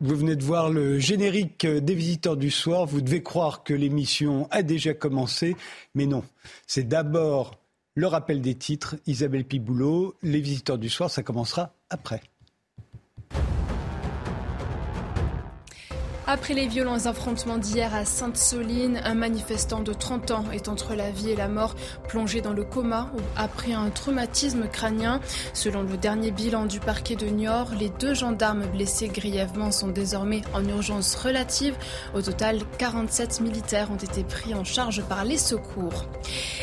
Vous venez de voir le générique des visiteurs du soir. Vous devez croire que l'émission a déjà commencé, mais non. C'est d'abord le rappel des titres. Isabelle Piboulot, les visiteurs du soir, ça commencera après. Après les violents affrontements d'hier à Sainte-Soline, un manifestant de 30 ans est entre la vie et la mort, plongé dans le coma après un traumatisme crânien. Selon le dernier bilan du parquet de Niort, les deux gendarmes blessés grièvement sont désormais en urgence relative. Au total, 47 militaires ont été pris en charge par les secours.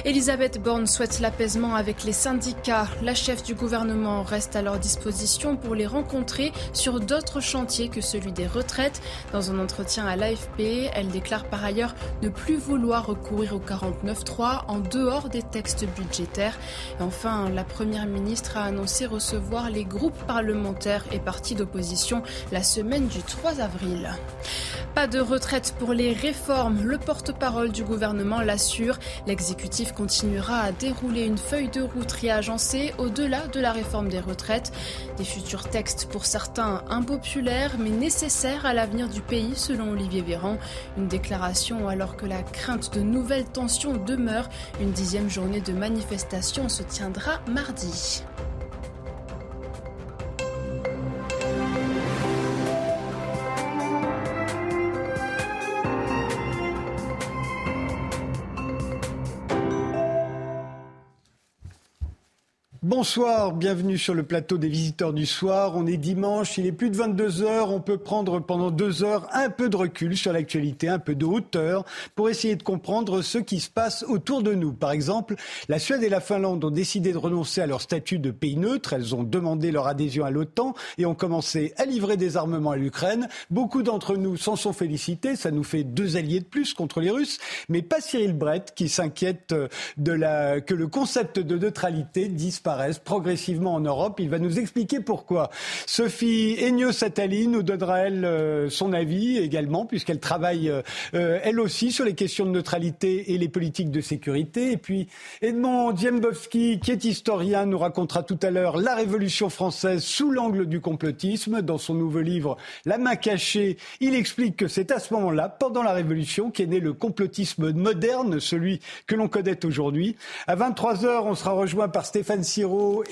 Elisabeth Borne souhaite l'apaisement avec les syndicats. La chef du gouvernement reste à leur disposition pour les rencontrer sur d'autres chantiers que celui des retraites. Dans un entretien à l'AFP, elle déclare par ailleurs ne plus vouloir recourir au 49.3 en dehors des textes budgétaires. Enfin, la Première ministre a annoncé recevoir les groupes parlementaires et partis d'opposition la semaine du 3 avril. Pas de retraite pour les réformes. Le porte-parole du gouvernement l'assure. L'exécutif continuera à dérouler une feuille de route réagencée au-delà de la réforme des retraites. Des futurs textes pour certains impopulaires mais nécessaires à l'avenir du pays selon Olivier Véran. Une déclaration alors que la crainte de nouvelles tensions demeure. Une dixième journée de manifestation se tiendra mardi. Bonsoir, bienvenue sur le plateau des visiteurs du soir. On est dimanche, il est plus de 22 heures. On peut prendre pendant deux heures un peu de recul sur l'actualité, un peu de hauteur pour essayer de comprendre ce qui se passe autour de nous. Par exemple, la Suède et la Finlande ont décidé de renoncer à leur statut de pays neutre. Elles ont demandé leur adhésion à l'OTAN et ont commencé à livrer des armements à l'Ukraine. Beaucoup d'entre nous s'en sont félicités. Ça nous fait deux alliés de plus contre les Russes, mais pas Cyril Brett qui s'inquiète que le concept de neutralité disparaisse progressivement en Europe. Il va nous expliquer pourquoi. Sophie Ennio-Satali nous donnera, elle, euh, son avis également, puisqu'elle travaille, euh, euh, elle aussi, sur les questions de neutralité et les politiques de sécurité. Et puis, Edmond Dziembowski, qui est historien, nous racontera tout à l'heure la Révolution française sous l'angle du complotisme. Dans son nouveau livre, La main cachée, il explique que c'est à ce moment-là, pendant la Révolution, qu'est né le complotisme moderne, celui que l'on connaît aujourd'hui. À 23 heures, on sera rejoint par Stéphane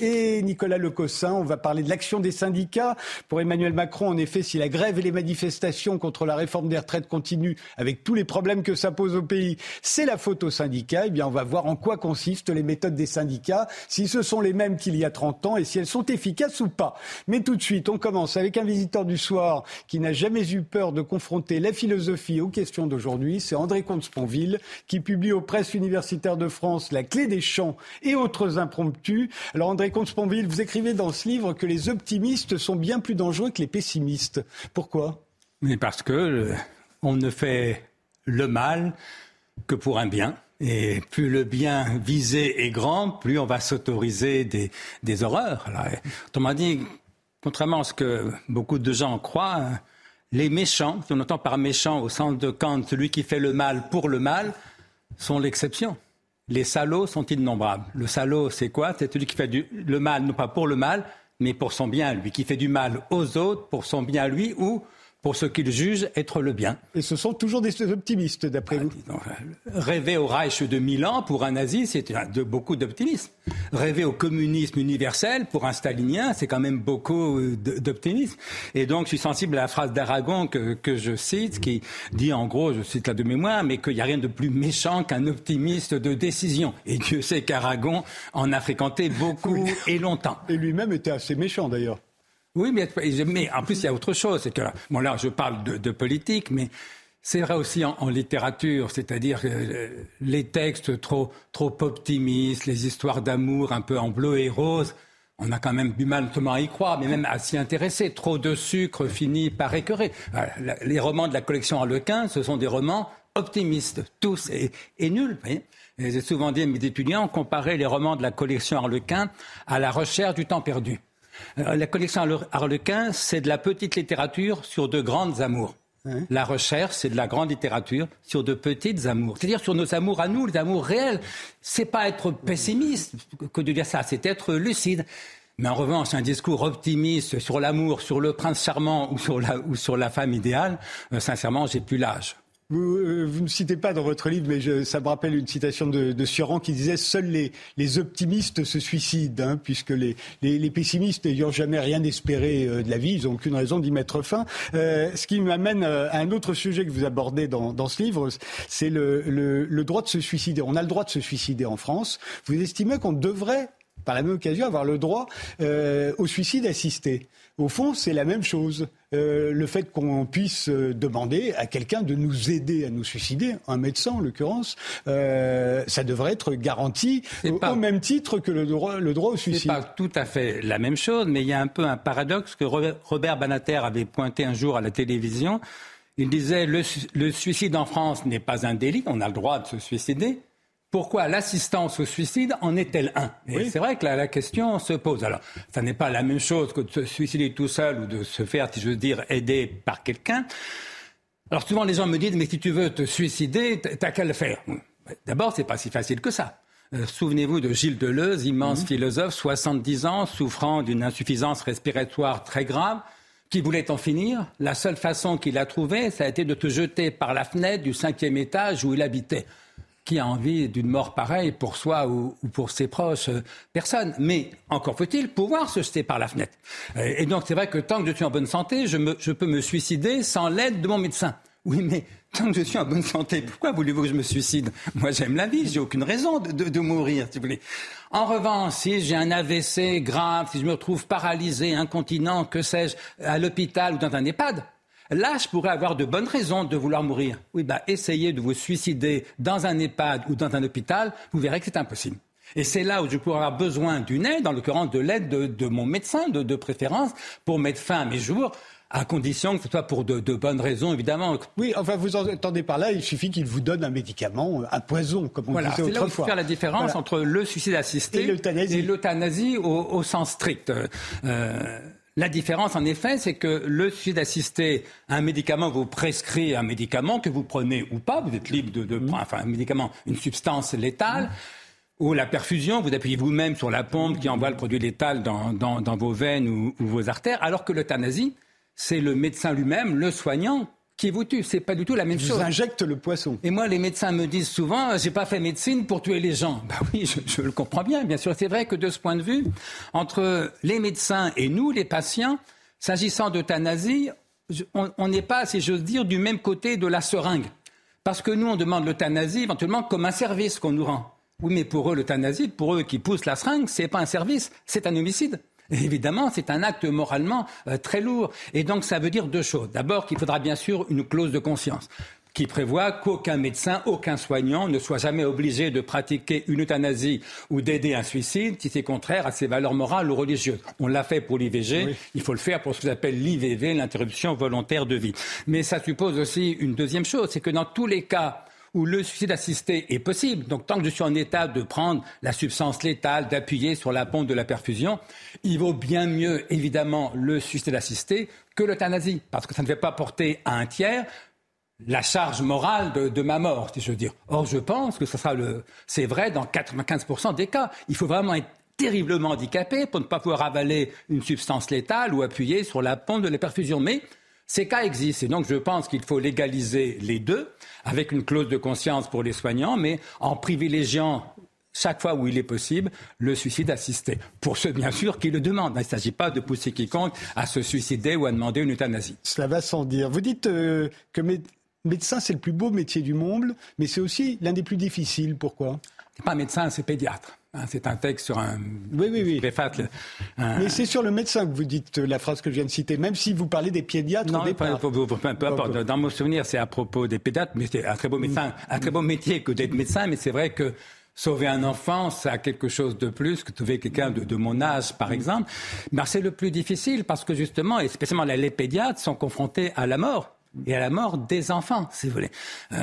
Et Nicolas Lecossin. On va parler de l'action des syndicats. Pour Emmanuel Macron, en effet, si la grève et les manifestations contre la réforme des retraites continuent avec tous les problèmes que ça pose au pays, c'est la faute aux syndicats. Eh bien, on va voir en quoi consistent les méthodes des syndicats, si ce sont les mêmes qu'il y a 30 ans et si elles sont efficaces ou pas. Mais tout de suite, on commence avec un visiteur du soir qui n'a jamais eu peur de confronter la philosophie aux questions d'aujourd'hui. C'est André Comte-Sponville qui publie aux presses universitaires de France La clé des champs et autres impromptus. Alors André Comte-Sponville, vous écrivez dans ce livre que les optimistes sont bien plus dangereux que les pessimistes. Pourquoi? Mais parce que euh, on ne fait le mal que pour un bien. Et plus le bien visé est grand, plus on va s'autoriser des, horreurs. Autrement dit, contrairement à ce que beaucoup de gens croient, les méchants, on entend par méchant au sens de Kant, celui qui fait le mal pour le mal, sont l'exception. Les salauds sont innombrables. Le salaud, c'est quoi? C'est celui qui fait le mal, non pas pour le mal, mais pour son bien, lui, qui fait du mal aux autres pour son bien, lui, ou pour ce qu'ils jugent être le bien. Et ce sont toujours des optimistes, d'après vous ah, Rêver au Reich de Milan, pour un nazi, c'est de, beaucoup d'optimisme. Rêver au communisme universel, pour un stalinien, c'est quand même beaucoup euh, d'optimisme. Et donc, je suis sensible à la phrase d'Aragon que, que, je cite, qui dit en gros, je cite la de mémoire, mais qu'il n'y a rien de plus méchant qu'un optimiste de décision. Et Dieu sait qu'Aragon en a fréquenté beaucoup et longtemps. Et lui-même était assez méchant, d'ailleurs. Oui, mais, mais, en plus, il y a autre chose. C'est que, bon, là, je parle de, de politique, mais c'est vrai aussi en, littérature, c'est-à-dire euh, les textes trop, trop optimistes, les histoires d'amour un peu en bleu et rose. On a quand même du mal à y croire, mais même à s'y intéresser. Trop de sucre finit par écœurer. Euh, les romans de la collection Harlequin, ce sont des romans optimistes, tous, et, et nuls. J'ai souvent dit à mes étudiants, on comparait les romans de la collection Harlequin à la recherche du temps perdu. Euh, la collection Harlequin, c'est de la petite littérature sur de grandes amours. La recherche, c'est de la grande littérature sur de petites amours. C'est-à-dire sur nos amours à nous, les amours réels. C'est pas être pessimiste que de dire ça, c'est être lucide. Mais en revanche, un discours optimiste sur l'amour, sur le prince charmant ou sur la, ou sur la femme idéale, euh, sincèrement, j'ai plus l'âge. Euh, vous, ne citez pas dans votre livre, mais ça me rappelle une citation de, de Suran qui disait Seuls les, optimistes se suicident, hein, puisque les, pessimistes n'ayant jamais rien espéré euh, de la vie, ils n'ont aucune raison d'y mettre fin. Euh, ce qui m'amène à un autre sujet que vous abordez dans, ce livre, c'est le, droit de se suicider. On a le droit de se suicider en France. Vous estimez qu'on devrait par la même occasion, avoir le droit au suicide assisté. Au fond, c'est la même chose. Euh, le fait qu'on puisse euh, demander à quelqu'un de nous aider à nous suicider, un médecin en l'occurrence, ça devrait être garanti au, même titre que le droit, le droit au suicide. C'est pas tout à fait la même chose, mais il y a un peu un paradoxe que Robert Banater avait pointé un jour à la télévision. Il disait le suicide en France n'est pas un délit, on a le droit de se suicider, pourquoi l'assistance au suicide en est-elle un? Et c'est vrai que la, question se pose. Alors, ça n'est pas la même chose que de se suicider tout seul ou de se faire, si je veux dire, aider par quelqu'un. Alors souvent, les gens me disent, mais si tu veux te suicider, t'as qu'à le faire. D'abord, c'est pas si facile que ça. Euh, souvenez-vous de Gilles Deleuze, immense mhm. philosophe, 70 ans, souffrant d'une insuffisance respiratoire très grave, qui voulait en finir. La seule façon qu'il a trouvée, ça a été de te jeter par la fenêtre du cinquième étage où il habitait qui a envie d'une mort pareille pour soi ou, pour ses proches euh, Personne. Mais encore faut-il pouvoir se jeter par la fenêtre. Euh, et donc c'est vrai que tant que je suis en bonne santé, je, peux me suicider sans l'aide de mon médecin. Oui, mais tant que je suis en bonne santé, pourquoi voulez-vous que je me suicide? Moi, j'aime la vie, j'ai aucune raison de, de, de, mourir, si vous voulez. En revanche, si j'ai un AVC grave, si je me retrouve paralysé, incontinent, que sais-je, à l'hôpital ou dans un EHPAD, Là, je pourrais avoir de bonnes raisons de vouloir mourir. Oui, bah, essayez de vous suicider dans un EHPAD ou dans un hôpital, vous verrez que c'est impossible. Et c'est là où je pourrais avoir besoin d'une aide, en l'occurrence de l'aide de, mon médecin de, préférence, pour mettre fin à mes jours à condition que ce soit pour de, bonnes raisons, évidemment. Oui, enfin, vous entendez par là, il suffit qu'il vous donne un médicament, un poison, comme on voilà, disait autrefois. C'est là où faire la différence entre le suicide assisté et l'euthanasie au, sens strict. Euh, la différence, en effet, c'est que le suicide assisté, un médicament vous prescrit un médicament que vous prenez ou pas, vous êtes libre de, de prendre, enfin, un médicament, une substance létale. Ou la perfusion, vous appuyez vous-même sur la pompe qui envoie le produit létal dans, dans, vos veines ou, ou vos artères, alors que l'euthanasie, c'est le médecin lui-même, le soignant, qui vous tue. C'est pas du tout la même chose. Vous injecte le poisson. Et moi, les médecins me disent souvent, j'ai pas fait médecine pour tuer les gens. Ben oui, je, le comprends bien, bien sûr. C'est vrai que de ce point de vue, entre les médecins et nous, les patients, s'agissant d'euthanasie, on n'est pas, si j'ose dire, du même côté de la seringue. Parce que nous, on demande l'euthanasie éventuellement comme un service qu'on nous rend. Oui, mais pour eux, l'euthanasie, pour eux qui poussent la seringue, c'est pas un service, c'est un homicide. Évidemment, c'est un acte moralement euh, très lourd. Et donc, ça veut dire deux choses. D'abord, qu'il faudra bien sûr une clause de conscience qui prévoit qu'aucun médecin, aucun soignant ne soit jamais obligé de pratiquer une euthanasie ou d'aider un suicide si c'est contraire à ses valeurs morales ou religieuses. On l'a fait pour l'IVG, il faut le faire pour ce qu'on appelle l'IVV, l'interruption volontaire de vie. Mais ça suppose aussi une deuxième chose, c'est que dans tous les cas où le suicide assisté est possible. Donc tant que je suis en état de prendre la substance létale, d'appuyer sur la pompe de la perfusion, il vaut bien mieux évidemment le suicide assisté que l'euthanasie, parce que ça ne fait pas porter à un tiers la charge morale de, ma mort, si je veux dire. Or, je pense que sera le, c'est vrai dans 95% des cas. Il faut vraiment être terriblement handicapé pour ne pas pouvoir avaler une substance létale ou appuyer sur la pompe de la perfusion. Mais ces cas existent et donc je pense qu'il faut légaliser les deux avec une clause de conscience pour les soignants, mais en privilégiant chaque fois où il est possible, le suicide assisté. Pour ceux, bien sûr, qui le demandent. Il ne s'agit pas de pousser quiconque à se suicider ou à demander une euthanasie. Cela va sans dire. Vous dites euh, que médecin, c'est le plus beau métier du monde, mais c'est aussi l'un des plus difficiles. Pourquoi? N'est pas médecin, c'est pédiatre. Hein, c'est un texte sur un oui, oui, oui. Mais c'est sur le médecin que vous dites la phrase que je viens de citer, même si vous parlez des pédiatres non, Peu, importe. Dans mon souvenir, c'est à propos des pédiatres, mais c'est un très beau médecin, un très beau métier que d'être médecin, mais c'est vrai que Sauver un enfant, ça a quelque chose de plus que sauver quelqu'un de, mon âge, par exemple. Mais c'est le plus difficile parce que justement, et spécialement les pédiatres, sont confrontés à la mort et à la mort des enfants, si vous voulez. Euh,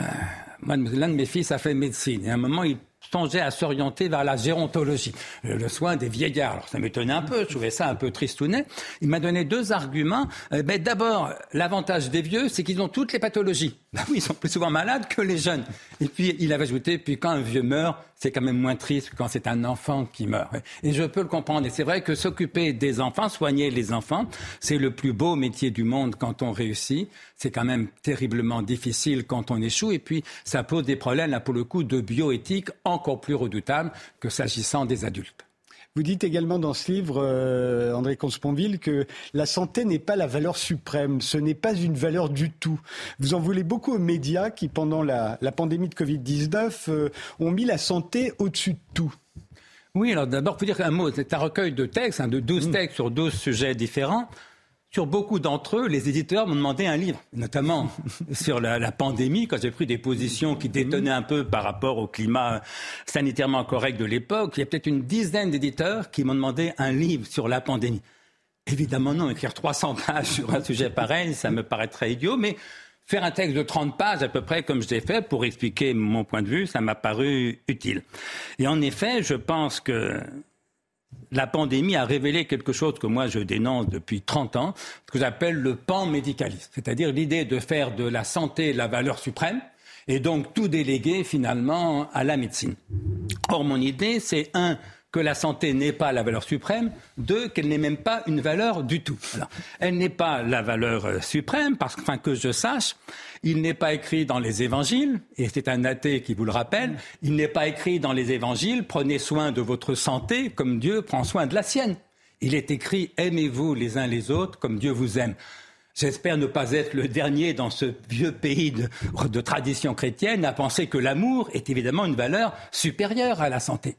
moi, l'un de mes fils a fait médecine et à un moment, il songeait à s'orienter vers la gérontologie, le, soin des vieillards. Alors ça m'étonnait un peu, je trouvais ça un peu tristounet. Il m'a donné deux arguments. Eh D'abord, l'avantage des vieux, c'est qu'ils ont toutes les pathologies. Ben oui, ils sont plus souvent malades que les jeunes. Et puis, il avait ajouté, puis quand un vieux meurt, c'est quand même moins triste que quand c'est un enfant qui meurt. Et je peux le comprendre. Et c'est vrai que s'occuper des enfants, soigner les enfants, c'est le plus beau métier du monde quand on réussit. C'est quand même terriblement difficile quand on échoue. Et puis, ça pose des problèmes, là, pour le coup, de bioéthique encore plus redoutables que s'agissant des adultes. Vous dites également dans ce livre, euh, André Consponville, que la santé n'est pas la valeur suprême, ce n'est pas une valeur du tout. Vous en voulez beaucoup aux médias qui, pendant la, pandémie de Covid-19, euh, ont mis la santé au-dessus de tout. Oui, alors d'abord, pour dire un mot, c'est un recueil de textes, hein, de 12 mm. textes sur 12 sujets différents. Sur beaucoup d'entre eux, les éditeurs m'ont demandé un livre, notamment sur la, pandémie, quand j'ai pris des positions qui détonnaient un peu par rapport au climat sanitairement correct de l'époque. Il y a peut-être une dizaine d'éditeurs qui m'ont demandé un livre sur la pandémie. Évidemment, non, écrire 300 pages sur un sujet pareil, ça me paraît très idiot, mais faire un texte de 30 pages à peu près comme je l'ai fait pour expliquer mon point de vue, ça m'a paru utile. Et en effet, je pense que la pandémie a révélé quelque chose que moi je dénonce depuis 30 ans, ce que j'appelle le pan médicaliste, c'est-à-dire l'idée de faire de la santé la valeur suprême et donc tout déléguer finalement à la médecine. Or, mon idée, c'est un, que la santé n'est pas la valeur suprême, deux, qu'elle n'est même pas une valeur du tout. elle n'est pas la valeur euh, suprême, parce que, enfin, que je sache, il n'est pas écrit dans les évangiles, et c'est un athée qui vous le rappelle, il n'est pas écrit dans les évangiles, prenez soin de votre santé comme Dieu prend soin de la sienne. Il est écrit, aimez-vous les uns les autres comme Dieu vous aime. J'espère ne pas être le dernier dans ce vieux pays de, de tradition chrétienne à penser que l'amour est évidemment une valeur supérieure à la santé.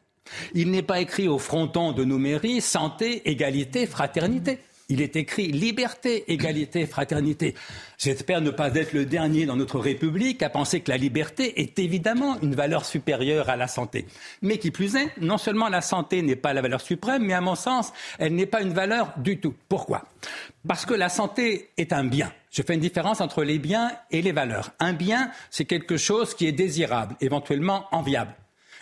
Il n'est pas écrit au fronton de nos mairies santé, égalité, fraternité. Il est écrit liberté, égalité, fraternité. J'espère ne pas être le dernier dans notre République à penser que la liberté est évidemment une valeur supérieure à la santé. Mais qui plus est, non seulement la santé n'est pas la valeur suprême, mais à mon sens, elle n'est pas une valeur du tout. Pourquoi? Parce que la santé est un bien. Je fais une différence entre les biens et les valeurs. Un bien, c'est quelque chose qui est désirable, éventuellement enviable.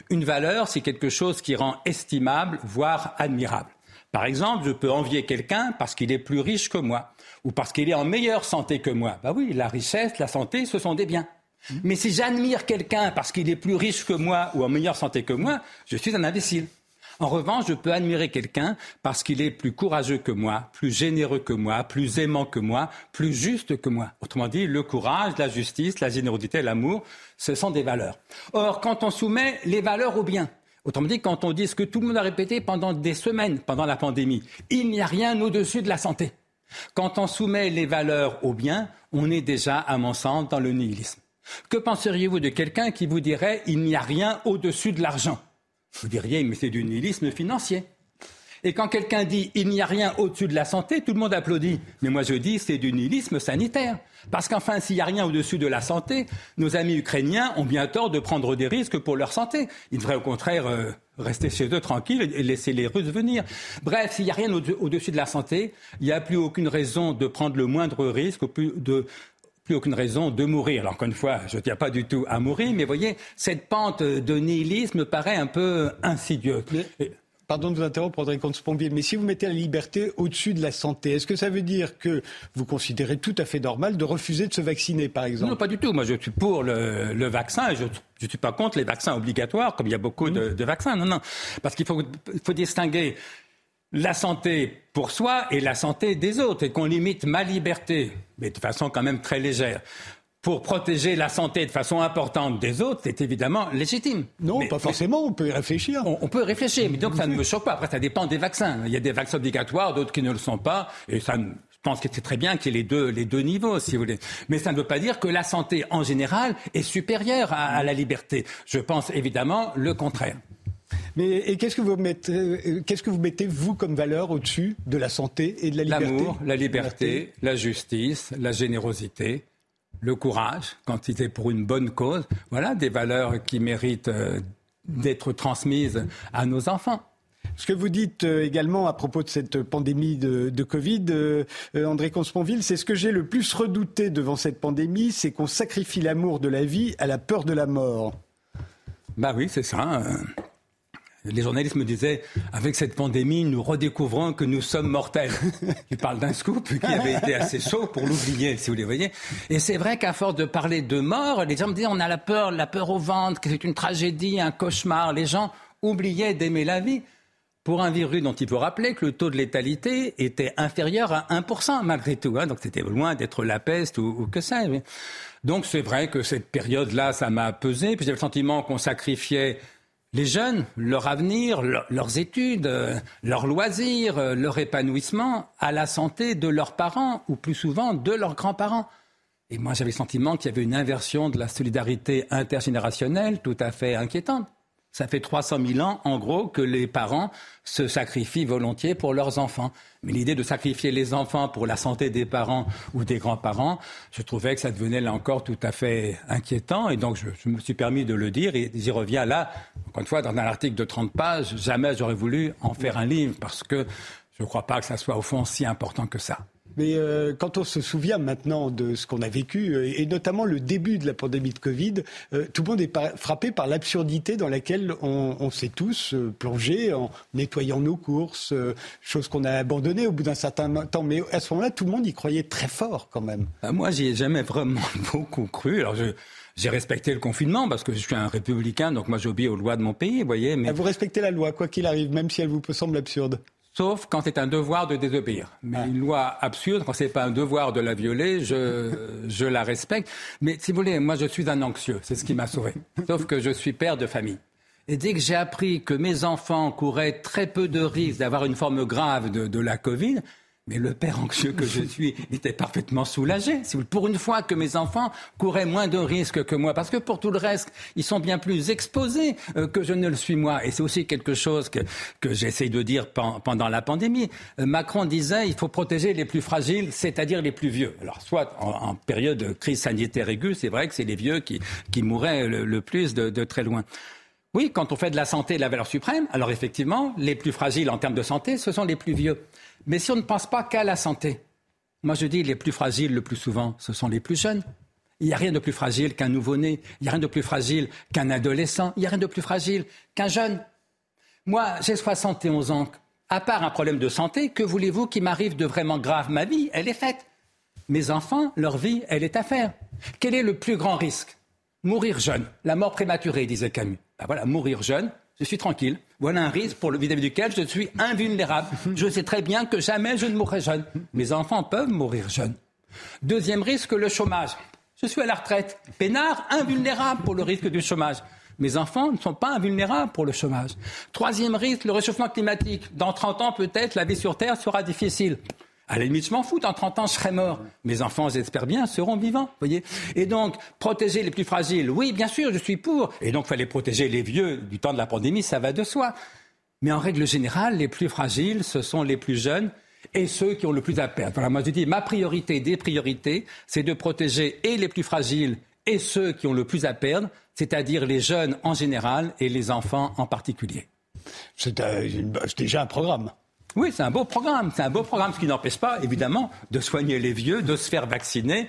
Une valeur, c'est quelque chose qui rend estimable, voire admirable. Par exemple, je peux envier quelqu'un parce qu'il est plus riche que moi ou parce qu'il est en meilleure santé que moi. Bah oui, la richesse, la santé, ce sont des biens. Mais si j'admire quelqu'un parce qu'il est plus riche que moi ou en meilleure santé que moi, je suis un imbécile. En revanche, je peux admirer quelqu'un parce qu'il est plus courageux que moi, plus généreux que moi, plus aimant que moi, plus juste que moi. Autrement dit, le courage, la justice, la générosité, l'amour, ce sont des valeurs. Or, quand on soumet les valeurs au bien, Autrement dit, quand on dit ce que tout le monde a répété pendant des semaines, pendant la pandémie, il n'y a rien au-dessus de la santé. Quand on soumet les valeurs au bien, on est déjà, à mon sens, dans le nihilisme. Que penseriez-vous de quelqu'un qui vous dirait il n'y a rien au-dessus de l'argent vous diriez, mais c'est du nihilisme financier. Et quand quelqu'un dit il n'y a rien au-dessus de la santé, tout le monde applaudit. Mais moi je dis c'est du nihilisme sanitaire. Parce qu'enfin, s'il n'y a rien au-dessus de la santé, nos amis ukrainiens ont bien tort de prendre des risques pour leur santé. Ils devraient au contraire euh, rester chez eux tranquilles et laisser les Russes venir. Bref, s'il n'y a rien au-dessus de la santé, il n'y a plus aucune raison de prendre le moindre risque, de, plus aucune raison de mourir. Alors, encore une fois, je ne tiens pas du tout à mourir, mais voyez, cette pente de nihilisme paraît un peu insidieuse. Pardon de vous interrompre, André Comte-Pompier, mais si vous mettez la liberté au-dessus de la santé, est-ce que ça veut dire que vous considérez tout à fait normal de refuser de se vacciner, par exemple? Non, pas du tout. Moi, je suis pour le, vaccin et je ne suis pas contre les vaccins obligatoires, comme il y a beaucoup de, de vaccins. Non, non. Parce qu'il faut, faut distinguer la santé pour soi et la santé des autres, et qu'on limite ma liberté, mais de façon quand même très légère, pour protéger la santé de façon importante des autres, c'est évidemment légitime. Non, pas forcément, on peut y réfléchir. On, peut y réfléchir, mais donc ça ne me choque pas. Après, ça dépend des vaccins. Il y a des vaccins obligatoires, d'autres qui ne le sont pas, et ça, je pense que c'est très bien qu'il y ait les deux, les deux niveaux, si vous voulez. Mais ça ne veut pas dire que la santé en général est supérieure à la liberté. Je pense évidemment le contraire. Mais qu'est-ce que vous mettez, euh, qu'est-ce que vous mettez vous comme valeur au-dessus de la santé et de la liberté? L'amour, la liberté, la justice, la générosité, le courage quand il est pour une bonne cause. Voilà des valeurs qui méritent euh, d'être transmises à nos enfants. Ce que vous dites euh, également à propos de cette pandémie de, Covid, André Consponville, c'est ce que j'ai le plus redouté devant cette pandémie, c'est qu'on sacrifie l'amour de la vie à la peur de la mort. Bah oui, c'est ça. Les journalistes me disaient, avec cette pandémie, nous redécouvrons que nous sommes mortels. Il parle d'un scoop qui avait été assez chaud pour l'oublier, si vous les voyez. Et c'est vrai qu'à force de parler de mort, les gens me disaient, on a la peur, la peur au ventre, que c'est une tragédie, un cauchemar. Les gens oubliaient d'aimer la vie pour un virus dont il faut rappeler que le taux de létalité était inférieur à 1% malgré tout. Hein. donc c'était loin d'être la peste ou, que sais-je. Donc c'est vrai que cette période-là, ça m'a pesé. Puis j'ai le sentiment qu'on sacrifiait les jeunes, leur avenir, leurs études, euh, leurs loisirs, euh, leur épanouissement à la santé de leurs parents ou plus souvent de leurs grands-parents. Et moi j'avais le sentiment qu'il y avait une inversion de la solidarité intergénérationnelle tout à fait inquiétante. Ça fait 300 000 ans, en gros, que les parents se sacrifient volontiers pour leurs enfants. Mais l'idée de sacrifier les enfants pour la santé des parents ou des grands-parents, je trouvais que ça devenait là encore tout à fait inquiétant. Et donc, je, me suis permis de le dire. Et j'y reviens là, encore une fois, dans un article de 30 pages. Jamais j'aurais voulu en faire un livre parce que je ne crois pas que ça soit au fond si important que ça. Mais euh, quand on se souvient maintenant de ce qu'on a vécu, euh, et notamment le début de la pandémie de Covid, euh, tout le monde est frappé par l'absurdité dans laquelle on, s'est tous plongés en nettoyant nos courses, chose qu'on a abandonnée au bout d'un certain temps. Mais à ce moment-là, tout le monde y croyait très fort quand même. Ah, moi, j'y ai jamais vraiment beaucoup cru. Alors, je, j'ai respecté le confinement parce que je suis un républicain, donc moi j'obéis aux lois de mon pays, vous voyez. Mais... Ah, vous respectez la loi, quoi qu'il arrive, même si elle vous semble absurde sauf quand c'est un devoir de désobéir. Mais une loi absurde, quand c'est pas un devoir de la violer, je, je la respecte. Mais si vous voulez, moi je suis un anxieux, c'est ce qui m'a sauvé. Sauf que je suis père de famille. Et dès que j'ai appris que mes enfants couraient très peu de risques d'avoir une forme grave de, de la Covid, mais le père anxieux que je suis était parfaitement soulagé. Pour une fois que mes enfants couraient moins de risques que moi, parce que pour tout le reste, ils sont bien plus exposés euh, que je ne le suis moi. Et c'est aussi quelque chose que, que j'essaye de dire pendant la pandémie. Euh, Macron disait il faut protéger les plus fragiles, c'est-à-dire les plus vieux. Alors, soit en, période de crise sanitaire aiguë, c'est vrai que c'est les vieux qui, qui mourraient le, plus de, de très loin. Oui, quand on fait de la santé la valeur suprême, alors effectivement, les plus fragiles en termes de santé, ce sont les plus vieux. Mais si on ne pense pas qu'à la santé, moi je dis les plus fragiles le plus souvent, ce sont les plus jeunes. Il n'y a rien de plus fragile qu'un nouveau-né, il n'y a rien de plus fragile qu'un adolescent, il n'y a rien de plus fragile qu'un jeune. Moi, j'ai 71 ans. À part un problème de santé, que voulez-vous qui m'arrive de vraiment grave Ma vie, elle est faite. Mes enfants, leur vie, elle est à faire. Quel est le plus grand risque? Mourir jeune. La mort prématurée, disait Camus. Ben voilà, mourir jeune, je suis tranquille. Voilà un risque pour le vis-à-vis duquel je suis invulnérable. Je sais très bien que jamais je ne mourrai jeune. Mes enfants peuvent mourir jeunes. Deuxième risque, le chômage. Je suis à la retraite. Pénard, invulnérable pour le risque du chômage. Mes enfants ne sont pas invulnérables pour le chômage. Troisième risque, le réchauffement climatique. Dans 30 ans, peut-être, la vie sur Terre sera difficile. À la limite, je m'en fous. Dans 30 ans, je serai mort. Mes enfants, j'espère bien, seront vivants. Voyez Et donc, protéger les plus fragiles, oui, bien sûr, je suis pour. Et donc, il fallait protéger les vieux du temps de la pandémie, ça va de soi. Mais en règle générale, les plus fragiles, ce sont les plus jeunes et ceux qui ont le plus à perdre. Voilà, moi, je dis, ma priorité des priorités, c'est de protéger et les plus fragiles et ceux qui ont le plus à perdre, c'est-à-dire les jeunes en général et les enfants en particulier. C'est déjà un programme. Oui, c'est un beau programme. C'est un beau programme, ce qui n'empêche pas, évidemment, de soigner les vieux, de se faire vacciner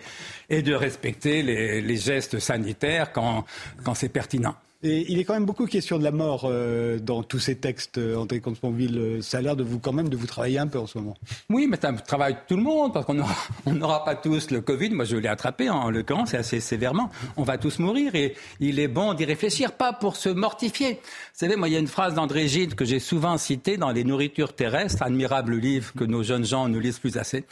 et de respecter les, gestes sanitaires quand c'est pertinent. Et il est quand même beaucoup question de la mort euh, dans tous ces textes, euh, André Comte-Sponville. Euh, ça a l'air de vous quand même de vous travailler un peu en ce moment. Oui, mais ça travaille tout le monde parce qu'on n'aura pas tous le Covid. Moi, je l'ai attrapé en l'occurrence, c'est assez sévèrement. On va tous mourir et il est bon d'y réfléchir, pas pour se mortifier. Vous savez, moi, il y a une phrase d'André Gide que j'ai souvent citée dans Les Nourritures terrestres, admirable livre que nos jeunes gens ne lisent plus assez.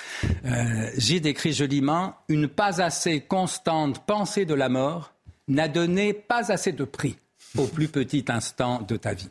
Euh, Gide écrit joliment une pas assez constante pensée de la mort n'a donné pas assez de prix au plus petit instant de ta vie.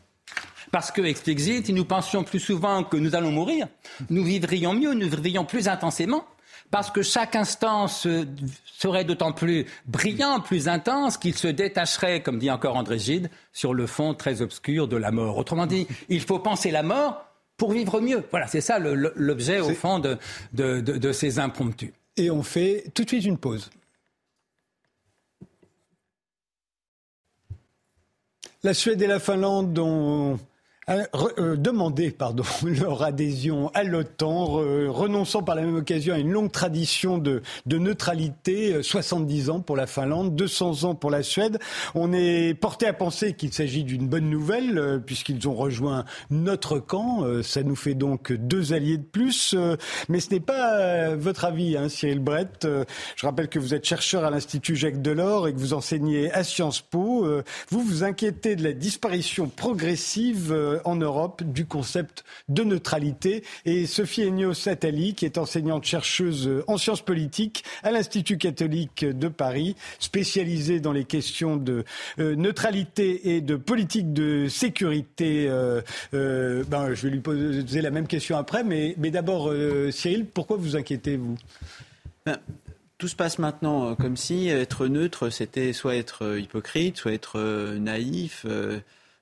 Parce que, explique si nous pensions plus souvent que nous allons mourir, nous vivrions mieux, nous vivrions plus intensément, parce que chaque instant serait d'autant plus brillant, plus intense, qu'il se détacherait, comme dit encore André Gide, sur le fond très obscur de la mort. Autrement dit, il faut penser la mort pour vivre mieux. Voilà, c'est ça l'objet, au fond, de, de ces impromptus. Et on fait tout de suite une pause. La Suède et la Finlande ont euh, euh, demander pardon, leur adhésion à l'OTAN, renonçant par la même occasion à une longue tradition de, de, neutralité, 70 ans pour la Finlande, 200 ans pour la Suède. On est porté à penser qu'il s'agit d'une bonne nouvelle, puisqu'ils ont rejoint notre camp. ça nous fait donc deux alliés de plus. mais ce n'est pas votre avis, hein, Cyril Brett. je rappelle que vous êtes chercheur à l'Institut Jacques Delors et que vous enseignez à Sciences Po. vous vous inquiétez de la disparition progressive en Europe du concept de neutralité. Et Sophie Ennio Satali, qui est enseignante-chercheuse en sciences politiques à l'Institut catholique de Paris, spécialisée dans les questions de euh, neutralité et de politique de sécurité. Euh, euh, ben, je vais lui poser la même question après, mais, d'abord, Cyril, pourquoi vous inquiétez, vous ben, tout se passe maintenant comme si être neutre, c'était soit être hypocrite, soit être naïf,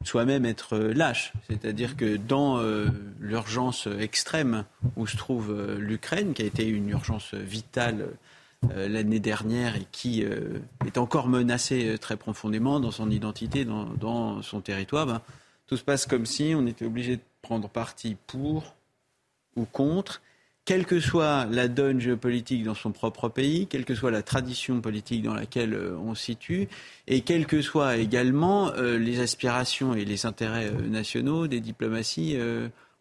soi-même être lâche. C'est-à-dire que dans euh, l'urgence extrême où se trouve euh, l'Ukraine, qui a été une urgence vitale euh, l'année dernière et qui est encore menacée très profondément dans son identité, dans, son territoire, ben, tout se passe comme si on était obligé de prendre parti pour ou contre quelle que soit la donne géopolitique dans son propre pays, quelle que soit la tradition politique dans laquelle euh, on se situe, et quelles que soient également euh, les aspirations et les intérêts euh, nationaux des diplomaties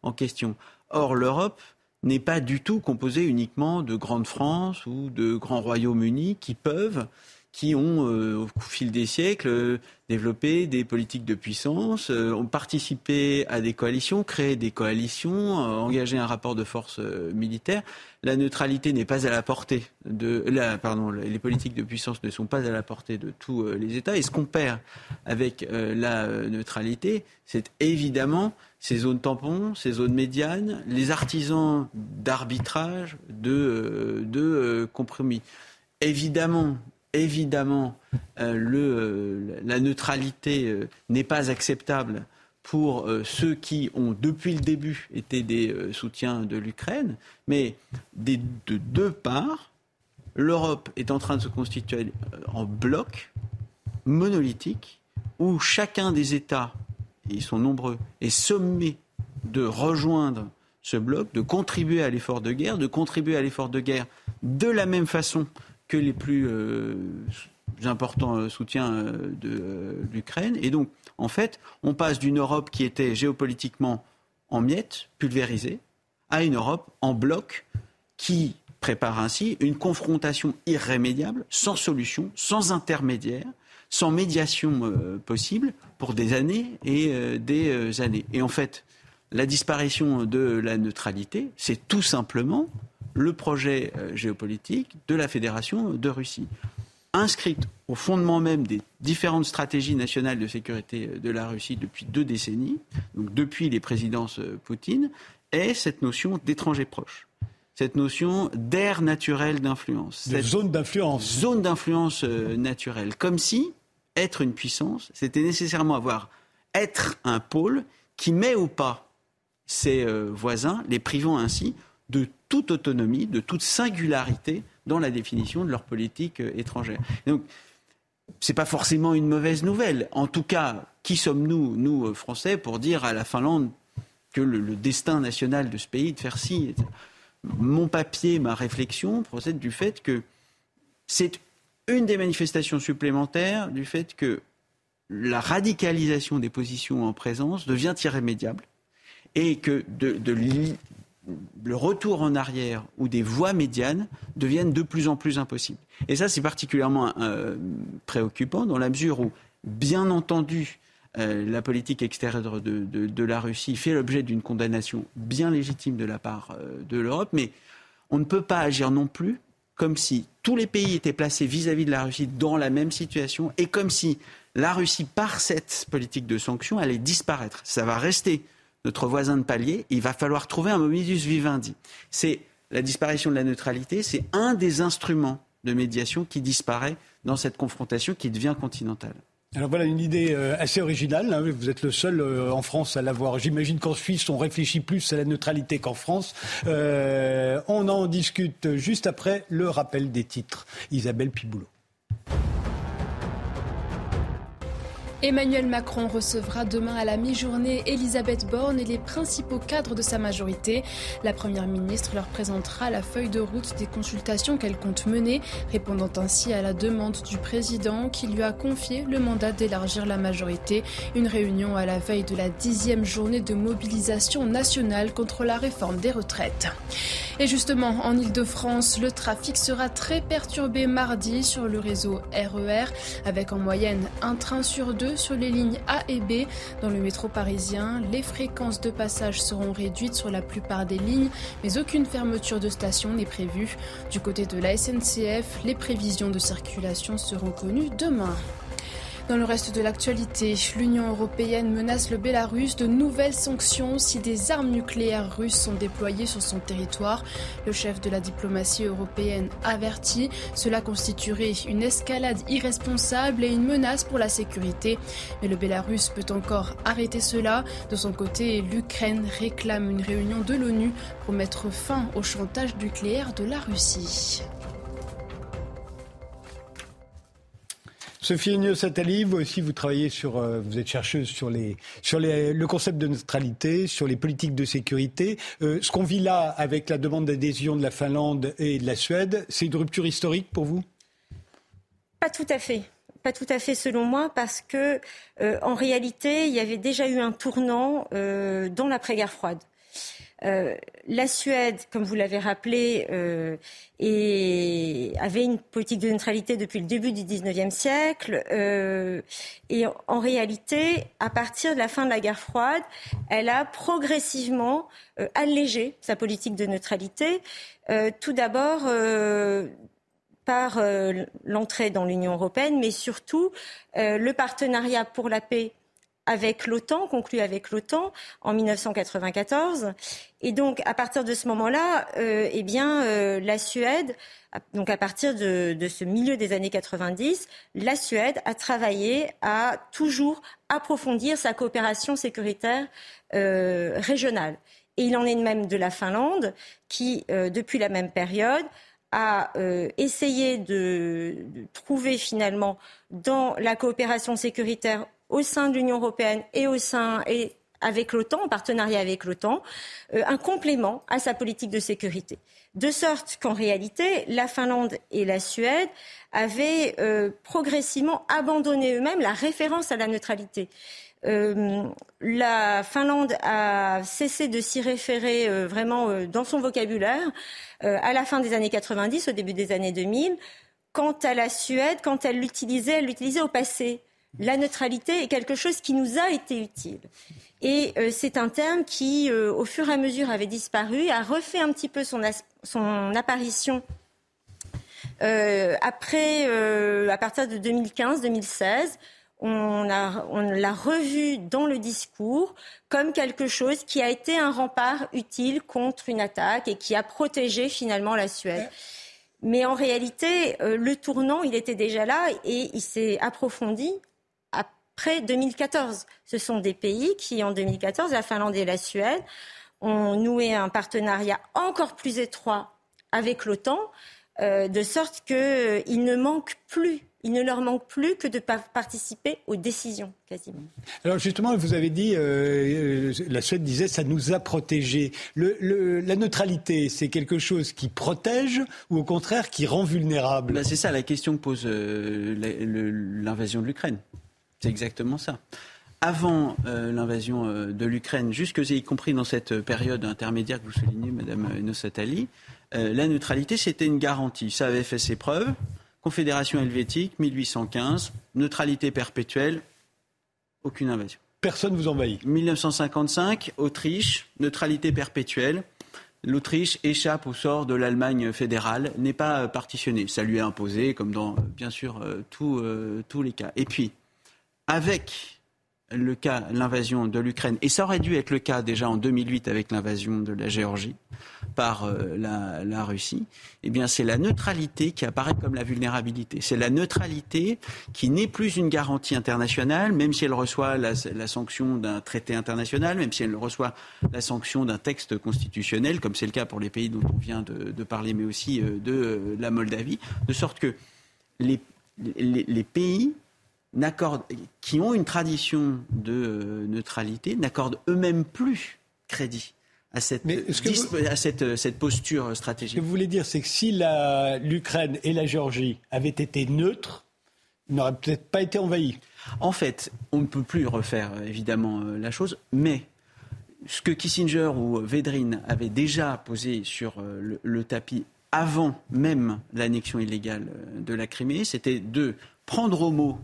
en question. Or, l'Europe n'est pas du tout composée uniquement de grandes France ou de grands Royaumes-Unis qui peuvent qui ont, euh, au fil des siècles, euh, développé des politiques de puissance, euh, ont participé à des coalitions, créé des coalitions, engagé un rapport de force militaire. La neutralité n'est pas à la portée de, pardon, les politiques de puissance ne sont pas à la portée de tous les États. Et ce qu'on perd avec la neutralité, c'est évidemment ces zones tampons, ces zones médianes, les artisans d'arbitrage, de, de compromis. Évidemment, évidemment, euh, euh, la neutralité euh, n'est pas acceptable pour ceux qui ont depuis le début été des soutiens de l'Ukraine, mais de deux parts, l'Europe est en train de se constituer en bloc monolithique où chacun des États, ils sont nombreux, est sommé de rejoindre ce bloc, de contribuer à l'effort de guerre, de contribuer à l'effort de guerre de la même façon que les plus euh, importants euh, soutiens euh, de l'Ukraine. Et donc, en fait, on passe d'une Europe qui était géopolitiquement en miettes, pulvérisée, à une Europe en bloc qui prépare ainsi une confrontation irrémédiable, sans solution, sans intermédiaire, sans médiation possible pour des années et des années. Et en fait, la disparition de la neutralité, c'est tout simplement le projet euh, géopolitique de la Fédération de Russie. Inscrite au fondement même des différentes stratégies nationales de sécurité euh, de la Russie depuis deux décennies, donc depuis les présidences euh, Poutine, est cette notion d'étranger proche cette notion d'air naturel d'influence. De zone d'influence. Zone d'influence naturelle. Comme si être une puissance, c'était nécessairement avoir, être un pôle qui met au pas ses voisins, les privant ainsi de toute autonomie, de toute singularité dans la définition de leur politique euh, étrangère. donc, ce n'est pas forcément une mauvaise nouvelle. En tout cas, qui sommes-nous, nous, euh, Français, pour dire à la Finlande que le, destin national de ce pays de faire ci Mon papier, ma réflexion procède du fait que c'est une des manifestations supplémentaires du fait que la radicalisation des positions en présence devient irrémédiable et que de, de, le retour en arrière ou des voies médianes deviennent de plus en plus impossibles. Et ça, c'est particulièrement euh, préoccupant dans la mesure où, bien entendu, euh, la politique extérieure de, la Russie fait l'objet d'une condamnation bien légitime de la part euh, de l'Europe, mais on ne peut pas agir non plus comme si tous les pays étaient placés vis-à-vis -vis de la Russie dans la même situation et comme si la Russie, par cette politique de sanctions, allait disparaître. Ça va rester notre voisin de palier, il va falloir trouver un modus vivendi. C'est la disparition de la neutralité, c'est un des instruments de médiation qui disparaît dans cette confrontation qui devient continentale. Alors voilà une idée euh, assez originale. Hein. Vous êtes le seul euh, en France à l'avoir. J'imagine qu'en Suisse, on réfléchit plus à la neutralité qu'en France. Euh, on en discute juste après le rappel des titres. Isabelle Piboulot. Emmanuel Macron recevra demain à la mi-journée Elisabeth Borne et les principaux cadres de sa majorité. La Première ministre leur présentera la feuille de route des consultations qu'elle compte mener, répondant ainsi à la demande du président qui lui a confié le mandat d'élargir la majorité. Une réunion à la veille de la dixième journée de mobilisation nationale contre la réforme des retraites. Et justement, en Ile-de-France, le trafic sera très perturbé mardi sur le réseau RER, e avec en moyenne un train sur deux sur les lignes A et B. Dans le métro parisien, les fréquences de passage seront réduites sur la plupart des lignes, mais aucune fermeture de station n'est prévue. Du côté de la SNCF, les prévisions de circulation seront connues demain. Dans le reste de l'actualité, l'Union européenne menace le Bélarus de nouvelles sanctions si des armes nucléaires russes sont déployées sur son territoire. Le chef de la diplomatie européenne avertit, cela constituerait une escalade irresponsable et une menace pour la sécurité. Mais le Bélarus peut encore arrêter cela. De son côté, l'Ukraine réclame une réunion de l'ONU pour mettre fin au chantage nucléaire de la Russie. Sophie Agnew-Satali, vous aussi, vous travaillez sur, euh, vous êtes chercheuse sur, les, sur le concept de neutralité, sur les politiques de sécurité. Euh, ce qu'on vit là avec la demande d'adhésion de la Finlande et de la Suède, c'est une rupture historique pour vous? Pas tout à fait. Pas tout à fait selon moi, parce que euh, en réalité, il y avait déjà eu un tournant dans l'après-guerre froide. Euh, la Suède, comme vous l'avez rappelé, euh, avait une politique de neutralité depuis le début du XIXe siècle. Euh, et en réalité, à partir de la fin de la guerre froide, elle a progressivement allégé sa politique de neutralité. tout d'abord par l'entrée dans l'Union européenne, mais surtout le partenariat pour la paix avec l'OTAN, conclu avec l'OTAN en 1994. Et donc, à partir de ce moment-là, euh, eh bien, euh, la Suède, donc à partir de, ce milieu des années 90, la Suède a travaillé à toujours approfondir sa coopération sécuritaire euh, régionale. Et il en est de même de la Finlande, qui, depuis la même période, a essayé de, trouver finalement dans la coopération sécuritaire au sein de l'Union européenne et au sein et avec l'OTAN, en partenariat avec l'OTAN, euh, un complément à sa politique de sécurité. De sorte qu'en réalité, la Finlande et la Suède avaient euh, progressivement abandonné eux-mêmes la référence à la neutralité. Euh, la Finlande a cessé de s'y référer vraiment dans son vocabulaire à la fin des années 90, au début des années 2000. Quant à la Suède, quand elle l'utilisait, elle l'utilisait au passé la neutralité est quelque chose qui nous a été utile. Et euh, c'est un terme qui, euh, au fur et à mesure, avait disparu, a refait un petit peu son, apparition euh, après, à partir de 2015-2016. On, l'a revu dans le discours comme quelque chose qui a été un rempart utile contre une attaque et qui a protégé finalement la Suède. Mais en réalité, le tournant, il était déjà là et il s'est approfondi après 2014. Ce sont des pays qui, en 2014, la Finlande et la Suède, ont noué un partenariat encore plus étroit avec l'OTAN, euh, de sorte qu'il euh, ne manque plus il ne leur manque plus que de participer aux décisions, quasiment. Alors justement, vous avez dit, euh, la Suède disait, ça nous a protégés. la neutralité, c'est quelque chose qui protège ou au contraire qui rend vulnérable? Bah, C'est ça la question que pose l'invasion de l'Ukraine. C'est exactement ça. Avant euh, l'invasion euh, de l'Ukraine, jusque y compris dans cette période intermédiaire que vous soulignez, Madame Nosatali, euh, la neutralité, c'était une garantie. Ça avait fait ses preuves. Confédération helvétique, 1815, neutralité perpétuelle, aucune invasion. Personne vous envahit. 1955, Autriche, neutralité perpétuelle. L'Autriche échappe au sort de l'Allemagne fédérale, n'est pas partitionnée. Ça lui est imposé, comme dans, bien sûr, tous les cas. Et puis, avec le cas, l'invasion de l'Ukraine, et ça aurait dû être le cas déjà en 2008 avec l'invasion de la Géorgie par euh, la, Russie, eh bien c'est la neutralité qui apparaît comme la vulnérabilité. C'est la neutralité qui n'est plus une garantie internationale, même si elle reçoit la, sanction d'un traité international, même si elle reçoit la sanction d'un texte constitutionnel, comme c'est le cas pour les pays dont on vient de, parler, mais aussi euh, de euh, la Moldavie, de sorte que les, les pays qui ont une tradition de neutralité n'accordent eux-mêmes plus crédit à cette, à cette, cette, posture stratégique. Ce que vous voulez dire, c'est que si l'Ukraine et la Géorgie avaient été neutres, ils n'auraient peut-être pas été envahis. En fait, on ne peut plus refaire évidemment la chose, mais ce que Kissinger ou Védrine avaient déjà posé sur euh, le, tapis avant même l'annexion illégale euh, de la Crimée, c'était de prendre au mot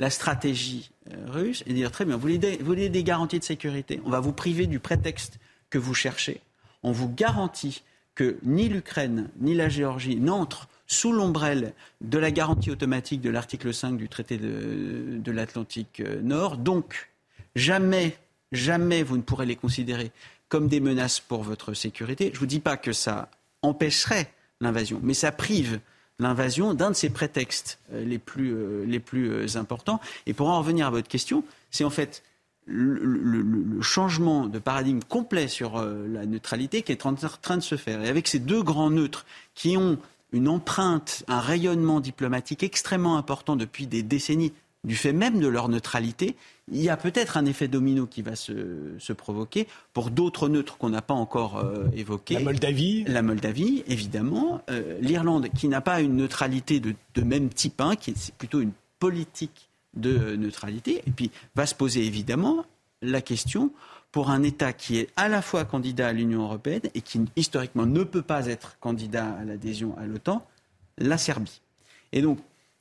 la stratégie euh, russe et dire très bien, vous voulez, des, garanties de sécurité, on va vous priver du prétexte que vous cherchez, on vous garantit que ni l'Ukraine ni la Géorgie n'entrent sous l'ombrelle de la garantie automatique de l'article 5 du traité de, de l'Atlantique Nord. Donc, jamais jamais vous ne pourrez les considérer comme des menaces pour votre sécurité. Je ne vous dis pas que ça empêcherait l'invasion, mais ça prive l'invasion d'un de ces prétextes euh, les plus, euh, euh, importants. Et pour en revenir à votre question, c'est en fait le, changement de paradigme complet sur la neutralité qui est en train de se faire. Et avec ces deux grands neutres qui ont une empreinte, un rayonnement diplomatique extrêmement important depuis des décennies, du fait même de leur neutralité, il y a peut-être un effet domino qui va se, provoquer pour d'autres neutres qu'on n'a pas encore euh, évoqués. La Moldavie La Moldavie, évidemment. Euh, L'Irlande, qui n'a pas une neutralité de, même type, hein, qui est plutôt une politique de neutralité. Et puis va se poser évidemment la question pour un État qui est à la fois candidat à l'Union européenne et qui historiquement ne peut pas être candidat à l'adhésion à l'OTAN, la Serbie. Et donc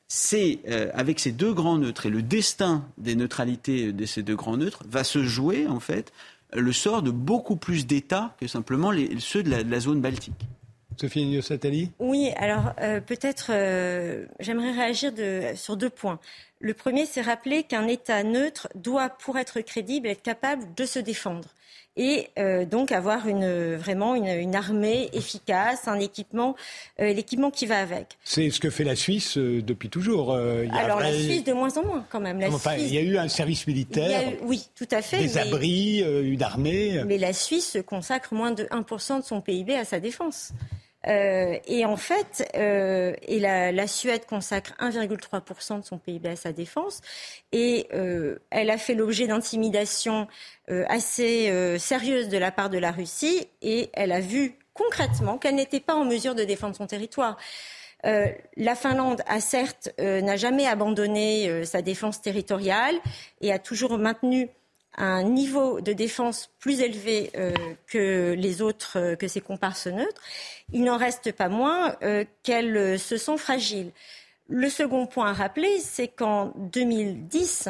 c'est euh, avec ces deux grands neutres et le destin des neutralités de ces deux grands neutres va se jouer en fait le sort de beaucoup plus d'États que simplement ceux de la, zone baltique. Sophie Niosatali Oui, alors euh, peut-être euh, j'aimerais réagir sur deux points. Le premier, c'est rappeler qu'un État neutre doit, pour être crédible, être capable de se défendre et euh, donc avoir une, vraiment une, armée efficace, un équipement, euh, l'équipement qui va avec. C'est ce que fait la Suisse euh, depuis toujours. Alors la Suisse de moins en moins quand même. Il y a eu un service militaire. oui, tout à fait. Des abris, une armée. Mais la Suisse consacre moins de 1% de son PIB à sa défense. Euh, et en fait, euh, la, Suède consacre 1,3% de son PIB à sa défense, et euh, elle a fait l'objet d'intimidations assez sérieuses de la part de la Russie, et elle a vu concrètement qu'elle n'était pas en mesure de défendre son territoire. la Finlande a certes n'a jamais abandonné sa défense territoriale et a toujours maintenu un niveau de défense plus élevé euh, que les autres, euh, que ses comparses neutres, il n'en reste pas moins euh, qu'elles se sont fragiles. Le second point à rappeler, c'est qu'en 2010,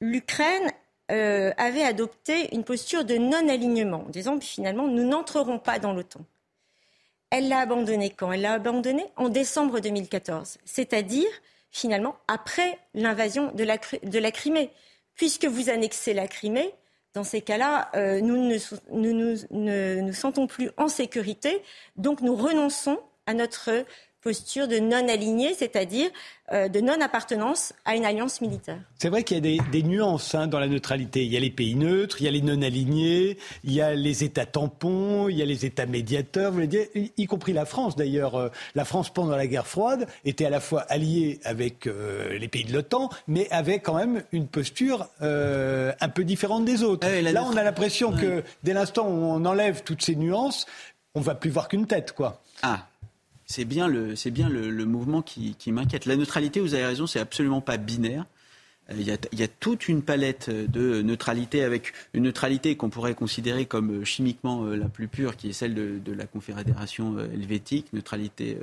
l'Ukraine avait adopté une posture de non-alignement, en disant finalement, nous n'entrerons pas dans l'OTAN. Elle l'a abandonné quand? Elle l'a abandonné en décembre 2014, c'est-à-dire finalement après l'invasion de la Crimée puisque vous annexez la Crimée, dans ces cas-là, euh, nous ne nous, nous sentons plus en sécurité, donc nous renonçons à notre posture de non-aligné, c'est-à-dire euh, de non-appartenance à une alliance militaire. C'est vrai qu'il y a des, nuances hein, dans la neutralité. Il y a les pays neutres, il y a les non-alignés, il y a les États tampons, il y a les États médiateurs, vous dire, y compris la France d'ailleurs. Euh, la France, pendant la guerre froide, était à la fois alliée avec euh, les pays de l'OTAN, mais avait quand même une posture un peu différente des autres. Là, on a l'impression que dès l'instant où on enlève toutes ces nuances, on va plus voir qu'une tête, quoi. Ah, c'est bien le, c'est bien le, mouvement qui, m'inquiète. La neutralité, vous avez raison, c'est absolument pas binaire. Euh, il y, a, toute une palette de neutralité avec une neutralité qu'on pourrait considérer comme chimiquement euh, la plus pure, qui est celle de, la Confédération euh, helvétique, neutralité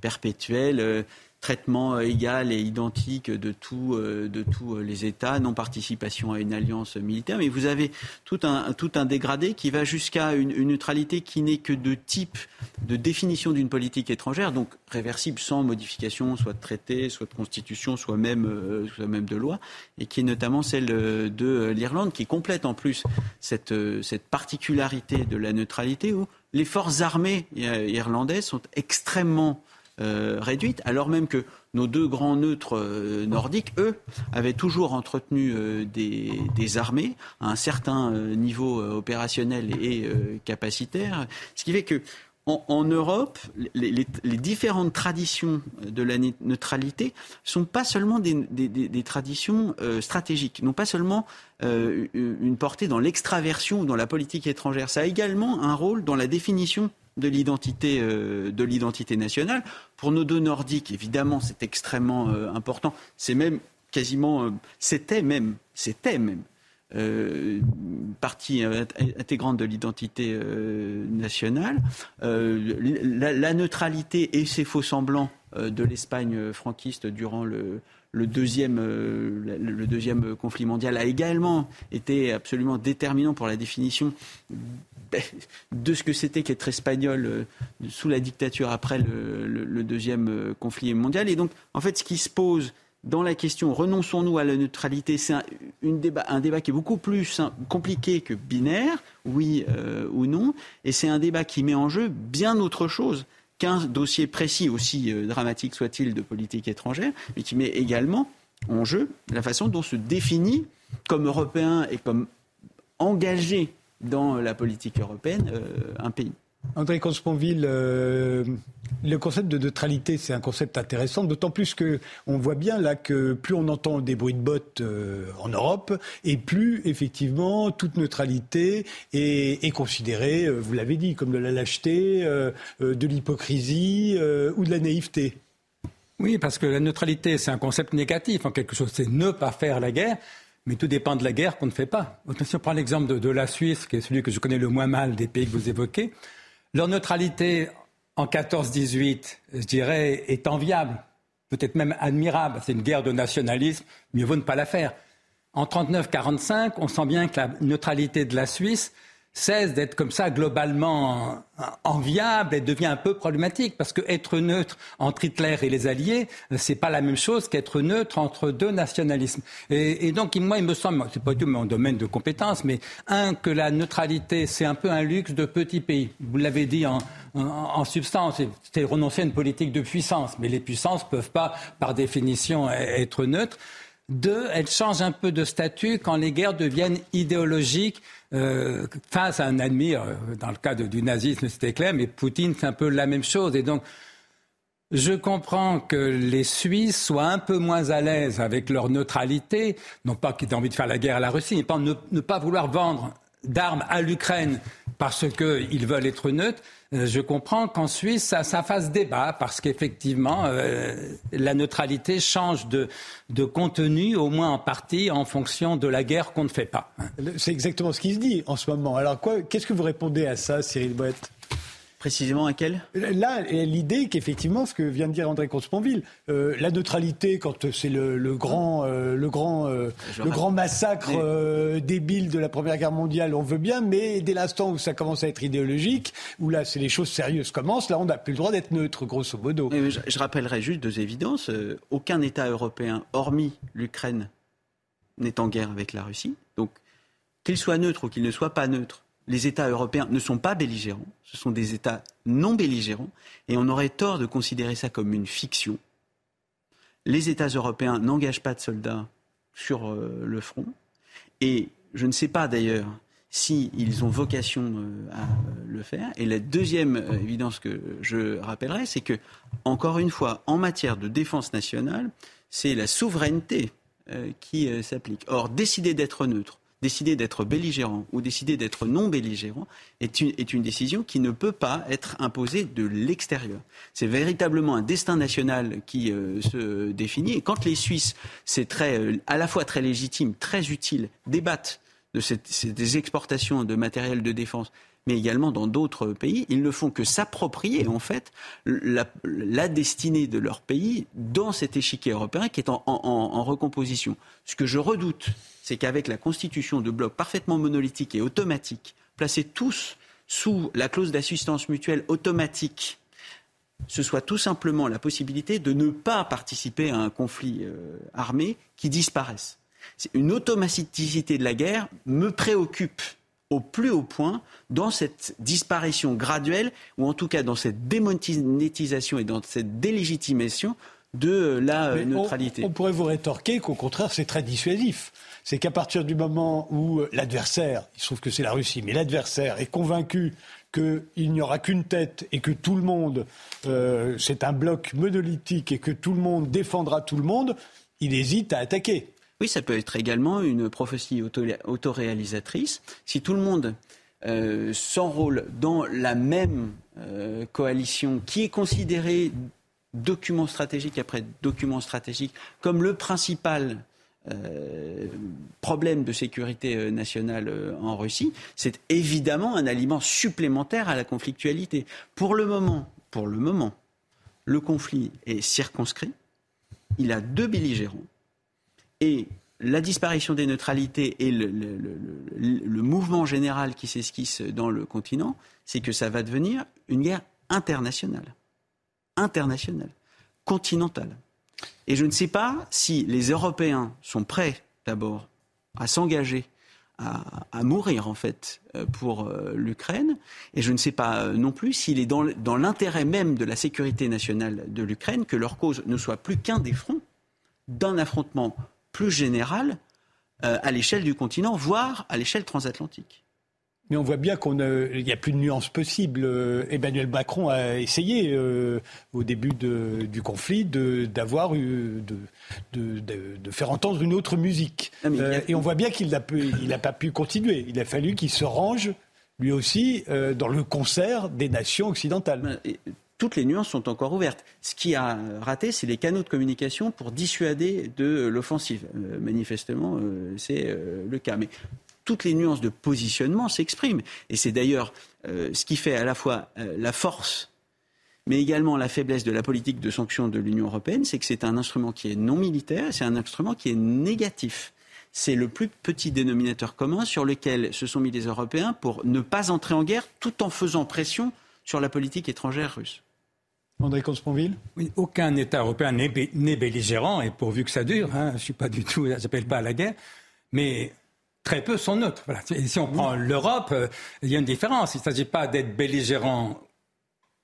perpétuelle, traitement euh, égal et identique de, euh, tous euh, les États, non-participation à une alliance militaire, mais vous avez tout un, dégradé qui va jusqu'à une, neutralité qui n'est que de type de définition d'une politique étrangère, donc réversible sans modification, soit de traité, soit de constitution, soit même, de loi, et qui est notamment celle de l'Irlande, qui complète en plus cette particularité de la neutralité où les forces armées irlandaises sont extrêmement euh, réduite, alors même que nos deux grands neutres euh, nordiques, eux, avaient toujours entretenu euh, des, armées à un certain niveau opérationnel et capacitaire, ce qui fait que en, Europe, les, différentes traditions de la neutralité sont pas seulement des, traditions euh, stratégiques, non pas seulement euh, une portée dans l'extraversion ou dans la politique étrangère. Ça a également un rôle dans la définition de l'identité euh, de l'identité nationale. Pour nos deux nordiques, évidemment, c'est extrêmement important. C'est même quasiment, c'était même, c'était même euh, partie intégrante de l'identité euh, nationale. Euh, la, neutralité et ses faux semblants de l'Espagne franquiste durant le, deuxième, le deuxième conflit mondial a également été absolument déterminant pour la définition de ce que c'était qu'être espagnol sous la dictature après le, deuxième conflit mondial. Et donc, en fait, ce qui se pose, dans la question renonçons-nous à la neutralité, c'est un, débat, qui est beaucoup plus compliqué que binaire, oui euh, ou non, et c'est un débat qui met en jeu bien autre chose qu'un dossier précis, aussi euh, dramatique soit-il, de politique étrangère, mais qui met également en jeu la façon dont se définit comme européen et comme engagé dans la politique européenne euh, un pays. André Consponville, euh, le concept de neutralité, c'est un concept intéressant, d'autant plus que on voit bien là que plus on entend des bruits de bottes euh, en Europe, et plus effectivement toute neutralité est, considérée, euh, vous l'avez dit, comme de la lâcheté, de l'hypocrisie ou de la naïveté. Oui, parce que la neutralité, c'est un concept négatif en quelque chose, c'est ne pas faire la guerre. Mais tout dépend de la guerre qu'on ne fait pas. Si on prend l'exemple de, de, la Suisse, qui est celui que je connais le moins mal des pays que vous évoquez, leur neutralité en 14-18, je dirais, est enviable, peut-être même admirable. C'est une guerre de nationalisme, mieux vaut ne pas la faire. En 39-45, on sent bien que la neutralité de la Suisse cesse d'être comme ça globalement enviable et devient un peu problématique parce que être neutre entre Hitler et les Alliés, c'est pas la même chose qu'être neutre entre deux nationalismes. Et, donc moi, il me semble, c'est pas du tout mon domaine de compétence, mais un que la neutralité, c'est un peu un luxe de petits pays. Vous l'avez dit en, substance, c'est renoncer à une politique de puissance, mais les puissances peuvent pas, par définition, être neutres. Deux, elles changent un peu de statut quand les guerres deviennent idéologiques euh, face à un ennemi. Euh, dans le cas du nazisme, c'était clair, mais Poutine, c'est un peu la même chose. Et donc, je comprends que les Suisses soient un peu moins à l'aise avec leur neutralité, non pas qu'ils aient envie de faire la guerre à la Russie, mais pas ne pas vouloir vendre d'armes à l'Ukraine parce qu'ils veulent être neutres. Euh, je comprends qu'en Suisse, ça, ça, fasse débat parce qu'effectivement, euh, la neutralité change de, de, contenu, au moins en partie, en fonction de la guerre qu'on ne fait pas. C'est exactement ce qui se dit en ce moment. Alors, qu'est-ce que vous répondez à ça, Cyril Boët Précisément à quel? Là, l'idée qu'effectivement, ce que vient de dire André Consponville, euh, la neutralité, quand c'est le, grand, euh, le grand, euh, le grand massacre débile de la Première Guerre mondiale, on veut bien, mais dès l'instant où ça commence à être idéologique, où là, c'est les choses sérieuses commencent, là, on n'a plus le droit d'être neutre, grosso modo. je, je, rappellerai juste deux évidences. aucun État européen, hormis l'Ukraine, n'est en guerre avec la Russie. Donc, qu'il soit neutre ou qu'il ne soit pas neutre, les États européens ne sont pas belligérants, ce sont des États non belligérants, et on aurait tort de considérer ça comme une fiction. Les États européens n'engagent pas de soldats sur euh, le front, et je ne sais pas d'ailleurs s'ils ont vocation euh, à le faire. Et la deuxième euh, évidence que je rappellerai, c'est que, encore une fois, en matière de défense nationale, c'est la souveraineté qui s'applique. Or, décider d'être neutre, décider d'être belligérant ou décider d'être non belligérant est une, décision qui ne peut pas être imposée de l'extérieur. C'est véritablement un destin national qui euh, se définit. Et quand les Suisses, c'est très, euh, à la fois très légitime, très utile, débattent de des exportations de matériel de défense, mais également dans d'autres pays, ils ne font que s'approprier en fait la, destinée de leur pays dans cet échiquier européen qui est en recomposition. Ce que je redoute, c'est qu'avec la constitution de blocs parfaitement monolithiques et automatiques, placés tous sous la clause d'assistance mutuelle automatique, ce soit tout simplement la possibilité de ne pas participer à un conflit euh, armé qui disparaisse. Une automaticité de la guerre me préoccupe au plus haut point dans cette disparition graduelle, ou en tout cas dans cette démonétisation et dans cette délégitimation de la neutralité. On, pourrait vous rétorquer qu'au contraire, c'est très dissuasif. C'est qu'à partir du moment où l'adversaire, il se trouve que c'est la Russie, mais l'adversaire est convaincu qu'il n'y aura qu'une tête et que tout le monde, euh, c'est un bloc monolithique et que tout le monde défendra tout le monde, il hésite à attaquer. Oui, ça peut être également une prophétie autoréalisatrice. Si tout le monde euh, s'enrôle dans la même euh, coalition qui est considérée document stratégique après document stratégique comme le principal euh, problème de sécurité euh, nationale euh, en Russie, c'est évidemment un aliment supplémentaire à la conflictualité. Pour le moment, pour le moment, le conflit est circonscrit. Il a deux belligérants. Et la disparition des neutralités et le, le mouvement général qui s'esquisse dans le continent, c'est que ça va devenir une guerre internationale. Internationale. Continentale. Et je ne sais pas si les Européens sont prêts d'abord à s'engager à, mourir en fait euh, pour euh, l'Ukraine. Et je ne sais pas euh, non plus s'il est dans, dans l'intérêt même de la sécurité nationale de l'Ukraine que leur cause ne soit plus qu'un des fronts d'un affrontement plus général à l'échelle du continent, voire à l'échelle transatlantique. Mais on voit bien qu'il n'y a plus de nuances possibles. Euh, Emmanuel Macron a essayé euh, au début du conflit d'avoir de, de, faire entendre une autre musique. Euh, et on voit bien qu'il n'a pas pu continuer. Il a fallu qu'il se range lui aussi dans le concert des nations occidentales. toutes les nuances sont encore ouvertes. Ce qui a raté, c'est les canaux de communication pour dissuader de l'offensive. manifestement, c'est le cas. Mais toutes les nuances de positionnement s'expriment. Et c'est d'ailleurs euh, ce qui fait à la fois euh, la force, mais également la faiblesse de la politique de sanctions de l'Union européenne, c'est que c'est un instrument qui est non militaire, c'est un instrument qui est négatif. C'est le plus petit dénominateur commun sur lequel se sont mis les Européens pour ne pas entrer en guerre tout en faisant pression sur la politique étrangère russe. André Consponville oui, Aucun État européen n'est belligérant, et pourvu que ça dure, hein, je ne suis pas du tout, j'appelle pas à la guerre, mais très peu sont neutres. Voilà. si on prend l'Europe, euh, il y a une différence. Il ne s'agit pas d'être belligérant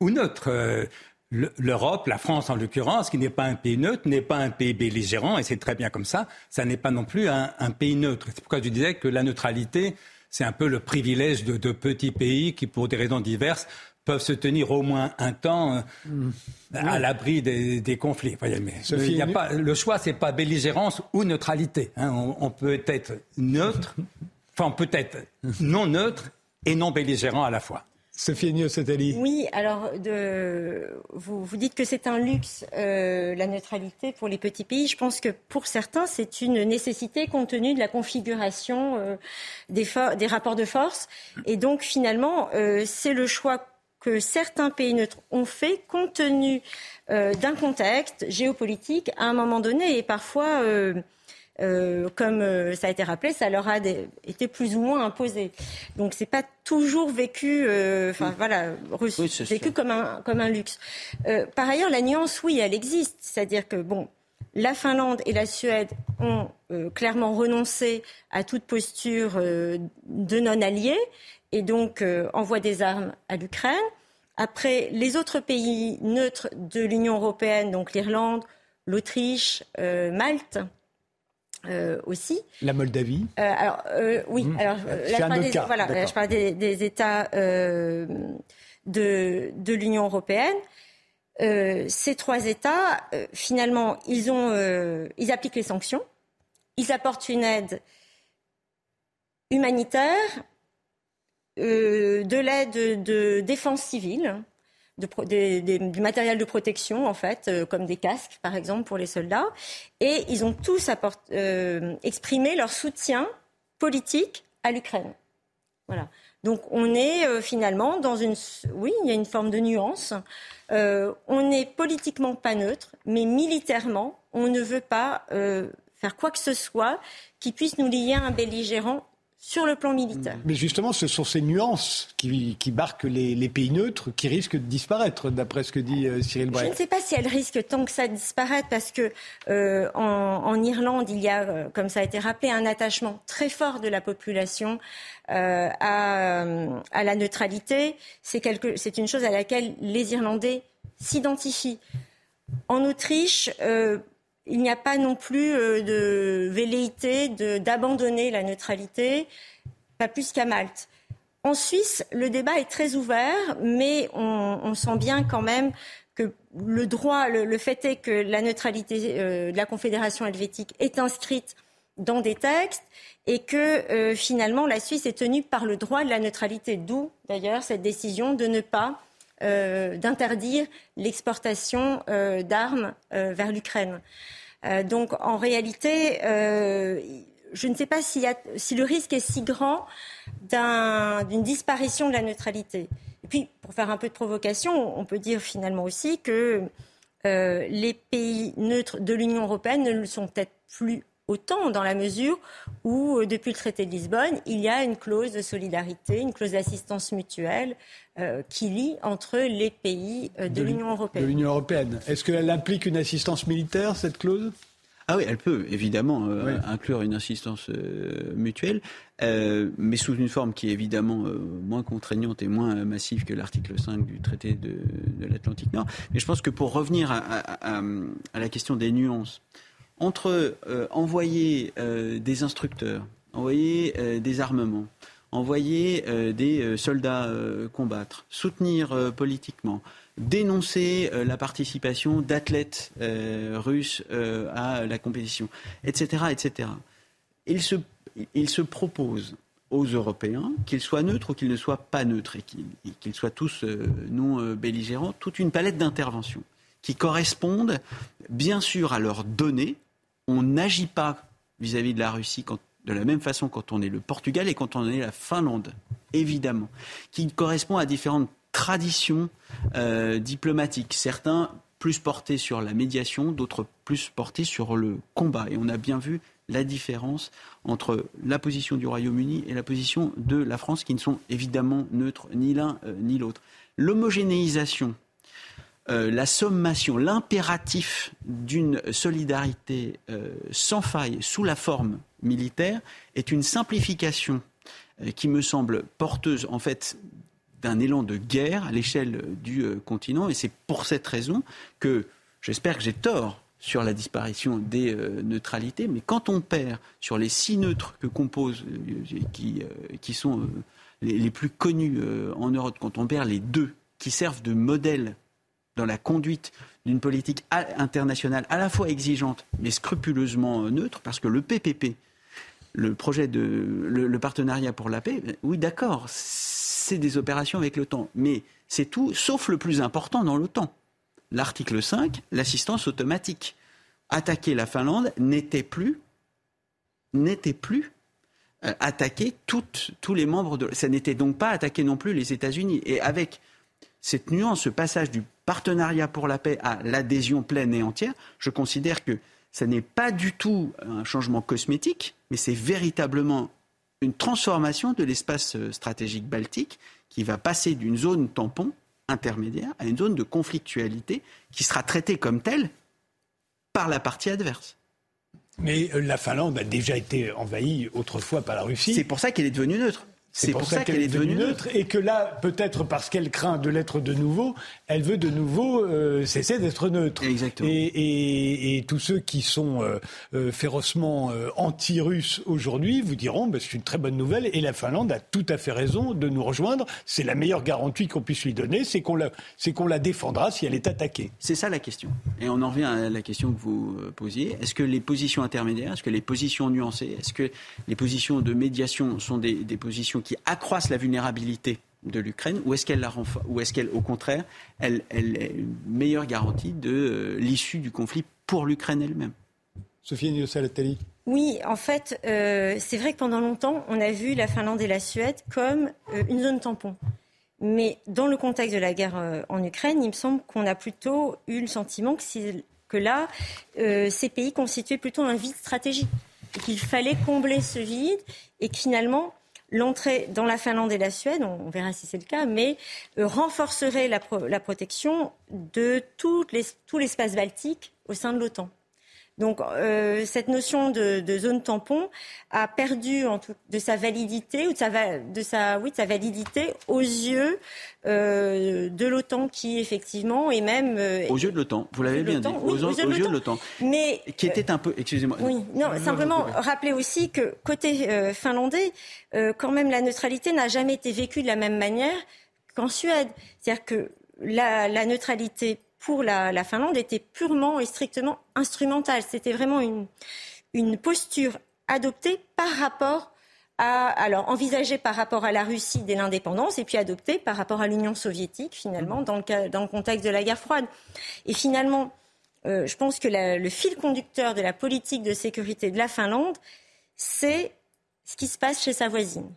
ou neutre. Euh, L'Europe, la France en l'occurrence, qui n'est pas un pays neutre, n'est pas un pays belligérant, et c'est très bien comme ça, ça n'est pas non plus un, pays neutre. C'est pourquoi je disais que la neutralité, c'est un peu le privilège de, de, petits pays qui, pour des raisons diverses, peuvent se tenir au moins un temps euh, à l'abri des, conflits. mais, y a pas, le choix, c'est pas belligérance ou neutralité. Hein. On, peut être neutre, enfin, peut être non neutre et non belligérant à la fois. Sophie Niosatali. Oui, alors de, vous, vous dites que c'est un luxe, euh, la neutralité pour les petits pays. Je pense que pour certains, c'est une nécessité compte tenu de la configuration euh, des, des, rapports de force. Et donc, finalement, c'est le choix que certains pays neutres ont fait compte tenu euh, d'un contexte géopolitique à un moment donné. Et parfois, euh, euh, comme ça a été rappelé, ça leur a été plus ou moins imposé. Donc c'est pas toujours vécu, enfin voilà, vécu comme un comme un luxe. par ailleurs, la nuance, oui, elle existe, c'est-à-dire que bon, la Finlande et la Suède ont clairement renoncé à toute posture de non-alliés et donc envoient des armes à l'Ukraine. Après, les autres pays neutres de l'Union européenne, donc l'Irlande, l'Autriche, euh, Malte, euh, aussi. La Moldavie. Euh, alors oui. Mmh. Alors je parle, des, voilà, je parle des, États de, de l'Union européenne. ces trois États, finalement, ils ont, ils appliquent les sanctions. Ils apportent une aide humanitaire, euh, de l'aide de défense civile, du matériel de protection, en fait, euh, comme des casques, par exemple, pour les soldats. Et ils ont tous euh, exprimé leur soutien politique à l'Ukraine. Voilà. Donc on est finalement dans une... Oui, il y a une forme de nuance. on n'est politiquement pas neutre, mais militairement, on ne veut pas faire quoi que ce soit qui puisse nous lier à un belligérant sur le plan militaire. Mais justement, ce sont ces nuances qui, qui marquent les, pays neutres qui risquent de disparaître, d'après ce que dit euh, Cyril Brett. Je ne sais pas si elles risquent tant que ça de disparaître, parce que euh, en, Irlande, il y a, euh, comme ça a été rappelé, un attachement très fort de la population à, à, la neutralité. C'est une chose à laquelle les Irlandais s'identifient. En Autriche, il n'y a pas non plus de velléité d'abandonner la neutralité, pas plus qu'à Malte. En Suisse, le débat est très ouvert, mais on, sent bien quand même que le droit, le, fait est que la neutralité euh, de la Confédération helvétique est inscrite dans des textes et que euh, finalement la Suisse est tenue par le droit de la neutralité, d'où d'ailleurs cette décision de ne pas euh, d'interdire l'exportation d'armes vers l'Ukraine. donc en réalité, je ne sais pas si, le risque est si grand d'une disparition de la neutralité. Et puis, pour faire un peu de provocation, on peut dire finalement aussi que euh, les pays neutres de l'Union européenne ne le sont peut-être plus autant dans la mesure où, euh, depuis le traité de Lisbonne, il y a une clause de solidarité, une clause d'assistance mutuelle euh, qui lie entre les pays de l'Union européenne. De l'Union européenne. Est-ce qu'elle implique une assistance militaire, cette clause? Ah oui, elle peut évidemment euh, inclure une assistance euh, mutuelle, euh, mais sous une forme qui est évidemment moins contraignante et moins massive que l'article 5 du traité de, l'Atlantique Nord. Mais je pense que pour revenir à, la question des nuances, entre envoyer des instructeurs, envoyer des armements, envoyer des soldats combattre, soutenir politiquement, dénoncer euh, la participation d'athlètes euh, russes euh, à la compétition, etc. etc. Il, se, il se propose aux Européens, qu'ils soient neutres ou qu'ils ne soient pas neutres, et qu'ils soient tous non belligérants, toute une palette d'interventions qui correspondent bien sûr à leurs données. On n'agit pas vis-à-vis de la Russie de la même façon quand on est le Portugal et quand on est la Finlande, évidemment, qui correspond à différentes traditions euh, diplomatiques. Certains plus portés sur la médiation, d'autres plus portés sur le combat. Et on a bien vu la différence entre la position du Royaume-Uni et la position de la France, qui ne sont évidemment neutres ni l'un euh, ni l'autre. L'homogénéisation, euh, la sommation, l'impératif d'une solidarité sans faille sous la forme militaire est une simplification qui me semble porteuse en fait d'un élan de guerre à l'échelle du euh, continent. Et c'est pour cette raison que j'espère que j'ai tort sur la disparition des euh, neutralités, mais quand on perd sur les six neutres que composent, euh, qui sont les, plus connus en Europe, quand on perd les deux qui servent de modèle dans la conduite d'une politique internationale à la fois exigeante mais scrupuleusement neutre, parce que le PPP, le projet de le partenariat pour la paix, oui d'accord, c'est des opérations avec l'OTAN. Mais c'est tout, sauf le plus important dans l'OTAN. L'article 5, l'assistance automatique. Attaquer la Finlande n'était plus, n'était plus euh, attaquer tous les membres de. Ça n'était donc pas attaquer non plus les États-Unis. Et avec cette nuance, ce passage du partenariat pour la paix à l'adhésion pleine et entière, je considère que ça n'est pas du tout un changement cosmétique, mais c'est véritablement une transformation de l'espace euh, stratégique baltique qui va passer d'une zone tampon intermédiaire à une zone de conflictualité qui sera traitée comme telle par la partie adverse. Mais euh, la Finlande a déjà été envahie autrefois par la Russie. C'est pour ça qu'elle est devenue neutre. C'est pour, ça, qu'elle est devenue neutre. Et que là, peut-être parce qu'elle craint de l'être de nouveau, elle veut de nouveau euh, cesser d'être neutre. Exactement. Et, tous ceux qui sont euh, euh, férocement anti-russes aujourd'hui vous diront bah, c'est une très bonne nouvelle et la Finlande a tout à fait raison de nous rejoindre. C'est la meilleure garantie qu'on puisse lui donner, c'est qu'on la, qu'on la défendra si elle est attaquée. C'est ça la question. Et on en revient à la question que vous posiez. Est-ce que les positions intermédiaires, est-ce que les positions nuancées, est-ce que les positions de médiation sont des, des positions qui accroissent la vulnérabilité de l'Ukraine ou est-ce qu'elle la ou est-ce qu'elle au contraire elle, elle, est une meilleure garantie de euh, l'issue du conflit pour l'Ukraine elle-même? Sophie Niosalatali. Oui, en fait, euh, c'est vrai que pendant longtemps, on a vu la Finlande et la Suède comme euh, une zone tampon. Mais dans le contexte de la guerre en Ukraine, il me semble qu'on a plutôt eu le sentiment que, que là, ces pays constituaient plutôt un vide stratégique. Et qu'il fallait combler ce vide et que finalement, l'entrée dans la Finlande et la Suède, on, verra si c'est le cas, mais euh, renforcerait la, protection de tout l'espace baltique au sein de l'OTAN. Donc euh, cette notion de, zone tampon a perdu en tout, de sa validité ou de sa, de sa, oui, de sa validité aux yeux euh, de l'OTAN qui effectivement et même euh, aux yeux de l'OTAN. Vous l'avez bien dit. aux, yeux de l'OTAN. Mais qui était un peu, excusez-moi. Oui, non, simplement rappeler aussi que côté finlandais, quand même la neutralité n'a jamais été vécue de la même manière qu'en Suède. C'est-à-dire que la, la neutralité pour la, Finlande était purement et strictement instrumentale. C'était vraiment une, posture adoptée par rapport à, alors envisagée par rapport à la Russie dès l'indépendance et puis adoptée par rapport à l'Union soviétique finalement dans le, dans le contexte de la guerre froide. Et finalement, euh, je pense que le fil conducteur de la politique de sécurité de la Finlande, c'est ce qui se passe chez sa voisine.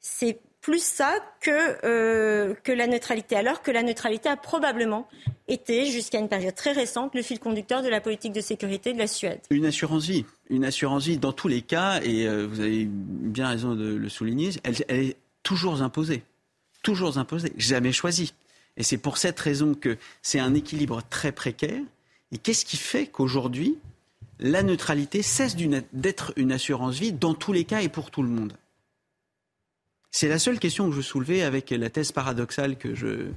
C'est plus ça que, euh, que la neutralité, alors que la neutralité a probablement été, jusqu'à une période très récente, le fil conducteur de la politique de sécurité de la Suède. Une assurance vie, une assurance vie dans tous les cas, et euh, vous avez bien raison de le souligner, elle, est toujours imposée, toujours imposée, jamais choisie. Et c'est pour cette raison que c'est un équilibre très précaire. Et qu'est-ce qui fait qu'aujourd'hui, la neutralité cesse d'être une assurance vie dans tous les cas et pour tout le monde? C'est la seule question que je soulevais avec la thèse paradoxale que je,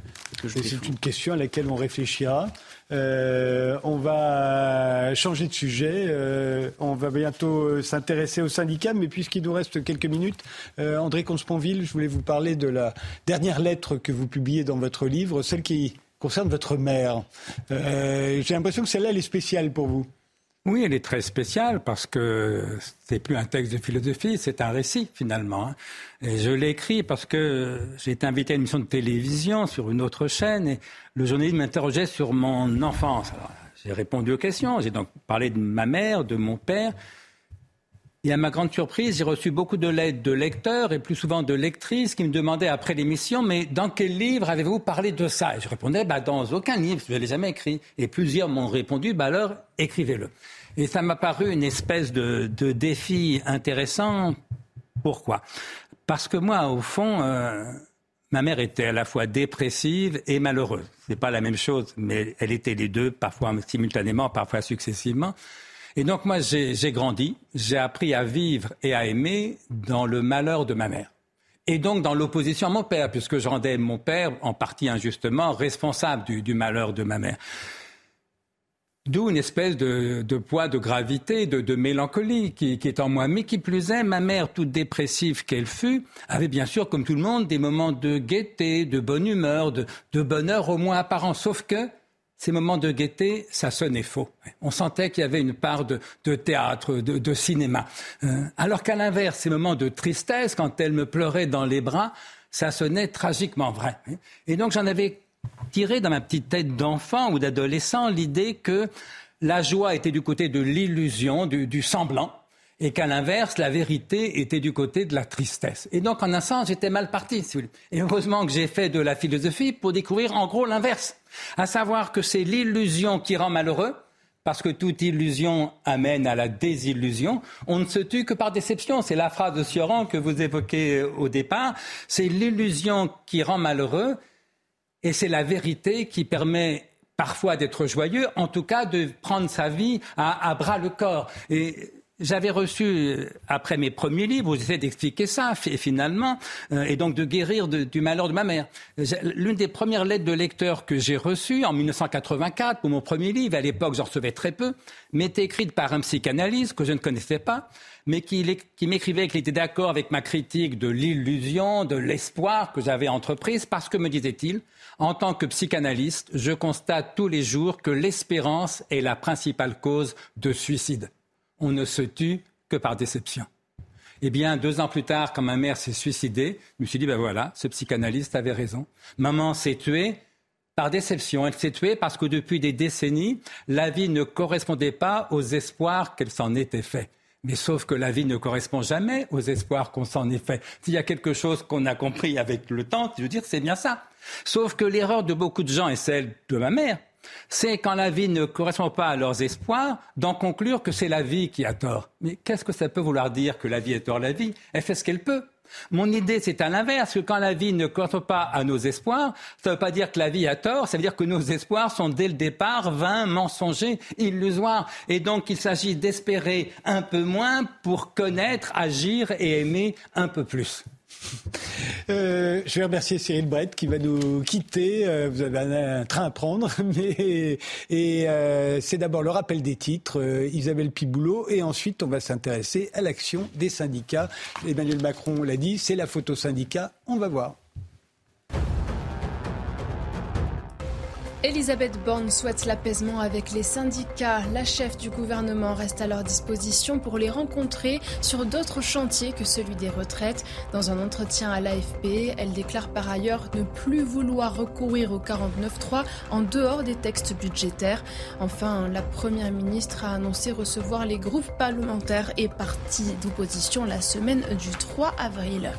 que je C'est une question à laquelle on réfléchira. Euh, on va changer de sujet. Euh, on va bientôt euh, s'intéresser aux syndicats, mais puisqu'il nous reste quelques minutes, André Consponville, je voulais vous parler de la dernière lettre que vous publiez dans votre livre, celle qui concerne votre mère. J'ai l'impression que celle-là, elle est spéciale pour vous. Oui, elle est très spéciale parce que c'est plus un texte de philosophie, c'est un récit finalement. Hein. Et je l'ai écrit parce que j'ai été invité à une émission de télévision sur une autre chaîne et le journaliste m'interrogeait sur mon enfance. J'ai répondu aux questions, j'ai donc parlé de ma mère, de mon père. Et à ma grande surprise, j'ai reçu beaucoup de lettres de lecteurs et plus souvent de lectrices qui me demandaient après l'émission, mais dans quel livre avez-vous parlé de ça? Et je répondais, bah, dans aucun livre, je ne l'ai jamais écrit. Et plusieurs m'ont répondu, bah, alors écrivez-le. Et ça m'a paru une espèce de, défi intéressant. Pourquoi? Parce que moi, au fond, euh, ma mère était à la fois dépressive et malheureuse. Ce n'est pas la même chose, mais elle était les deux, parfois simultanément, parfois successivement. Et donc moi, j'ai grandi, j'ai appris à vivre et à aimer dans le malheur de ma mère. Et donc dans l'opposition à mon père, puisque je rendais mon père, en partie injustement, responsable du, malheur de ma mère. D'où une espèce de, poids de gravité, de, mélancolie qui, est en moi. Mais qui plus est, ma mère, toute dépressive qu'elle fut, avait bien sûr, comme tout le monde, des moments de gaieté, de bonne humeur, de bonheur au moins apparent. Sauf que ces moments de gaieté, ça sonnait faux. On sentait qu'il y avait une part de, théâtre, de, cinéma. Euh, alors qu'à l'inverse, ces moments de tristesse, quand elle me pleurait dans les bras, ça sonnait tragiquement vrai. Et donc j'en avais tiré dans ma petite tête d'enfant ou d'adolescent l'idée que la joie était du côté de l'illusion, du semblant, et qu'à l'inverse, la vérité était du côté de la tristesse. Et donc, en un sens, j'étais mal parti. Et heureusement que j'ai fait de la philosophie pour découvrir en gros l'inverse, à savoir que c'est l'illusion qui rend malheureux, parce que toute illusion amène à la désillusion. On ne se tue que par déception. C'est la phrase de Sioran que vous évoquez au départ. C'est l'illusion qui rend malheureux et c'est la vérité qui permet parfois d'être joyeux, en tout cas de prendre sa vie à, bras le corps. J'avais reçu, euh, après mes premiers livres, j'essaie d'expliquer ça, finalement, euh, et donc de guérir du malheur de ma mère. L'une des premières lettres de lecteur que j'ai reçues en 1984 pour mon premier livre, à l'époque j'en recevais très peu, m'était écrite par un psychanalyste que je ne connaissais pas, mais qui, qui m'écrivait qu'il était d'accord avec ma critique de l'illusion, de l'espoir que j'avais entreprise, parce que, me disait-il, en tant que psychanalyste, je constate tous les jours que l'espérance est la principale cause de suicide on ne se tue que par déception. Eh bien, deux ans plus tard, quand ma mère s'est suicidée, je me suis dit, ben voilà, ce psychanalyste avait raison. Maman s'est tuée par déception. Elle s'est tuée parce que depuis des décennies, la vie ne correspondait pas aux espoirs qu'elle s'en était fait. Mais sauf que la vie ne correspond jamais aux espoirs qu'on s'en est fait. S'il y a quelque chose qu'on a compris avec le temps, je veux dire, c'est bien ça. Sauf que l'erreur de beaucoup de gens et celle de ma mère, c'est quand la vie ne correspond pas à leurs espoirs, d'en conclure que c'est la vie qui a tort. Mais qu'est-ce que ça peut vouloir dire que la vie est tort La vie, elle fait ce qu'elle peut. Mon idée, c'est à l'inverse, que quand la vie ne compte pas à nos espoirs, ça ne veut pas dire que la vie a tort, ça veut dire que nos espoirs sont dès le départ vains, mensongers, illusoires. Et donc, il s'agit d'espérer un peu moins pour connaître, agir et aimer un peu plus. Euh, je vais remercier Cyril Brett qui va nous quitter. Euh, vous avez un, train à prendre, mais euh, c'est d'abord le rappel des titres. Isabelle Piboulot et ensuite on va s'intéresser à l'action des syndicats. Emmanuel Macron l'a dit, c'est la photo syndicat. On va voir. Elisabeth Borne souhaite l'apaisement avec les syndicats. La chef du gouvernement reste à leur disposition pour les rencontrer sur d'autres chantiers que celui des retraites. Dans un entretien à l'AFP, elle déclare par ailleurs ne plus vouloir recourir au 49.3 en dehors des textes budgétaires. Enfin, la première ministre a annoncé recevoir les groupes parlementaires et partis d'opposition la semaine du 3 avril.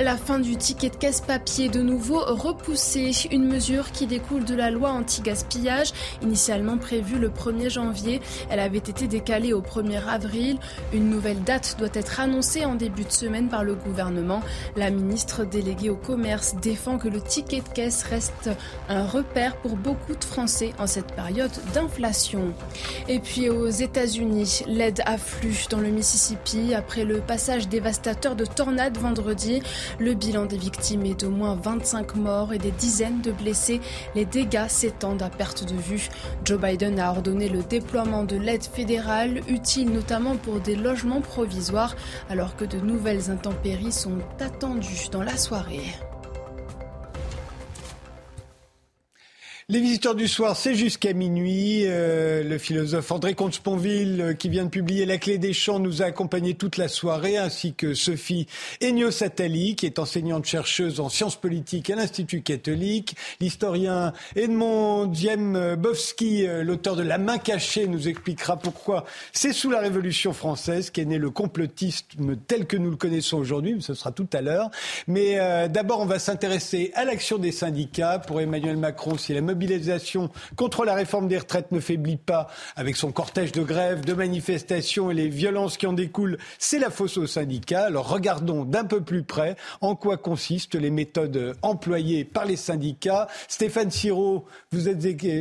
La fin du ticket de caisse papier de nouveau repoussée, une mesure qui découle de la loi anti-gaspillage, initialement prévue le 1er janvier. Elle avait été décalée au 1er avril. Une nouvelle date doit être annoncée en début de semaine par le gouvernement. La ministre déléguée au commerce défend que le ticket de caisse reste un repère pour beaucoup de Français en cette période d'inflation. Et puis aux États-Unis, l'aide afflue dans le Mississippi après le passage dévastateur de tornades vendredi. Le bilan des victimes est d'au moins 25 morts et des dizaines de blessés. Les dégâts s'étendent à perte de vue. Joe Biden a ordonné le déploiement de l'aide fédérale, utile notamment pour des logements provisoires, alors que de nouvelles intempéries sont attendues dans la soirée. Les visiteurs du soir, c'est jusqu'à minuit. Euh, le philosophe André Comte-Sponville, euh, qui vient de publier La clé des champs, nous a accompagnés toute la soirée, ainsi que Sophie Ennio-Satali, qui est enseignante-chercheuse en sciences politiques à l'Institut catholique. L'historien Edmond Diembowski, euh, l'auteur de La main cachée, nous expliquera pourquoi c'est sous la Révolution française qu'est né le complotisme tel que nous le connaissons aujourd'hui, mais ce sera tout à l'heure. Mais d'abord, on va s'intéresser à l'action des syndicats. Pour Emmanuel Macron, si la mobilisation contre la réforme des retraites ne faiblit pas avec son cortège de grèves, de manifestations et les violences qui en découlent, c'est la fosse aux syndicats. Alors regardons d'un peu plus près en quoi consistent les méthodes employées par les syndicats. Stéphane Siro, vous êtes,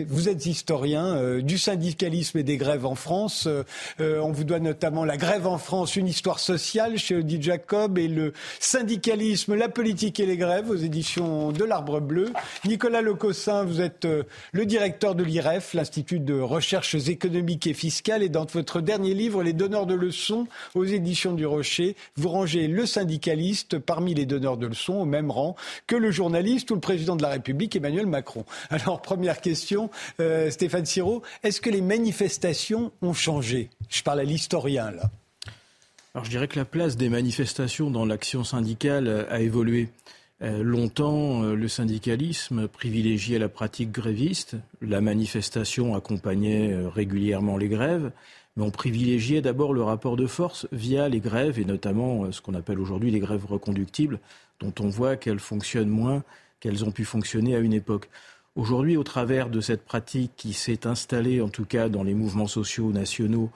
vous êtes historien euh, du syndicalisme et des grèves en France. Euh, euh, on vous doit notamment la grève en France, une histoire sociale chez Odile Jacob et le syndicalisme, la politique et les grèves aux éditions de l'Arbre Bleu. Nicolas Lecossin, vous êtes euh, le directeur de l'IREF, l'Institut de recherches économiques et fiscales, et dans votre dernier livre, Les donneurs de leçons, aux éditions du Rocher, vous rangez le syndicaliste parmi les donneurs de leçons, au même rang que le journaliste ou le président de la République, Emmanuel Macron. Alors, première question, euh, Stéphane Siro, est-ce que les manifestations ont changé? Je parle à l'historien, là. Alors, je dirais que la place des manifestations dans l'action syndicale a évolué. Euh, longtemps, euh, le syndicalisme privilégiait la pratique gréviste. La manifestation accompagnait euh, régulièrement les grèves. Mais on privilégiait d'abord le rapport de force via les grèves, et notamment ce qu'on appelle aujourd'hui les grèves reconductibles, dont on voit qu'elles fonctionnent moins qu'elles ont pu fonctionner à une époque. Aujourd'hui, au travers de cette pratique qui s'est installée, en tout cas dans les mouvements sociaux nationaux,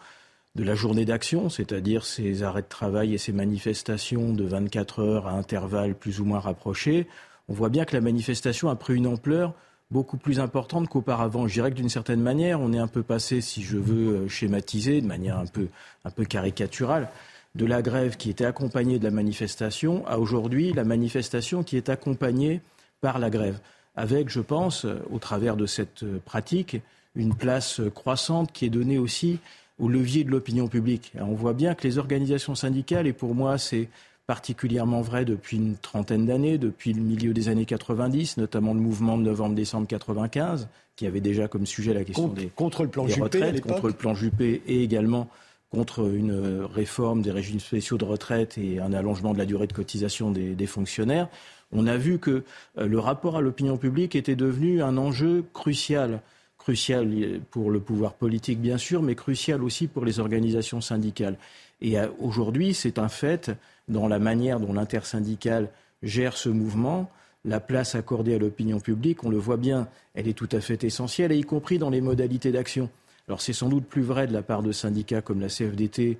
de la journée d'action, c'est-à-dire ces arrêts de travail et ces manifestations de 24 heures à intervalles plus ou moins rapprochés, on voit bien que la manifestation a pris une ampleur beaucoup plus importante qu'auparavant. Je dirais que d'une certaine manière, on est un peu passé, si je veux euh, schématiser de manière un peu, un peu caricaturale, de la grève qui était accompagnée de la manifestation à aujourd'hui la manifestation qui est accompagnée par la grève. Avec, je pense, au travers de cette euh, pratique, une place croissante qui est donnée aussi au levier de l'opinion publique. On voit bien que les organisations syndicales, et pour moi c'est particulièrement vrai depuis une trentaine d'années, depuis le milieu des années 90, notamment le mouvement de novembre-décembre 95, qui avait déjà comme sujet la question des, contre le plan Juppé retraites, contre le plan Juppé et également contre une réforme des régimes spéciaux de retraite et un allongement de la durée de cotisation des, des fonctionnaires. On a vu que euh, le rapport à l'opinion publique était devenu un enjeu crucial crucial pour le pouvoir politique, bien sûr, mais crucial aussi pour les organisations syndicales. Et euh, aujourd'hui, c'est un fait, dans la manière dont l'intersyndicale gère ce mouvement, la place accordée à l'opinion publique, on le voit bien, elle est tout à fait essentielle, et y compris dans les modalités d'action. Alors c'est sans doute plus vrai de la part de syndicats comme la CFDT,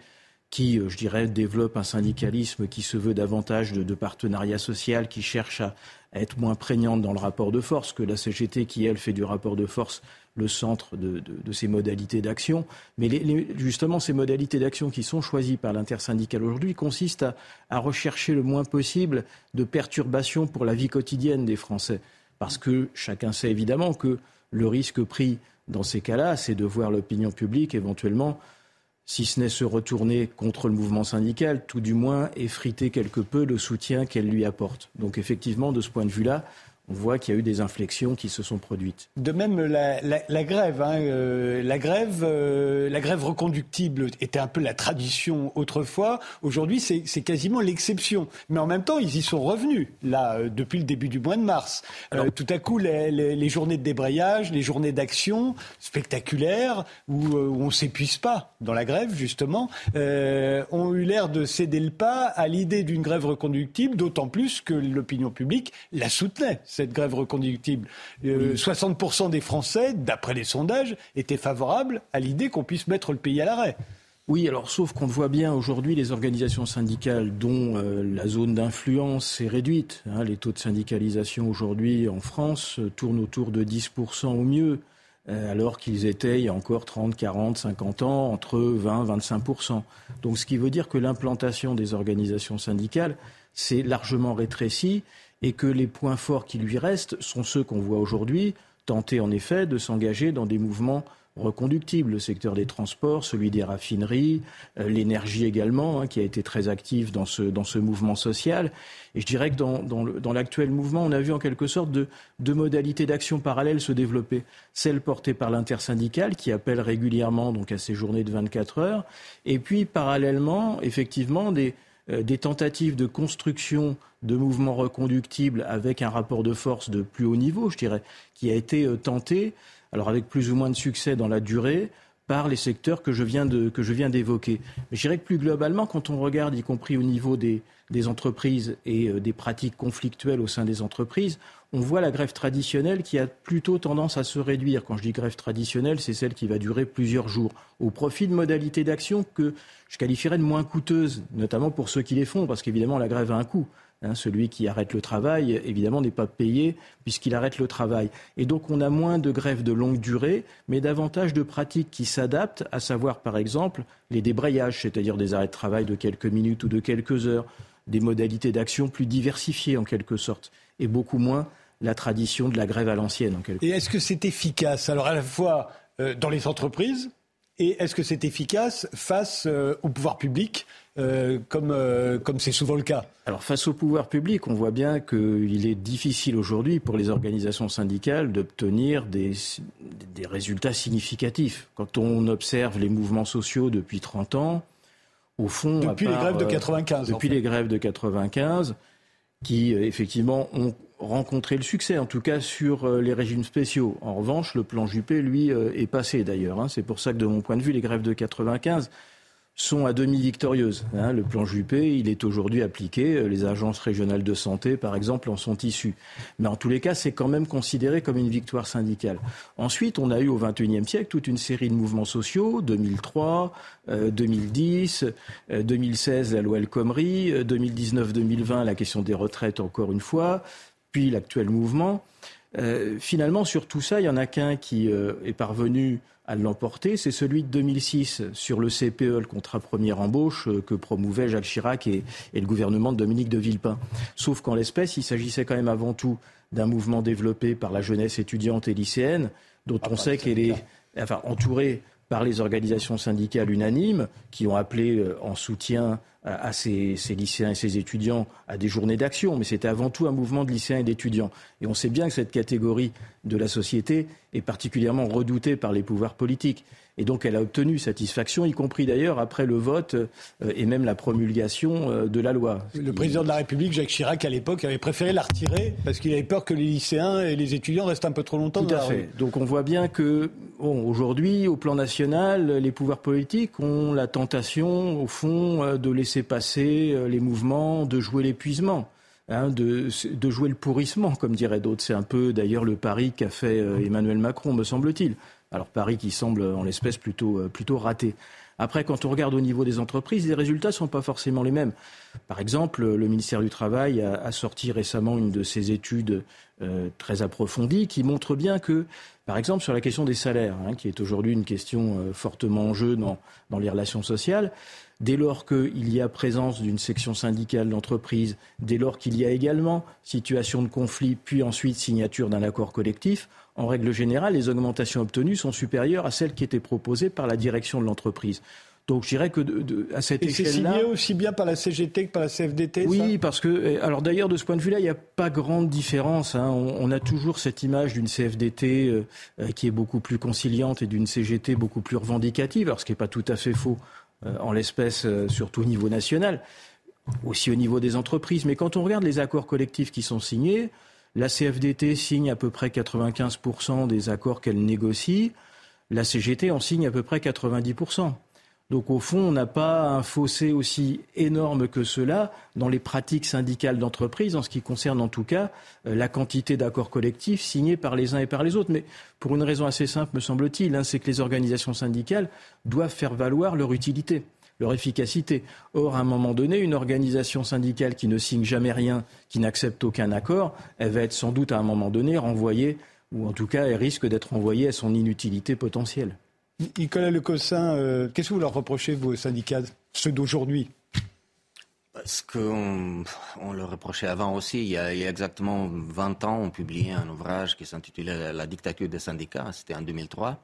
qui, je dirais, développe un syndicalisme qui se veut davantage de, partenariat social, qui cherche à, être moins prégnante dans le rapport de force que la CGT qui, elle, fait du rapport de force le centre de, ses modalités d'action. Mais justement, ces modalités d'action qui sont choisies par l'intersyndicale aujourd'hui consistent à, rechercher le moins possible de perturbations pour la vie quotidienne des Français. Parce que chacun sait évidemment que le risque pris dans ces cas-là, c'est de voir l'opinion publique éventuellement, si ce n'est se retourner contre le mouvement syndical, tout du moins effriter quelque peu le soutien qu'elle lui apporte. Donc effectivement, de ce point de vue-là, on voit qu'il y a eu des inflexions qui se sont produites. De même, la, grève, hein, euh, la grève, euh, la grève reconductible était un peu la tradition autrefois. Aujourd'hui, c'est quasiment l'exception. Mais en même temps, ils y sont revenus là euh, depuis le début du mois de mars. tout à coup, les, journées de débrayage, les journées d'action spectaculaires où, où on s'épuise pas dans la grève justement, ont eu l'air de céder le pas à l'idée d'une grève reconductible, d'autant plus que l'opinion publique la soutenait cette grève reconductible. 60% euh, des Français, d'après les sondages, étaient favorables à l'idée qu'on puisse mettre le pays à l'arrêt. Oui, alors sauf qu'on le voit bien aujourd'hui, les organisations syndicales dont euh, la zone d'influence est réduite. Hein, les taux de syndicalisation aujourd'hui en France euh, tournent autour de 10% au mieux, alors qu'ils étaient il y a encore 30, 40, 50 ans entre 20, 25%. Donc ce qui veut dire que l'implantation des organisations syndicales s'est largement rétrécie et que les points forts qui lui restent sont ceux qu'on voit aujourd'hui, tenter en effet de s'engager dans des mouvements reconductibles, le secteur des transports, celui des raffineries, euh, l'énergie également, hein, qui a été très active dans ce, dans ce mouvement social. Et je dirais que dans, dans l'actuel mouvement, on a vu en quelque sorte deux modalités d'action parallèles se développer. Celle portée par l'intersyndicale, qui appelle régulièrement donc, à ces journées de 24 heures, et puis parallèlement, effectivement, des, des tentatives de construction de mouvements reconductibles avec un rapport de force de plus haut niveau, je dirais, qui a été euh, tenté, alors avec plus ou moins de succès dans la durée, par les secteurs que je viens d'évoquer. Mais je dirais que plus globalement, quand on regarde, y compris au niveau des, des entreprises et euh, des pratiques conflictuelles au sein des entreprises, on voit la grève traditionnelle qui a plutôt tendance à se réduire. Quand je dis grève traditionnelle, c'est celle qui va durer plusieurs jours, au profit de modalités d'action que je qualifierais de moins coûteuses, notamment pour ceux qui les font, parce qu'évidemment la grève a un coût. Hein, celui qui arrête le travail, évidemment, n'est pas payé puisqu'il arrête le travail. Et donc, on a moins de grèves de longue durée, mais davantage de pratiques qui s'adaptent, à savoir, par exemple, les débrayages, c'est-à-dire des arrêts de travail de quelques minutes ou de quelques heures, des modalités d'action plus diversifiées en quelque sorte, et beaucoup moins la tradition de la grève à l'ancienne en quelque Et est-ce que c'est efficace Alors à la fois euh, dans les entreprises, et est-ce que c'est efficace face euh, au pouvoir public euh, comme comme c'est souvent le cas? Alors face au pouvoir public, on voit bien qu'il est difficile aujourd'hui pour les organisations syndicales d'obtenir des, des résultats significatifs. Quand on observe les mouvements sociaux depuis 30 ans, au fond, depuis les grèves de 95. Euh, depuis les grèves de 95, qui euh, effectivement ont rencontré le succès, en tout cas sur euh, les régimes spéciaux. En revanche, le plan Juppé, lui, est passé d'ailleurs. Hein. C'est pour ça que, de mon point de vue, les grèves de 95 sont à demi victorieuses. Hein. Le plan Juppé, il est aujourd'hui appliqué. Euh, les agences régionales de santé, par exemple, en sont issues. Mais en tous les cas, c'est quand même considéré comme une victoire syndicale. Ensuite, on a eu au XXIe siècle toute une série de mouvements sociaux, 2003, 2010, 2016, la loi El Khomri, 2019-2020, euh, la question des retraites, encore une fois, puis l'actuel mouvement. Euh, finalement, sur tout ça, il y en a qu'un qui est parvenu à l'emporter, c'est celui de 2006 sur le CPE, le contrat première embauche euh, que promouvaient Jacques Chirac et, le gouvernement de Dominique de Villepin. Sauf qu'en l'espèce, il s'agissait quand même avant tout d'un mouvement développé par la jeunesse étudiante et lycéenne, dont ah, on sait qu'elle est enfin, entourée par les organisations syndicales unanimes qui ont appelé euh, en soutien à ces, lycéens et ces étudiants à des journées d'action, mais c'était avant tout un mouvement de lycéens et d'étudiants. Et on sait bien que cette catégorie de la société est particulièrement redoutée par les pouvoirs politiques. Et donc elle a obtenu satisfaction, y compris d'ailleurs après le vote euh, et même la promulgation euh, de la loi. Le président de la République, Jacques Chirac, à l'époque, avait préféré la retirer parce qu'il avait peur que les lycéens et les étudiants restent un peu trop longtemps Tout à fait. Donc on voit bien que bon, aujourd'hui, au plan national, les pouvoirs politiques ont la tentation, au fond, euh, de laisser passer les mouvements, de jouer l'épuisement. Hein, de, jouer le pourrissement, comme diraient d'autres. C'est un peu d'ailleurs le pari qu'a fait Emmanuel Macron, me semble-t-il. Alors Paris qui semble en l'espèce plutôt, plutôt raté. Après, quand on regarde au niveau des entreprises, les résultats ne sont pas forcément les mêmes. Par exemple, le ministère du Travail a, sorti récemment une de ses études euh, très approfondies qui montre bien que, par exemple, sur la question des salaires, hein, qui est aujourd'hui une question euh, fortement en jeu dans, dans les relations sociales, dès lors qu'il y a présence d'une section syndicale d'entreprise, dès lors qu'il y a également situation de conflit, puis ensuite signature d'un accord collectif, en règle générale, les augmentations obtenues sont supérieures à celles qui étaient proposées par la direction de l'entreprise. Donc je dirais que à cette échelle-là. C'est signé aussi bien par la CGT que par la CFDT. Oui, parce que alors d'ailleurs de ce point de vue-là, il n'y a pas grande différence. Hein. On, a toujours cette image d'une CFDT euh, euh, qui est beaucoup plus conciliante et d'une CGT beaucoup plus revendicative. Alors ce qui n'est pas tout à fait faux euh, en l'espèce, surtout au niveau national, aussi au niveau des entreprises. Mais quand on regarde les accords collectifs qui sont signés, la CFDT signe à peu près 95% des accords qu'elle négocie. La CGT en signe à peu près 90%. Donc au fond, on n'a pas un fossé aussi énorme que cela dans les pratiques syndicales d'entreprise, en ce qui concerne en tout cas euh, la quantité d'accords collectifs signés par les uns et par les autres. Mais pour une raison assez simple, me semble-t-il, hein, c'est que les organisations syndicales doivent faire valoir leur utilité leur efficacité. Or, à un moment donné, une organisation syndicale qui ne signe jamais rien, qui n'accepte aucun accord, elle va être sans doute à un moment donné renvoyée, ou en tout cas, elle risque d'être renvoyée à son inutilité potentielle. Nicolas Lecossin, euh, qu'est-ce que vous leur reprochez, vos syndicats, ceux d'aujourd'hui? Ce qu'on on leur reprochait avant aussi, il y, a, exactement 20 ans, on publiait un ouvrage qui s'intitulait La dictature des syndicats, c'était en 2003,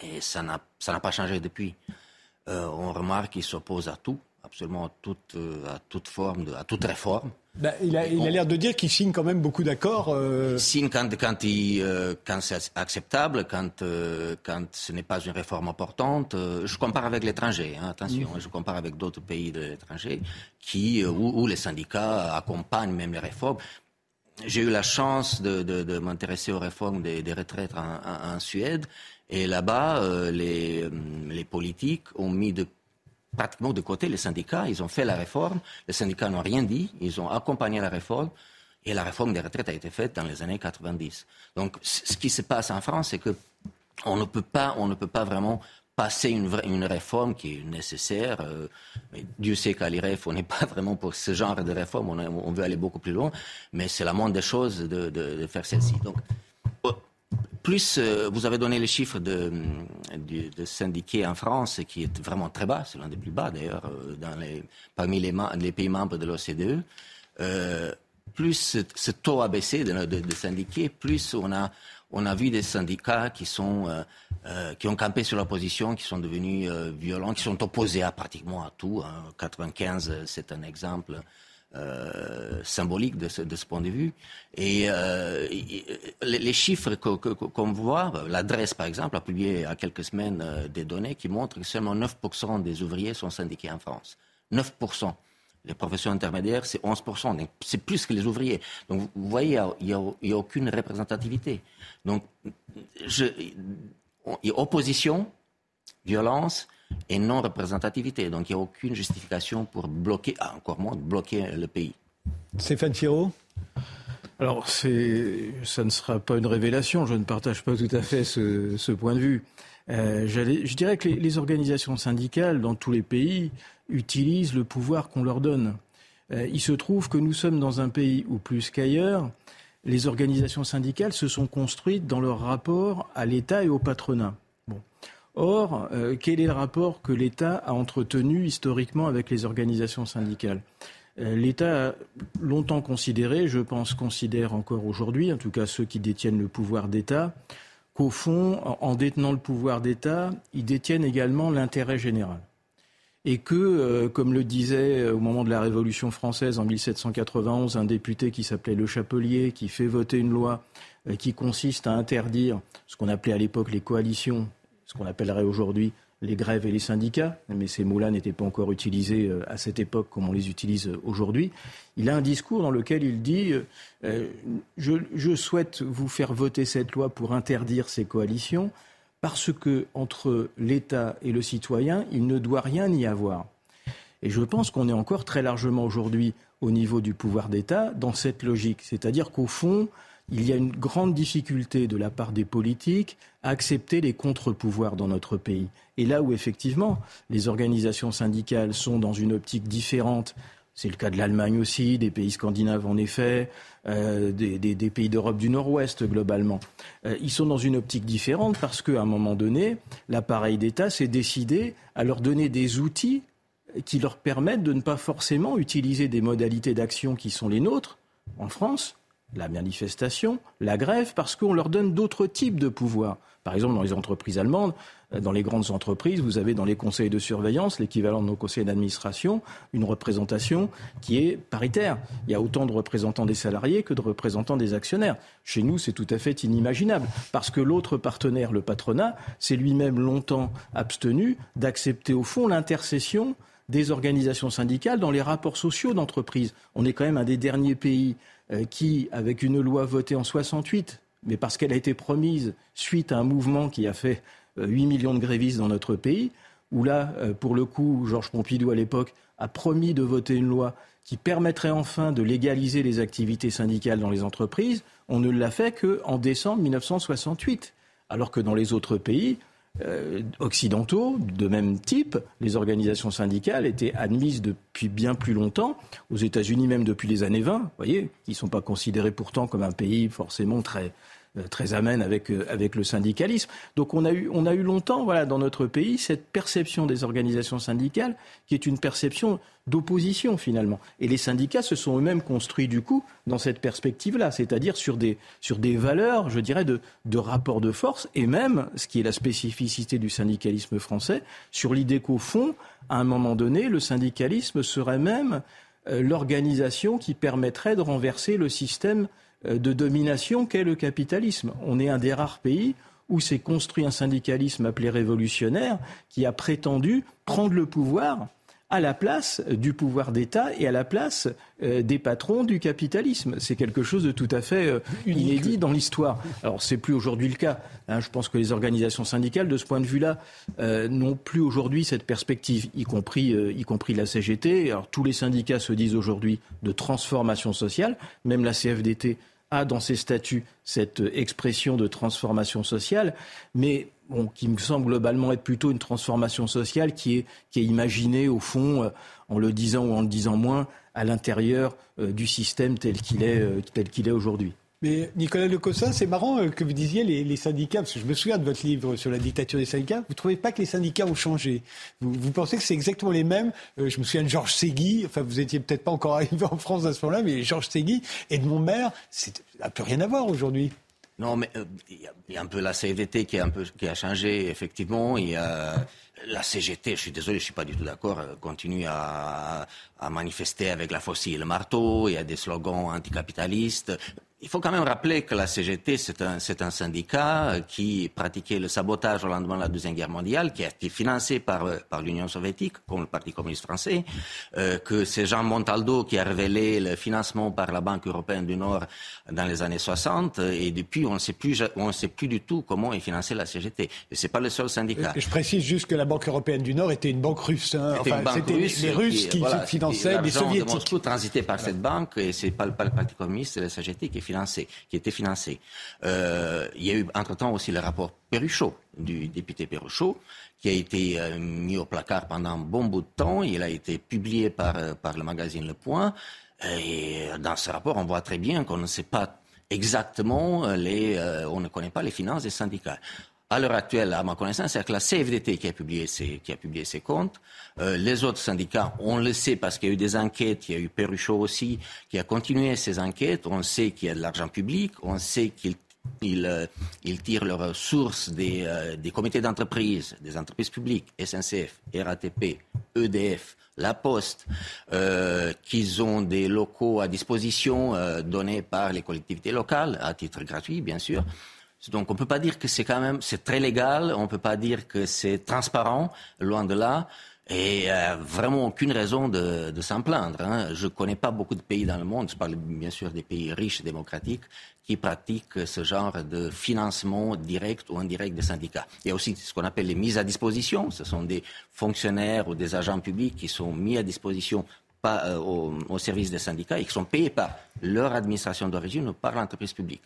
et ça n'a pas changé depuis. Euh, on remarque qu'il s'oppose à tout, absolument à toute, euh, à toute forme, de, à toute réforme. Ben, il a l'air de dire qu'il signe quand même beaucoup d'accords. Euh... Il signe quand, quand, euh, quand c'est acceptable, quand, quand ce n'est pas une réforme importante. je compare avec l'étranger, hein, attention, mm. je compare avec d'autres pays de l'étranger qui, où, les syndicats accompagnent même les réformes. J'ai eu la chance de, de, de m'intéresser aux réformes des, des retraites en, en Suède et là-bas, euh, les, euh, les, politiques ont mis pratiquement de côté les syndicats. Ils ont fait la réforme. Les syndicats n'ont rien dit. Ils ont accompagné la réforme. Et la réforme des retraites a été faite dans les années 90. Donc, ce qui se passe en France, c'est que on ne peut pas, on ne peut pas vraiment passer une, réforme qui est nécessaire. Euh, Dieu sait qu'à l'IREF, on n'est pas vraiment pour ce genre de réforme. On, veut aller beaucoup plus loin. Mais c'est la moindre des choses de, de, de faire celle-ci. Donc, plus, euh, vous avez donné les chiffres de, de, syndiqués en France, qui est vraiment très bas, c'est l'un des plus bas d'ailleurs, euh, parmi les, pays membres de l'OCDE. Euh, plus ce, taux a baissé de, syndiqués, plus on a, on a vu des syndicats qui, sont, qui ont campé sur leur position, qui sont devenus violents, qui sont opposés à pratiquement à tout. 95, hein. c'est un exemple. Euh, symbolique de ce, point de vue. Et euh, les, chiffres qu'on voit, l'adresse par exemple a publié il y a quelques semaines euh, des données qui montrent que seulement 9% des ouvriers sont syndiqués en France. 9%. Les professions intermédiaires, c'est 11%. C'est plus que les ouvriers. Donc vous voyez, il n'y a, a, aucune représentativité. Donc, je, opposition, violence, et non-représentativité. Donc il n'y a aucune justification pour bloquer, ah, encore moins bloquer le pays. Stéphane Thiraud? Alors, ça ne sera pas une révélation, je ne partage pas tout à fait ce, point de vue. Euh, je dirais que les, organisations syndicales dans tous les pays utilisent le pouvoir qu'on leur donne. Euh, il se trouve que nous sommes dans un pays où, plus qu'ailleurs, les organisations syndicales se sont construites dans leur rapport à l'État et au patronat. Or, euh, quel est le rapport que l'État a entretenu historiquement avec les organisations syndicales? Euh, L'État a longtemps considéré, je pense considère encore aujourd'hui, en tout cas ceux qui détiennent le pouvoir d'État, qu'au fond, en détenant le pouvoir d'État, ils détiennent également l'intérêt général. Et que, euh, comme le disait au moment de la Révolution française en 1791 un député qui s'appelait Le Chapelier, qui fait voter une loi qui consiste à interdire ce qu'on appelait à l'époque les coalitions ce qu'on appellerait aujourd'hui les grèves et les syndicats, mais ces mots-là n'étaient pas encore utilisés euh, à cette époque comme on les utilise euh, aujourd'hui. Il a un discours dans lequel il dit euh, je, souhaite vous faire voter cette loi pour interdire ces coalitions parce que entre l'État et le citoyen, il ne doit rien y avoir. Et je pense qu'on est encore très largement aujourd'hui au niveau du pouvoir d'État dans cette logique, c'est-à-dire qu'au fond, il y a une grande difficulté de la part des politiques à accepter les contre-pouvoirs dans notre pays. Et là où effectivement les organisations syndicales sont dans une optique différente, c'est le cas de l'Allemagne aussi, des pays scandinaves en effet, euh, des, pays d'Europe du Nord-Ouest globalement. Euh, ils sont dans une optique différente parce qu'à un moment donné, l'appareil d'État s'est décidé à leur donner des outils qui leur permettent de ne pas forcément utiliser des modalités d'action qui sont les nôtres en France, la manifestation, la grève, parce qu'on leur donne d'autres types de pouvoirs. Par exemple, dans les entreprises allemandes, euh, dans les grandes entreprises, vous avez dans les conseils de surveillance, l'équivalent de nos conseils d'administration, une représentation qui est paritaire. Il y a autant de représentants des salariés que de représentants des actionnaires. Chez nous, c'est tout à fait inimaginable, parce que l'autre partenaire, le patronat, s'est lui-même longtemps abstenu d'accepter au fond l'intercession des organisations syndicales dans les rapports sociaux d'entreprise. On est quand même un des derniers pays qui, avec une loi votée en 68, mais parce qu'elle a été promise suite à un mouvement qui a fait 8 euh, millions de grévistes dans notre pays, où là, euh, pour le coup, Georges Pompidou à l'époque a promis de voter une loi qui permettrait enfin de légaliser les activités syndicales dans les entreprises, on ne l'a fait qu'en décembre 1968. Alors que dans les autres pays, euh, occidentaux de même type, les organisations syndicales étaient admises depuis bien plus longtemps, aux États-Unis même depuis les années 20, vous voyez, qui ne sont pas considérés pourtant comme un pays forcément très, très amène avec, euh, avec le syndicalisme. Donc on a eu, on a eu longtemps voilà, dans notre pays cette perception des organisations syndicales qui est une perception d'opposition finalement. Et les syndicats se sont eux-mêmes construits du coup dans cette perspective-là, c'est-à-dire sur des, sur des valeurs, je dirais, de, de rapport de force et même, ce qui est la spécificité du syndicalisme français, sur l'idée qu'au fond, à un moment donné, le syndicalisme serait même euh, l'organisation qui permettrait de renverser le système euh, de domination qu'est le capitalisme. On est un des rares pays où s'est construit un syndicalisme appelé révolutionnaire qui a prétendu prendre le pouvoir à la place du pouvoir d'État et à la place euh, des patrons du capitalisme. C'est quelque chose de tout à fait euh, inédit dans l'histoire. Alors c'est plus aujourd'hui le cas. Hein. je pense que les organisations syndicales, de ce point de vue-là, n'ont plus aujourd'hui cette perspective, y compris, y compris la CGT. Alors tous les syndicats se disent aujourd'hui de transformation sociale. Même la CFDT a dans ses statuts cette expression de transformation sociale, mais qui me semble globalement être plutôt une transformation sociale qui est, imaginée au fond, euh, en le disant ou en le disant moins, à l'intérieur euh, du système tel qu'il est, euh, tel qu'il est aujourd'hui. Mais Nicolas Lecossin, c'est marrant que vous disiez les, syndicats, parce que je me souviens de votre livre sur la dictature des syndicats. Vous ne trouvez pas que les syndicats ont changé? Vous, pensez que c'est exactement les mêmes? Je me souviens de Georges Segui, enfin vous étiez peut-être pas encore arrivé en France à ce moment-là, mais Georges Segui et de mon maire, ça n'a plus rien à voir aujourd'hui. Non, mais euh, il y, a un peu la CVT qui, un peu, qui a changé, effectivement. Il y a la CGT, je suis désolé, je suis pas du tout d'accord, continue à, à, manifester avec la faucille et le marteau. Il y a des slogans anticapitalistes. Il faut quand même rappeler que la CGT, c'est un, un, syndicat qui pratiquait le sabotage au lendemain de la Deuxième Guerre mondiale, qui a été financé par, par l'Union soviétique, comme le Parti communiste français, euh, que c'est Jean Montaldo qui a révélé le financement par la Banque européenne du Nord dans les années 60, et depuis, on ne sait plus, on ne sait plus du tout comment est financé la CGT. Et c'est pas le seul syndicat. Je précise juste que la Banque européenne du Nord était une banque russe. Hein. Enfin, c'était les Russes qui, finançaient les Soviétiques. de Moscou transitait par cette banque, et c'est pas, pas le Parti communiste, c'est la CGT qui qui était financé. Euh, il y a eu entre-temps aussi le rapport Perruchot, du député Perruchot, qui a été euh, mis au placard pendant un bon bout de temps. Il a été publié par, euh, par le magazine Le Point. Et dans ce rapport, on voit très bien qu'on ne sait pas exactement les, on ne connaît pas les finances des syndicats à l'heure actuelle, à ma connaissance, c'est la CFDT qui a publié ses, qui a publié ses comptes. Euh, les autres syndicats, on le sait parce qu'il y a eu des enquêtes, il y a eu Perruchot aussi, qui a continué ces enquêtes. On sait qu'il y a de l'argent public, on sait qu'ils ils, euh, tirent leurs sources des, euh, des comités d'entreprise, des entreprises publiques, SNCF, RATP, EDF, La Poste, qu'ils ont des locaux à disposition donnés par les collectivités locales, à titre gratuit, bien sûr. Donc on ne peut pas dire que c'est quand même très légal, on ne peut pas dire que c'est transparent, loin de là. Et euh, vraiment aucune raison de, s'en plaindre. Hein. Je ne connais pas beaucoup de pays dans le monde, je parle bien sûr des pays riches et démocratiques, qui pratiquent ce genre de financement direct ou indirect des syndicats. Il y a aussi ce qu'on appelle les mises à disposition. Ce sont des fonctionnaires ou des agents publics qui sont mis à disposition euh, au, service des syndicats et qui sont payés par leur administration d'origine ou par l'entreprise publique.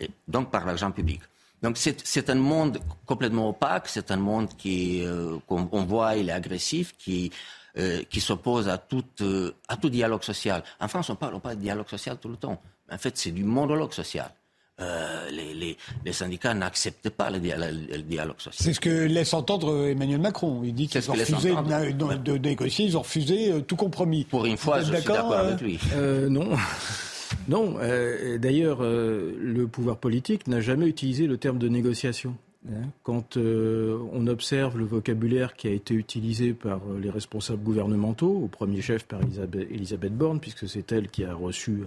Et donc par l'argent public. Donc c'est un monde complètement opaque, c'est un monde qui, euh, qu'on voit, il est agressif, qui, euh, qui s'oppose à tout, euh, à tout dialogue social. En France, on parle pas de dialogue social tout le temps. En fait, c'est du monologue social. Euh, les, les, les, syndicats n'acceptent pas le, dialogue, social. C'est ce que laisse entendre Emmanuel Macron. Il dit qu'ils ont refusé de, de, négocier, ils ont refusé tout compromis. Pour une fois, je suis d'accord avec lui. non. Non, euh, d'ailleurs, euh, le pouvoir politique n'a jamais utilisé le terme de négociation. Hein. Quand euh, on observe le vocabulaire qui a été utilisé par les responsables gouvernementaux, au premier chef par Elisabeth, Borne, puisque c'est elle qui a reçu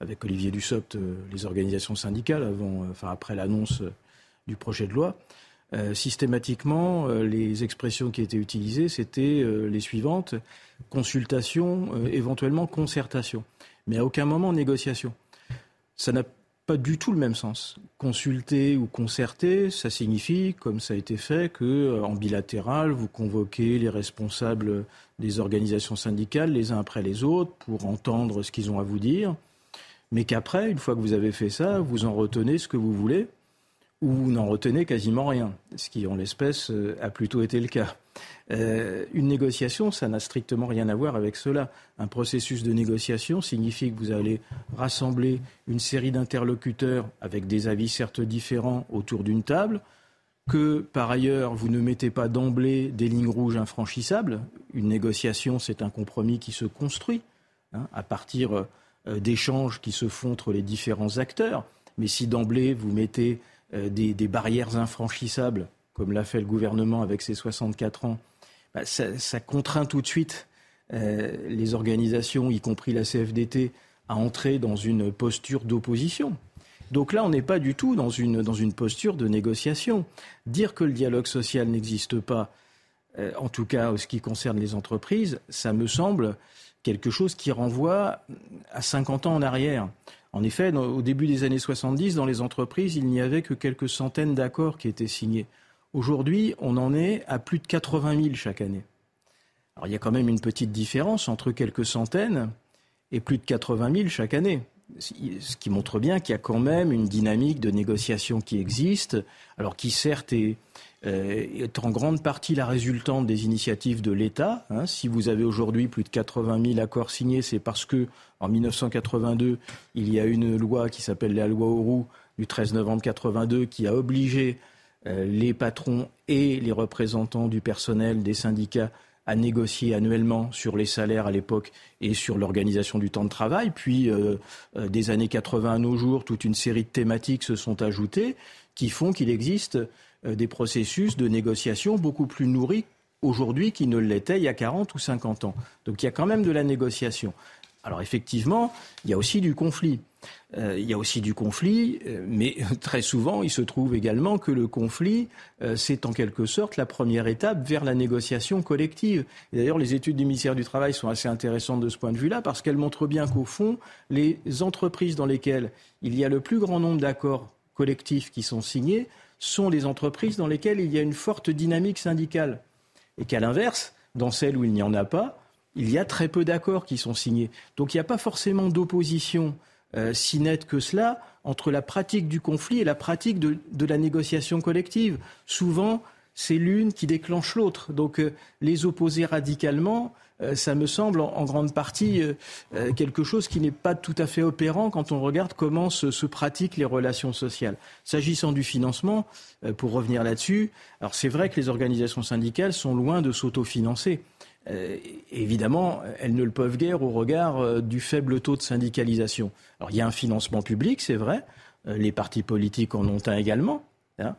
avec Olivier Dussopt les organisations syndicales avant, enfin après l'annonce du projet de loi, systématiquement, les expressions qui étaient utilisées, c'était les suivantes consultation, éventuellement concertation mais à aucun moment négociation. Ça n'a pas du tout le même sens. Consulter ou concerter, ça signifie, comme ça a été fait, que euh, en bilatéral, vous convoquez les responsables des organisations syndicales les uns après les autres pour entendre ce qu'ils ont à vous dire, mais qu'après, une fois que vous avez fait ça, vous en retenez ce que vous voulez ou vous n'en retenez quasiment rien, ce qui en l'espèce euh, a plutôt été le cas. Euh, une négociation, ça n'a strictement rien à voir avec cela. Un processus de négociation signifie que vous allez rassembler une série d'interlocuteurs avec des avis certes différents autour d'une table, que par ailleurs vous ne mettez pas d'emblée des lignes rouges infranchissables. Une négociation, c'est un compromis qui se construit hein, à partir euh, d'échanges qui se font entre les différents acteurs. Mais si d'emblée vous mettez euh, des, des barrières infranchissables, comme l'a fait le gouvernement avec ses 64 ans, bah, ça, contraint tout de suite euh, les organisations, y compris la CFDT, à entrer dans une posture d'opposition. Donc là, on n'est pas du tout dans une, posture de négociation. Dire que le dialogue social n'existe pas, euh, en tout cas en ce qui concerne les entreprises, ça me semble quelque chose qui renvoie à 50 ans en arrière. En effet, au début des années 70, dans les entreprises, il n'y avait que quelques centaines d'accords qui étaient signés. Aujourd'hui, on en est à plus de 80 000 chaque année. Alors il y a quand même une petite différence entre quelques centaines et plus de 80 000 chaque année. Ce qui montre bien qu'il y a quand même une dynamique de négociation qui existe, alors qui certes est, euh, est en grande partie la résultante des initiatives de l'État. Hein. Si vous avez aujourd'hui plus de 80 000 accords signés, c'est parce que en 1982, il y a une loi qui s'appelle la loi Auroux du 13 novembre 82 qui a obligé les patrons et les représentants du personnel des syndicats à négocier annuellement sur les salaires à l'époque et sur l'organisation du temps de travail. Puis, euh, euh, des années 80 à nos jours, toute une série de thématiques se sont ajoutées qui font qu'il existe des processus de négociation beaucoup plus nourris aujourd'hui qu'ils ne l'étaient il y a 40 ou 50 ans. Donc il y a quand même de la négociation. Alors effectivement, il y a aussi du conflit. Euh, il y a aussi du conflit, euh, mais très souvent, il se trouve également que le conflit, euh, c'est en quelque sorte la première étape vers la négociation collective. D'ailleurs, les études du ministère du Travail sont assez intéressantes de ce point de vue-là, parce qu'elles montrent bien qu'au fond, les entreprises dans lesquelles il y a le plus grand nombre d'accords collectifs qui sont signés sont les entreprises dans lesquelles il y a une forte dynamique syndicale. Et qu'à l'inverse, dans celles où il n'y en a pas, il y a très peu d'accords qui sont signés. Donc il n'y a pas forcément d'opposition euh, si nette que cela entre la pratique du conflit et la pratique de, la négociation collective. Souvent, c'est l'une qui déclenche l'autre. Donc euh, les opposer radicalement, euh, ça me semble en, grande partie quelque chose qui n'est pas tout à fait opérant quand on regarde comment se, se pratiquent les relations sociales. S'agissant du financement, pour revenir là-dessus, alors c'est vrai que les organisations syndicales sont loin de s'autofinancer. Euh, évidemment, elles ne le peuvent guère au regard euh, du faible taux de syndicalisation. Alors, il y a un financement public, c'est vrai. Euh, les partis politiques en ont un également. Hein.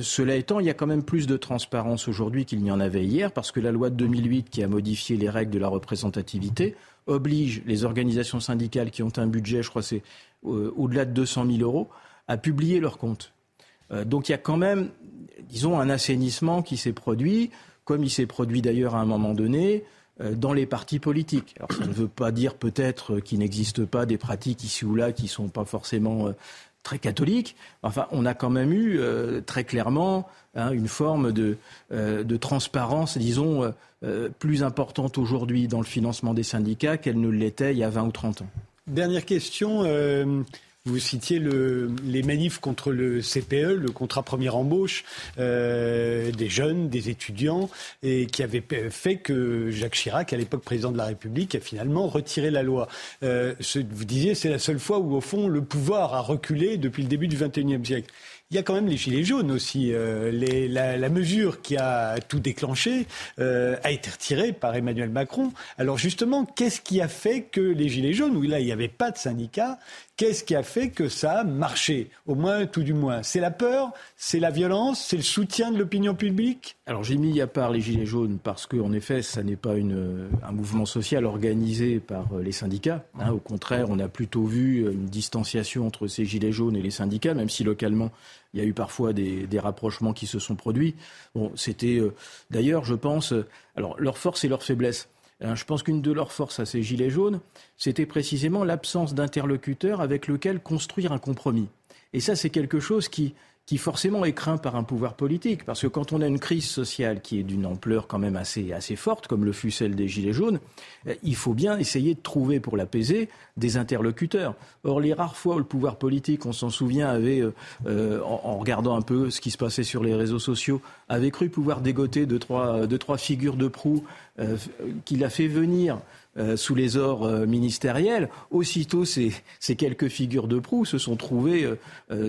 cela étant, il y a quand même plus de transparence aujourd'hui qu'il n'y en avait hier, parce que la loi de 2008, qui a modifié les règles de la représentativité, oblige les organisations syndicales qui ont un budget, je crois c'est au-delà de 200 000 euros, à publier leurs comptes. donc il y a quand même, disons, un assainissement qui s'est produit comme il s'est produit d'ailleurs à un moment donné euh, dans les partis politiques. Alors ça ne veut pas dire peut-être qu'il n'existe pas des pratiques ici ou là qui ne sont pas forcément euh, très catholiques. Enfin, on a quand même eu euh, très clairement hein, une forme de, de transparence, disons, plus importante aujourd'hui dans le financement des syndicats qu'elle ne l'était il y a 20 ou 30 ans. Dernière question. Vous citiez les manifs contre le CPE, le contrat première embauche euh, des jeunes, des étudiants, et qui avait fait que Jacques Chirac, à l'époque président de la République, a finalement retiré la loi. Euh, vous disiez, c'est la seule fois où, au fond, le pouvoir a reculé depuis le début du XXIe siècle. Il y a quand même les gilets jaunes aussi. Euh, la, mesure qui a tout déclenché euh, a été retirée par Emmanuel Macron. Alors justement, qu'est-ce qui a fait que les gilets jaunes, où là il n'y avait pas de syndicats, Qu'est-ce qui a fait que ça a marché? Au moins, tout du moins. C'est la peur C'est la violence C'est le soutien de l'opinion publique? Alors j'ai mis à part les Gilets jaunes parce qu'en effet, ça n'est pas un mouvement social organisé par euh, les syndicats. Hein. au contraire, on a plutôt vu une distanciation entre ces Gilets jaunes et les syndicats, même si localement, il y a eu parfois des, rapprochements qui se sont produits. Bon, c'était euh, d'ailleurs, je pense, euh, alors leur force et leur faiblesse. Hein, je pense qu'une de leurs forces à ces Gilets jaunes, c'était précisément l'absence d'interlocuteur avec lequel construire un compromis. Et ça, c'est quelque chose qui, qui forcément est craint par un pouvoir politique. Parce que quand on a une crise sociale qui est d'une ampleur quand même assez, assez forte, comme le fut celle des Gilets jaunes, euh, il faut bien essayer de trouver pour l'apaiser des interlocuteurs. Or, les rares fois où le pouvoir politique, on s'en souvient, avait, euh, euh, en, regardant un peu ce qui se passait sur les réseaux sociaux, avait cru pouvoir dégoter deux, trois, deux, trois figures de proue qu'il a fait venir euh, sous les ors euh, ministériels, aussitôt ces, quelques figures de proue se sont trouvées euh,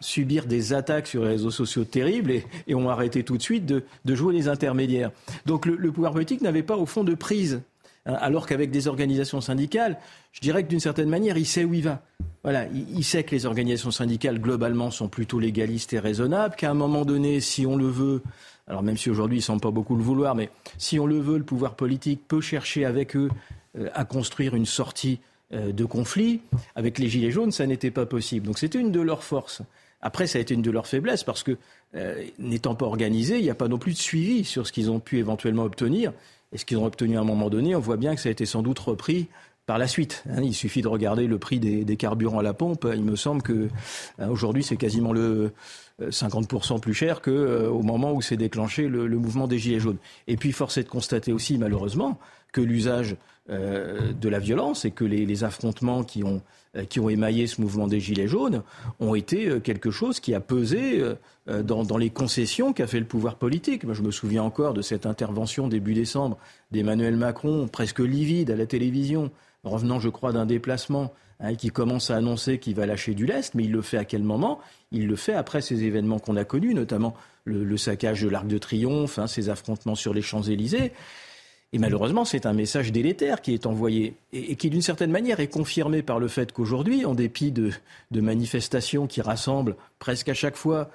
subir des attaques sur les réseaux sociaux terribles et, ont arrêté tout de suite de, jouer les intermédiaires. Donc le, pouvoir politique n'avait pas au fond de prise. Hein, alors qu'avec des organisations syndicales, je dirais que d'une certaine manière, il sait où il va. Voilà, il, sait que les organisations syndicales, globalement, sont plutôt légalistes et raisonnables, qu'à un moment donné, si on le veut, alors même si aujourd'hui ils ne semblent pas beaucoup le vouloir, mais si on le veut, le pouvoir politique peut chercher avec eux euh, à construire une sortie euh, de conflit. Avec les Gilets jaunes, ça n'était pas possible. Donc c'était une de leurs forces. Après, ça a été une de leurs faiblesses parce que, euh, n'étant pas organisés, il n'y a pas non plus de suivi sur ce qu'ils ont pu éventuellement obtenir. Et ce qu'ils ont obtenu à un moment donné, on voit bien que ça a été sans doute repris par la suite. Hein. il suffit de regarder le prix des, carburants à la pompe. Il me semble que aujourd'hui, c'est quasiment le 50% plus cher qu'au euh, moment où s'est déclenché le, mouvement des Gilets jaunes. Et puis, force est de constater aussi, malheureusement, que l'usage euh, de la violence et que les, affrontements qui ont, euh, qui ont émaillé ce mouvement des Gilets jaunes ont été quelque chose qui a pesé dans, dans, les concessions qu'a fait le pouvoir politique. Moi, je me souviens encore de cette intervention début décembre d'Emmanuel Macron, presque livide à la télévision, revenant, je crois, d'un déplacement Hein, qui commence à annoncer qu'il va lâcher du lest, mais il le fait à quel moment? Il le fait après ces événements qu'on a connus, notamment le, saccage de l'Arc de Triomphe, hein, ces affrontements sur les Champs-Élysées. Et malheureusement, c'est un message délétère qui est envoyé et, qui, d'une certaine manière, est confirmé par le fait qu'aujourd'hui, en dépit de, manifestations qui rassemblent presque à chaque fois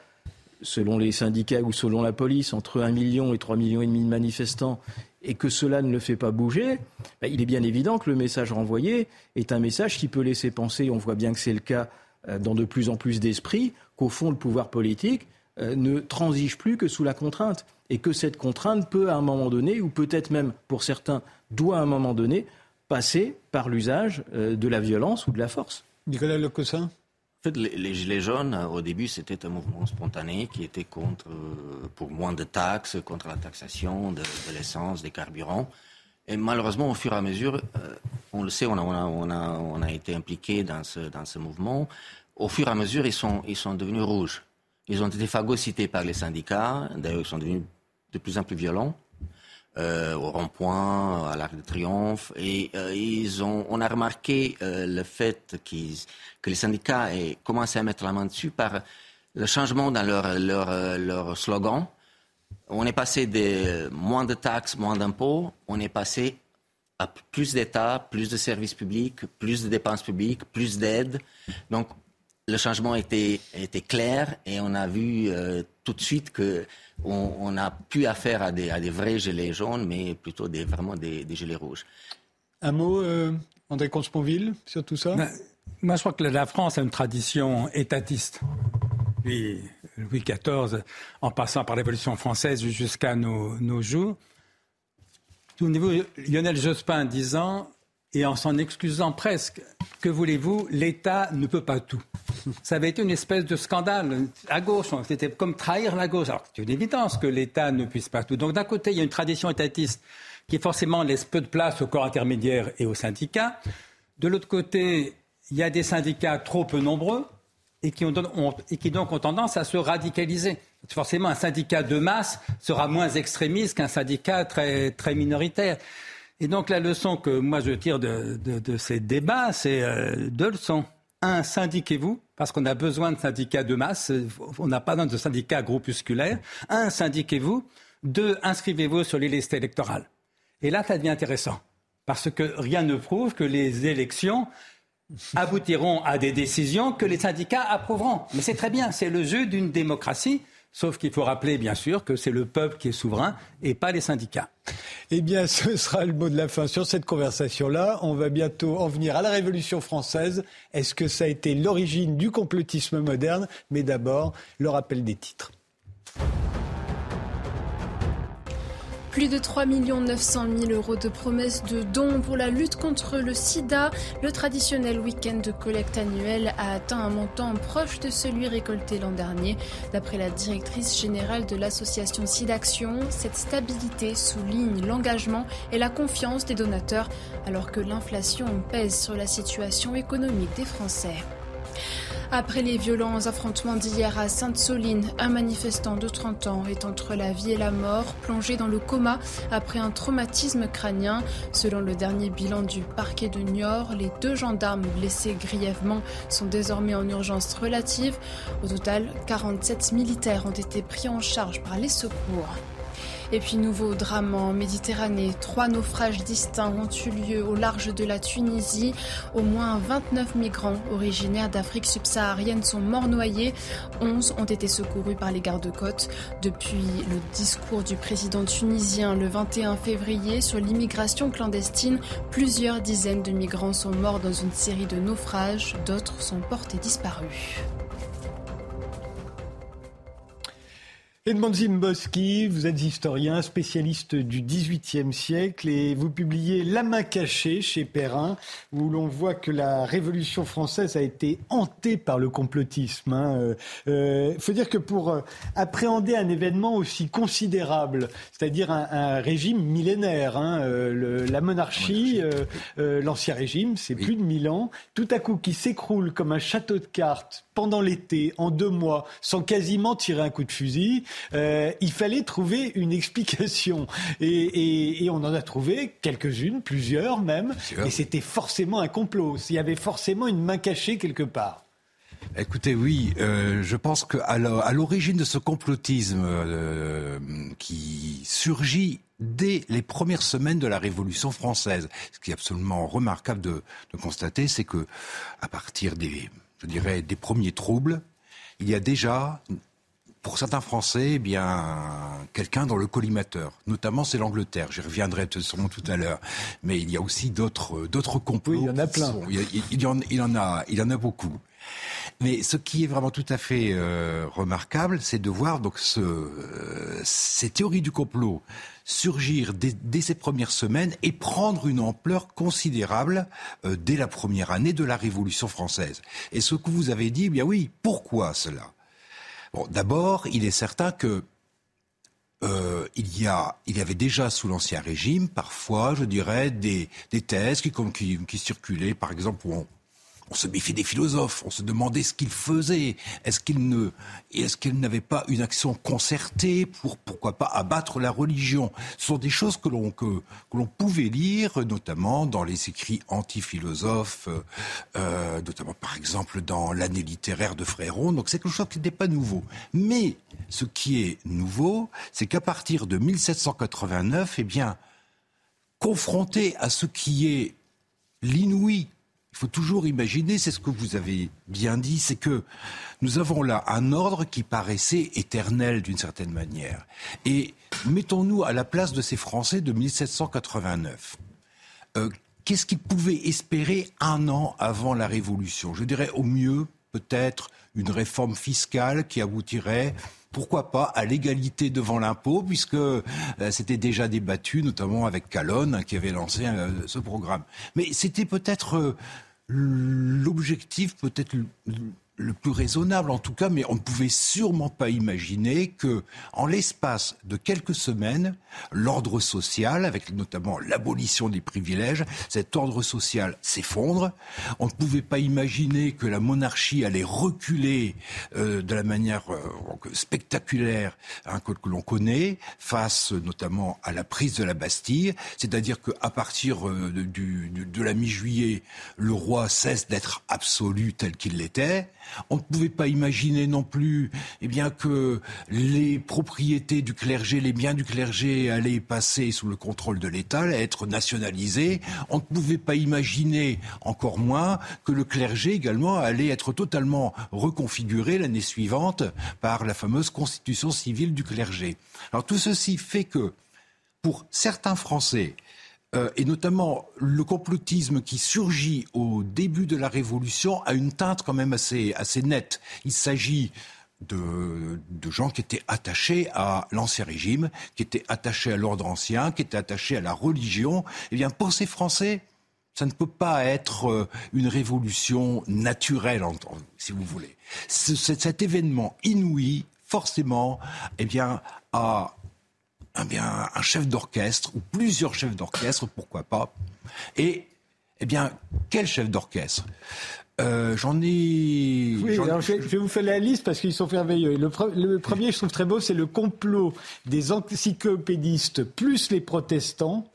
selon les syndicats ou selon la police, entre 1 million et 3 millions et demi de manifestants, et que cela ne le fait pas bouger, ben, il est bien évident que le message renvoyé est un message qui peut laisser penser, on voit bien que c'est le cas euh, dans de plus en plus d'esprits, qu'au fond le pouvoir politique euh, ne transige plus que sous la contrainte, et que cette contrainte peut à un moment donné, ou peut-être même pour certains doit à un moment donné, passer par l'usage euh, de la violence ou de la force. Nicolas Lecossin en fait, les, Gilets jaunes, au début, c'était un mouvement spontané qui était contre, euh, pour moins de taxes, contre la taxation de, l'essence, des carburants. Et malheureusement, au fur et à mesure, euh, on le sait, on a, on, a, on, a, été impliqué dans ce, dans ce mouvement. Au fur et à mesure, ils sont, ils sont devenus rouges. Ils ont été phagocytés par les syndicats. D'ailleurs, ils sont devenus de plus en plus violents. Euh, au rond-point, à l'Arc de Triomphe. Et euh, ils ont, on a remarqué euh, le fait que les syndicats aient commencé à mettre la main dessus par le changement dans leur, leur, leur slogan. On est passé de moins de taxes, moins d'impôts, on est passé à plus d'État, plus de services publics, plus de dépenses publiques, plus d'aide. Donc le changement était, était clair et on a vu tout de suite que on n'a plus affaire à des, à des vrais gilets jaunes, mais plutôt des, vraiment des, des gilets rouges. Un mot, euh, André Consponville, sur tout ça? Ben, Moi, je crois que la France a une tradition étatiste. Depuis Louis XIV, en passant par l'Évolution française jusqu'à nos, nos jours. Au niveau Lionel Jospin disant et en s'en excusant presque. Que voulez-vous L'État ne peut pas tout. Ça avait été une espèce de scandale à gauche. C'était comme trahir la gauche. Alors, c'est une évidence que l'État ne puisse pas tout. Donc, d'un côté, il y a une tradition étatiste qui forcément laisse peu de place au corps intermédiaire et aux syndicats. De l'autre côté, il y a des syndicats trop peu nombreux et qui, ont, et qui donc ont tendance à se radicaliser. Forcément, un syndicat de masse sera moins extrémiste qu'un syndicat très, très minoritaire. Et donc la leçon que moi je tire de, ces débats, c'est euh, deux leçons. Un, syndiquez-vous, parce qu'on a besoin de syndicats de masse, on n'a pas besoin de syndicats groupusculaires. Un, syndiquez-vous. Deux, inscrivez-vous sur les listes électorales. Et là, ça devient intéressant, parce que rien ne prouve que les élections aboutiront à des décisions que les syndicats approuveront. Mais c'est très bien, c'est le jeu d'une démocratie. Sauf qu'il faut rappeler, bien sûr, que c'est le peuple qui est souverain et pas les syndicats. Eh bien, ce sera le mot de la fin sur cette conversation-là. On va bientôt en venir à la Révolution française. Est-ce que ça a été l'origine du complotisme moderne? Mais d'abord, le rappel des titres. Plus de 3 900 000 euros de promesses de dons pour la lutte contre le sida. Le traditionnel week-end de collecte annuel a atteint un montant proche de celui récolté l'an dernier. D'après la directrice générale de l'association SIDAction, cette stabilité souligne l'engagement et la confiance des donateurs alors que l'inflation pèse sur la situation économique des Français. Après les violents affrontements d'hier à Sainte-Soline, un manifestant de 30 ans est entre la vie et la mort, plongé dans le coma après un traumatisme crânien. Selon le dernier bilan du parquet de Niort, les deux gendarmes blessés grièvement sont désormais en urgence relative. Au total, 47 militaires ont été pris en charge par les secours. Et puis nouveau drame en Méditerranée. Trois naufrages distincts ont eu lieu au large de la Tunisie. Au moins 29 migrants originaires d'Afrique subsaharienne sont morts noyés. 11 ont été secourus par les gardes-côtes. Depuis le discours du président tunisien le 21 février sur l'immigration clandestine, plusieurs dizaines de migrants sont morts dans une série de naufrages. D'autres sont portés disparus. Edmond Zimboski, vous êtes historien, spécialiste du XVIIIe siècle et vous publiez La main cachée chez Perrin, où l'on voit que la Révolution française a été hantée par le complotisme. Il hein. euh, euh, faut dire que pour euh, appréhender un événement aussi considérable, c'est-à-dire un, régime millénaire, hein, la monarchie, l'ancien régime, c'est plus de mille ans, tout à coup qui s'écroule comme un château de cartes pendant l'été, en deux mois, sans quasiment tirer un coup de fusil, euh, il fallait trouver une explication. Et, on en a trouvé quelques-unes, plusieurs même. Et c'était forcément un complot. Il y avait forcément une main cachée quelque part. Écoutez, oui, euh, je pense qu'à l'origine de ce complotisme euh, qui surgit dès les premières semaines de la Révolution française, ce qui est absolument remarquable de, de constater, c'est que à partir des je dirais, des premiers troubles, il y a déjà, pour certains Français, eh bien, quelqu'un dans le collimateur. Notamment, c'est l'Angleterre. J'y reviendrai sûrement tout à l'heure. Mais il y a aussi d'autres, d'autres complots. il y en a plein. il, y en, il, en, a, il en a beaucoup. Mais ce qui est vraiment tout à fait euh, remarquable, c'est de voir donc ce, euh, ces théories du complot surgir dès, ces premières semaines et prendre une ampleur considérable euh, dès la première année de la Révolution française. Et ce que vous avez dit, eh bien oui, pourquoi cela? D'abord, il est certain que euh, il y avait déjà sous l'ancien régime, parfois, je dirais, des, thèses qui, circulaient, par exemple, on, on se méfiait des philosophes, on se demandait ce qu'ils faisaient. Est-ce qu'ils ne, est-ce qu'ils n'avaient pas une action concertée pour, pourquoi pas, abattre la religion? Ce sont des choses que l'on que, que pouvait lire, notamment dans les écrits anti-philosophes, euh, notamment par exemple dans l'année littéraire de Fréron. Donc c'est quelque chose qui n'était pas nouveau. Mais ce qui est nouveau, c'est qu'à partir de 1789, eh bien, confronté à ce qui est l'inouï il faut toujours imaginer, c'est ce que vous avez bien dit, c'est que nous avons là un ordre qui paraissait éternel d'une certaine manière. Et mettons-nous à la place de ces Français de 1789. Euh, qu'est-ce qu'ils pouvaient espérer un an avant la Révolution? Je dirais au mieux, peut-être, une réforme fiscale qui aboutirait pourquoi pas à l'égalité devant l'impôt, puisque euh, c'était déjà débattu, notamment avec Calonne, hein, qui avait lancé euh, ce programme. Mais c'était peut-être euh, l'objectif, peut-être le plus raisonnable en tout cas, mais on ne pouvait sûrement pas imaginer que, en l'espace de quelques semaines, l'ordre social, avec notamment l'abolition des privilèges, cet ordre social s'effondre. On ne pouvait pas imaginer que la monarchie allait reculer euh, de la manière euh, spectaculaire hein, que, l'on connaît, face notamment à la prise de la Bastille. C'est-à-dire qu'à partir euh, de la mi-juillet, le roi cesse d'être absolu tel qu'il l'était. On ne pouvait pas imaginer non plus eh que les propriétés du clergé, les biens du clergé allaient passer sous le contrôle de l'État, être nationalisés. On ne pouvait pas imaginer, encore moins, que le clergé également allait être totalement reconfiguré l'année suivante par la fameuse constitution civile du clergé. Alors tout ceci fait que, pour certains Français, euh, et notamment le complotisme qui surgit au début de la Révolution a une teinte quand même assez, assez nette. Il s'agit de, de, gens qui étaient attachés à l'ancien régime, qui étaient attachés à l'ordre ancien, qui étaient attachés à la religion. Eh bien, pour ces Français, ça ne peut pas être euh, une révolution naturelle, si vous voulez. Cet événement inouï, forcément, eh bien, a eh bien, un chef d'orchestre, ou plusieurs chefs d'orchestre, pourquoi pas. Et, eh bien, quel chef d'orchestre? Euh, J'en ai. Oui, je, vais vous faire la liste parce qu'ils sont merveilleux. Le, le, premier, je trouve très beau, c'est le complot des encyclopédistes plus les protestants.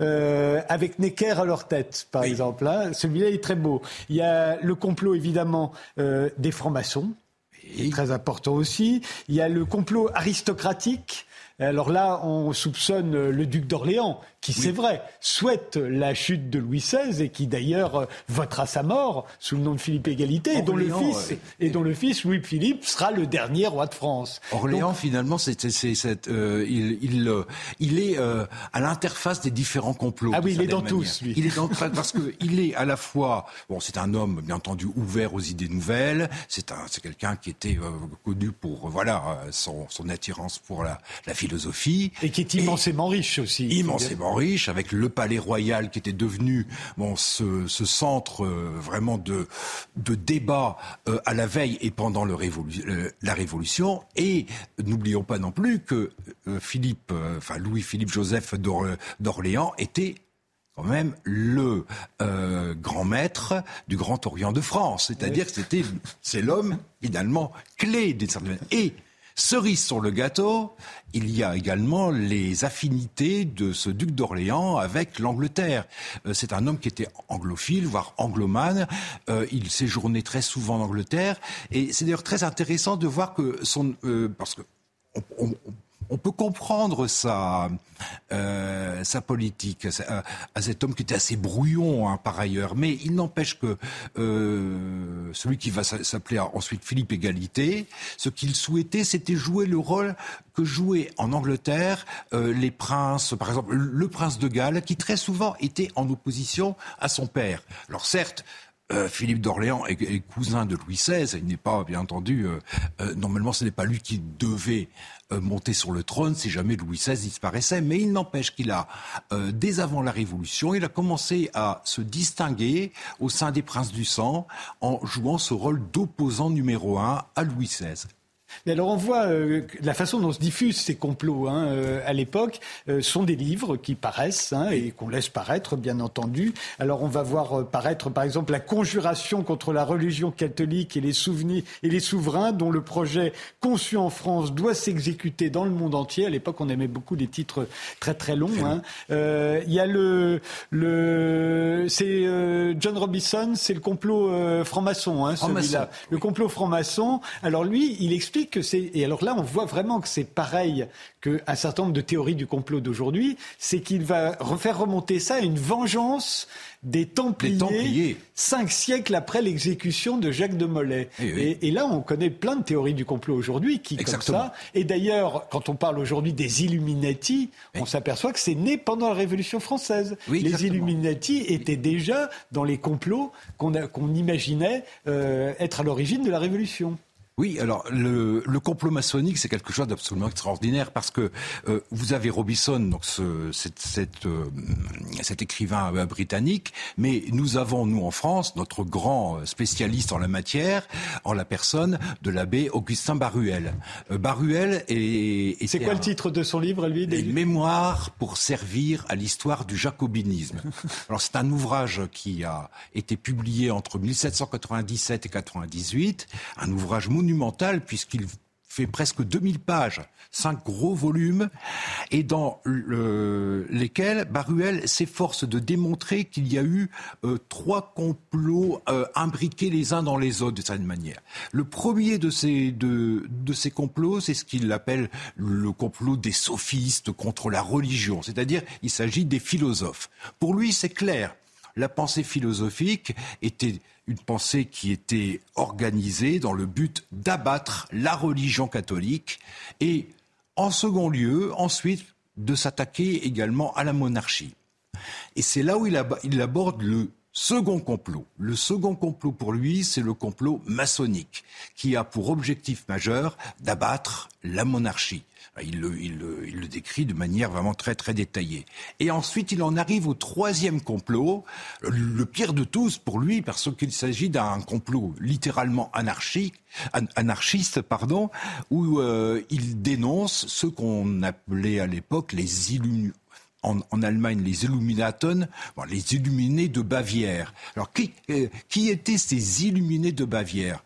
Euh, avec Necker à leur tête, par exemple. Hein. Celui-là est très beau. Il y a le complot, évidemment, euh, des francs-maçons, très important aussi. Il y a le complot aristocratique alors là, on soupçonne le duc d'Orléans, qui, c'est vrai, souhaite la chute de Louis XVI et qui d'ailleurs euh, votera sa mort sous le nom de Philippe Égalité, et dont, le fils, et dont le fils Louis-Philippe sera le dernier roi de France. Orléans, finalement, c'est, euh, il, il, euh, il, est à l'interface des différents complots. Ah oui, il est dans tous, lui. Il est dans parce qu'il est à la fois, bon, c'est un homme, bien entendu, ouvert aux idées nouvelles. C'est un, c'est quelqu'un qui était connu pour, voilà, son, son attirance pour la, la philosophie. Et qui est immensément riche aussi. Immensément riche, avec le palais royal qui était devenu bon, ce, ce centre euh, vraiment de, de débat euh, à la veille et pendant le euh, la Révolution. Et n'oublions pas non plus que Philippe, enfin Louis-Philippe Joseph d'Orléans était quand même le grand maître du Grand Orient de France. C'est-à-dire que c'était, c'est l'homme finalement clé des Et Cerise sur le gâteau, il y a également les affinités de ce duc d'Orléans avec l'Angleterre. Euh, c'est un homme qui était anglophile, voire anglomane. Euh, il séjournait très souvent en Angleterre. Et c'est d'ailleurs très intéressant de voir que son... Euh, parce que peut comprendre sa, euh, sa politique à, cet homme qui était assez brouillon hein, par ailleurs. Mais il n'empêche que euh, celui qui va s'appeler ensuite Philippe Égalité, ce qu'il souhaitait, c'était jouer le rôle que jouaient en Angleterre euh, les princes, par exemple le prince de Galles, qui très souvent était en opposition à son père. Alors certes, euh, Philippe d'Orléans est, cousin de Louis XVI. Il n'est pas, bien entendu, euh, euh, normalement, ce n'est pas lui qui devait monter sur le trône si jamais Louis XVI disparaissait. Mais il n'empêche qu'il a, dès avant la Révolution, il a commencé à se distinguer au sein des princes du sang en jouant ce rôle d'opposant numéro un à Louis XVI. Mais alors on voit euh, la façon dont se diffusent ces complots hein, euh, à l'époque euh, sont des livres qui paraissent hein, et qu'on laisse paraître, bien entendu. Alors on va voir paraître par exemple la conjuration contre la religion catholique et les souvenirs et les souverains dont le projet conçu en France doit s'exécuter dans le monde entier. À l'époque on aimait beaucoup les titres très très longs. Hein. Il y a le, le c'est John Robinson, c'est le complot franc-maçon, celui-là, le complot franc-maçon. Alors lui il explique que c'est. Et alors là, on voit vraiment que c'est pareil qu'un certain nombre de théories du complot d'aujourd'hui. C'est qu'il va faire remonter ça à une vengeance des Templiers, cinq siècles après l'exécution de Jacques de Molay. Eh et, là, on connaît plein de théories du complot aujourd'hui qui, comme ça. Et d'ailleurs, quand on parle aujourd'hui des Illuminati, on s'aperçoit que c'est né pendant la Révolution française. les Illuminati étaient déjà dans les complots qu'on imaginait euh, être à l'origine de la Révolution. Oui, alors le, complot maçonnique, c'est quelque chose d'absolument extraordinaire parce que euh, vous avez Robinson, donc ce, cette, euh, cet écrivain euh, britannique, mais nous avons, nous en France, notre grand spécialiste en la matière, en la personne de l'abbé Augustin Baruel. Baruel est... c'est quoi le titre de son livre, lui des... Mémoires pour servir à l'histoire du jacobinisme. alors c'est un ouvrage qui a été publié entre 1797 et 98, un ouvrage monumental puisqu'il fait presque 2000 pages, cinq gros volumes, et dans lesquels Baruel s'efforce de démontrer qu'il y a eu euh, trois complots euh, imbriqués les uns dans les autres de certaine manière. Le premier de ces, de, de ces complots, c'est ce qu'il appelle le complot des sophistes contre la religion, c'est-à-dire il s'agit des philosophes. Pour lui, c'est clair. La pensée philosophique était une pensée qui était organisée dans le but d'abattre la religion catholique et, en second lieu, ensuite, de s'attaquer également à la monarchie. Et c'est là où il, aborde le second complot. Le second complot pour lui, c'est le complot maçonnique, qui a pour objectif majeur d'abattre la monarchie. Il le, décrit de manière vraiment très très détaillée. Et ensuite, il en arrive au troisième complot, le pire de tous pour lui, parce qu'il s'agit d'un complot littéralement anarchique, anarchiste, pardon, où euh, il dénonce ce qu'on appelait à l'époque les en, Allemagne les Illuminaten, les illuminés de Bavière. Alors qui, euh, qui étaient ces illuminés de Bavière?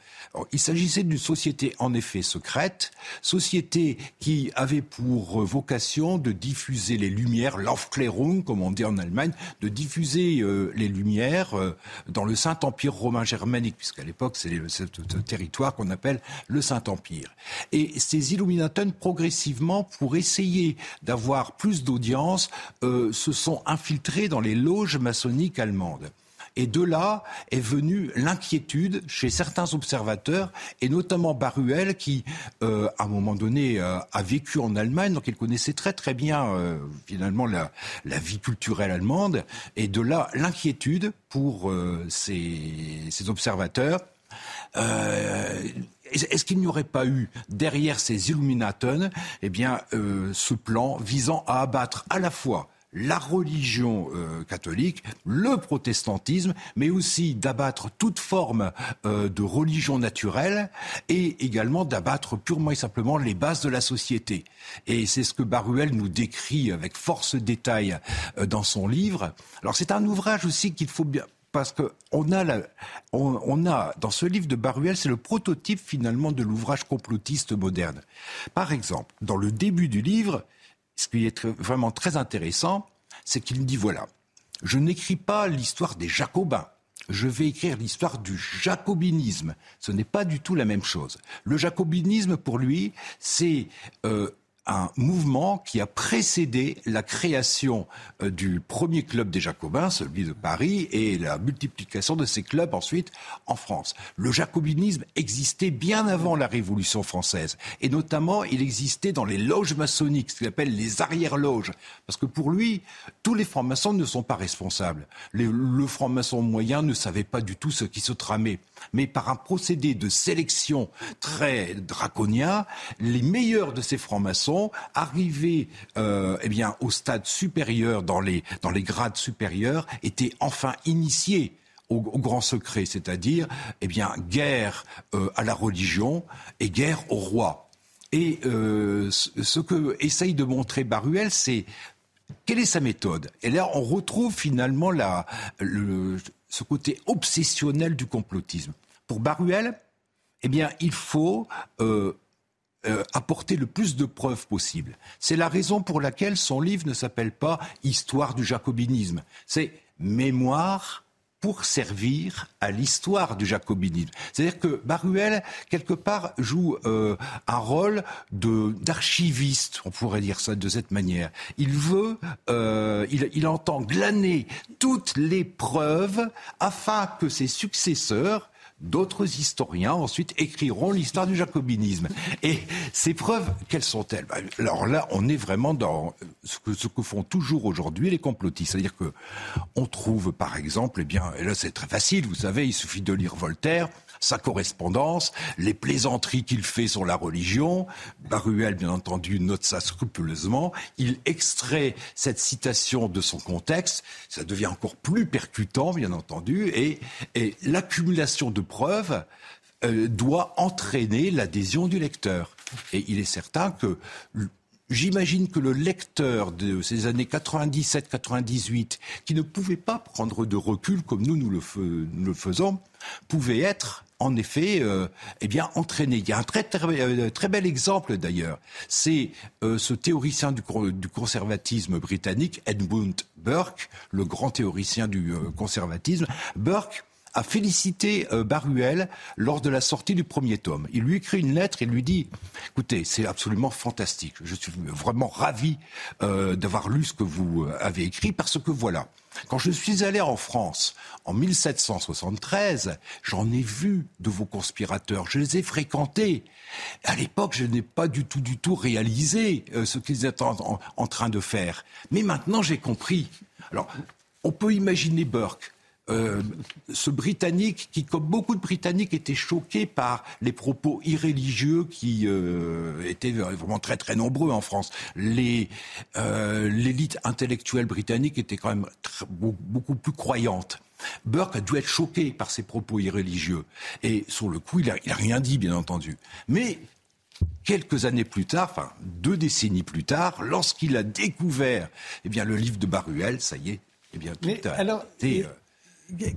Il s'agissait d'une société en effet secrète, société qui avait pour vocation de diffuser les lumières, l'Aufklärung comme on dit en Allemagne, de diffuser euh, les lumières euh, dans le Saint-Empire romain germanique, puisqu'à l'époque c'est ce territoire qu'on appelle le Saint-Empire. Et ces Illuminaten progressivement, pour essayer d'avoir plus d'audience, euh, se sont infiltrés dans les loges maçonniques allemandes. Et de là est venue l'inquiétude chez certains observateurs, et notamment Baruel, qui, euh, à un moment donné, euh, a vécu en Allemagne, donc il connaissait très très bien, finalement, la, vie culturelle allemande, et de là l'inquiétude pour ces, ces, observateurs. Est-ce qu'il n'y aurait pas eu derrière ces Illuminaten, eh bien, ce plan visant à abattre à la fois la religion euh, catholique, le protestantisme, mais aussi d'abattre toute forme euh, de religion naturelle et également d'abattre purement et simplement les bases de la société. Et c'est ce que Baruel nous décrit avec force détail euh, dans son livre. Alors c'est un ouvrage aussi qu'il faut bien parce qu'on a, on a dans ce livre de Baruel, c'est le prototype finalement de l'ouvrage complotiste moderne. Par exemple, dans le début du livre, ce qui est vraiment très intéressant, c'est qu'il dit voilà, je n'écris pas l'histoire des Jacobins. Je vais écrire l'histoire du jacobinisme. Ce n'est pas du tout la même chose. Le jacobinisme, pour lui, c'est euh, un mouvement qui a précédé la création euh, du premier club des Jacobins, celui de Paris, et la multiplication de ces clubs ensuite en France. Le jacobinisme existait bien avant la Révolution française, et notamment il existait dans les loges maçonniques, ce qu'il appelle les arrière-loges, parce que pour lui, tous les francs-maçons ne sont pas responsables. le franc-maçon moyen ne savait pas du tout ce qui se tramait, mais par un procédé de sélection très draconien, les meilleurs de ces francs-maçons arrivés euh, eh bien, au stade supérieur, dans les, dans les grades supérieurs, étaient enfin initiés au, grand secret, c'est-à-dire eh bien, guerre euh, à la religion et guerre au roi. Et euh, ce que essaye de montrer Baruel, c'est quelle est sa méthode? Et là, on retrouve finalement la, ce côté obsessionnel du complotisme. Pour Baruel, eh bien, il faut euh, apporter le plus de preuves possible. C'est la raison pour laquelle son livre ne s'appelle pas Histoire du jacobinisme. C'est Mémoire pour servir à l'histoire du jacobinisme. C'est-à-dire que Baruel, quelque part, joue euh, un rôle d'archiviste, on pourrait dire ça de cette manière. Il veut, euh, il, il entend glaner toutes les preuves afin que ses successeurs d'autres historiens ensuite écriront l'histoire du jacobinisme. Et ces preuves, quelles sont-elles? Ben, Alors là, on est vraiment dans ce que, ce que font toujours aujourd'hui les complotistes. C'est-à-dire que on trouve, par exemple, eh bien, et là c'est très facile, vous savez, il suffit de lire Voltaire, sa correspondance, les plaisanteries qu'il fait sur la religion. Baruel, bien entendu, note ça scrupuleusement. Il extrait cette citation de son contexte. Ça devient encore plus percutant, bien entendu. Et, et l'accumulation de preuves euh, doit entraîner l'adhésion du lecteur. Et il est certain que J'imagine que le lecteur de ces années 97-98, qui ne pouvait pas prendre de recul comme nous, nous le, faisons, pouvait être en effet, euh, eh bien, entraîné. Il y a un très, très, euh, bel exemple d'ailleurs. C'est euh, ce théoricien du, conservatisme britannique, Edmund Burke, le grand théoricien du conservatisme. Burke a félicité Baruel lors de la sortie du premier tome. Il lui écrit une lettre et lui dit "Écoutez, c'est absolument fantastique. Je suis vraiment ravi d'avoir lu ce que vous avez écrit parce que voilà." Quand je suis allé en France en 1773, j'en ai vu de vos conspirateurs, je les ai fréquentés. À l'époque, je n'ai pas du tout, du tout réalisé euh, ce qu'ils étaient en, train de faire. Mais maintenant, j'ai compris. Alors, on peut imaginer Burke euh, ce Britannique qui, comme beaucoup de Britanniques, était choqué par les propos irréligieux qui euh, étaient vraiment très très nombreux en France. Euh, l'élite intellectuelle britannique était quand même beaucoup plus croyante. Burke a dû être choqué par ces propos irréligieux. Et sur le coup, il n'a rien dit, bien entendu. Mais quelques années plus tard, enfin deux décennies plus tard, lorsqu'il a découvert eh bien, le livre de Baruel, ça y est, eh bien, tout a alors,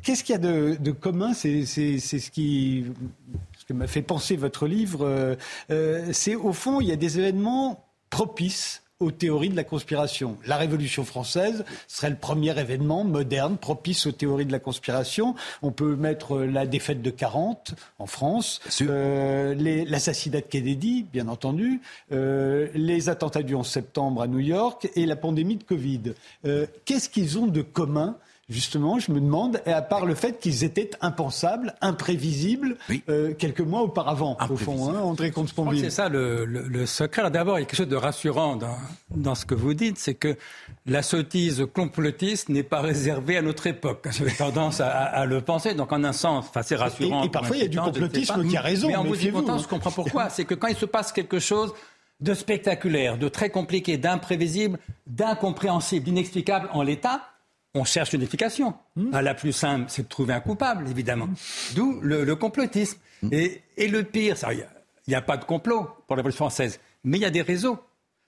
Qu'est-ce qu'il y a de, commun? C'est ce qui ce m'a fait penser votre livre. Euh, euh, c'est au fond, il y a des événements propices aux théories de la conspiration. La Révolution française serait le premier événement moderne propice aux théories de la conspiration. On peut mettre la défaite de 40 en France, euh, l'assassinat de Kennedy, bien entendu, les attentats du 11 septembre à New York et la pandémie de Covid. Qu'est-ce qu'ils ont de commun Justement, je me demande, et à part le fait qu'ils étaient impensables, imprévisibles, euh, quelques mois auparavant, au fond, hein, André comte C'est ça le, secret. D'abord, il y a quelque chose de rassurant dans, dans ce que vous dites, c'est que la sottise complotiste n'est pas réservée à notre époque. J'ai tendance à, le penser, donc en un sens, c'est rassurant. Et, parfois, il y a du complotisme qui a raison. Mais en vous y je comprends pourquoi. c'est que quand il se passe quelque chose de spectaculaire, de très compliqué, d'imprévisible, d'incompréhensible, d'inexplicable en l'état, on cherche une effication. Hmm. Ah, la plus simple, c'est de trouver un coupable, évidemment. Hmm. D'où le, complotisme. Hmm. Et, le pire, il n'y a, pas de complot pour la Révolution française, mais il y a des réseaux.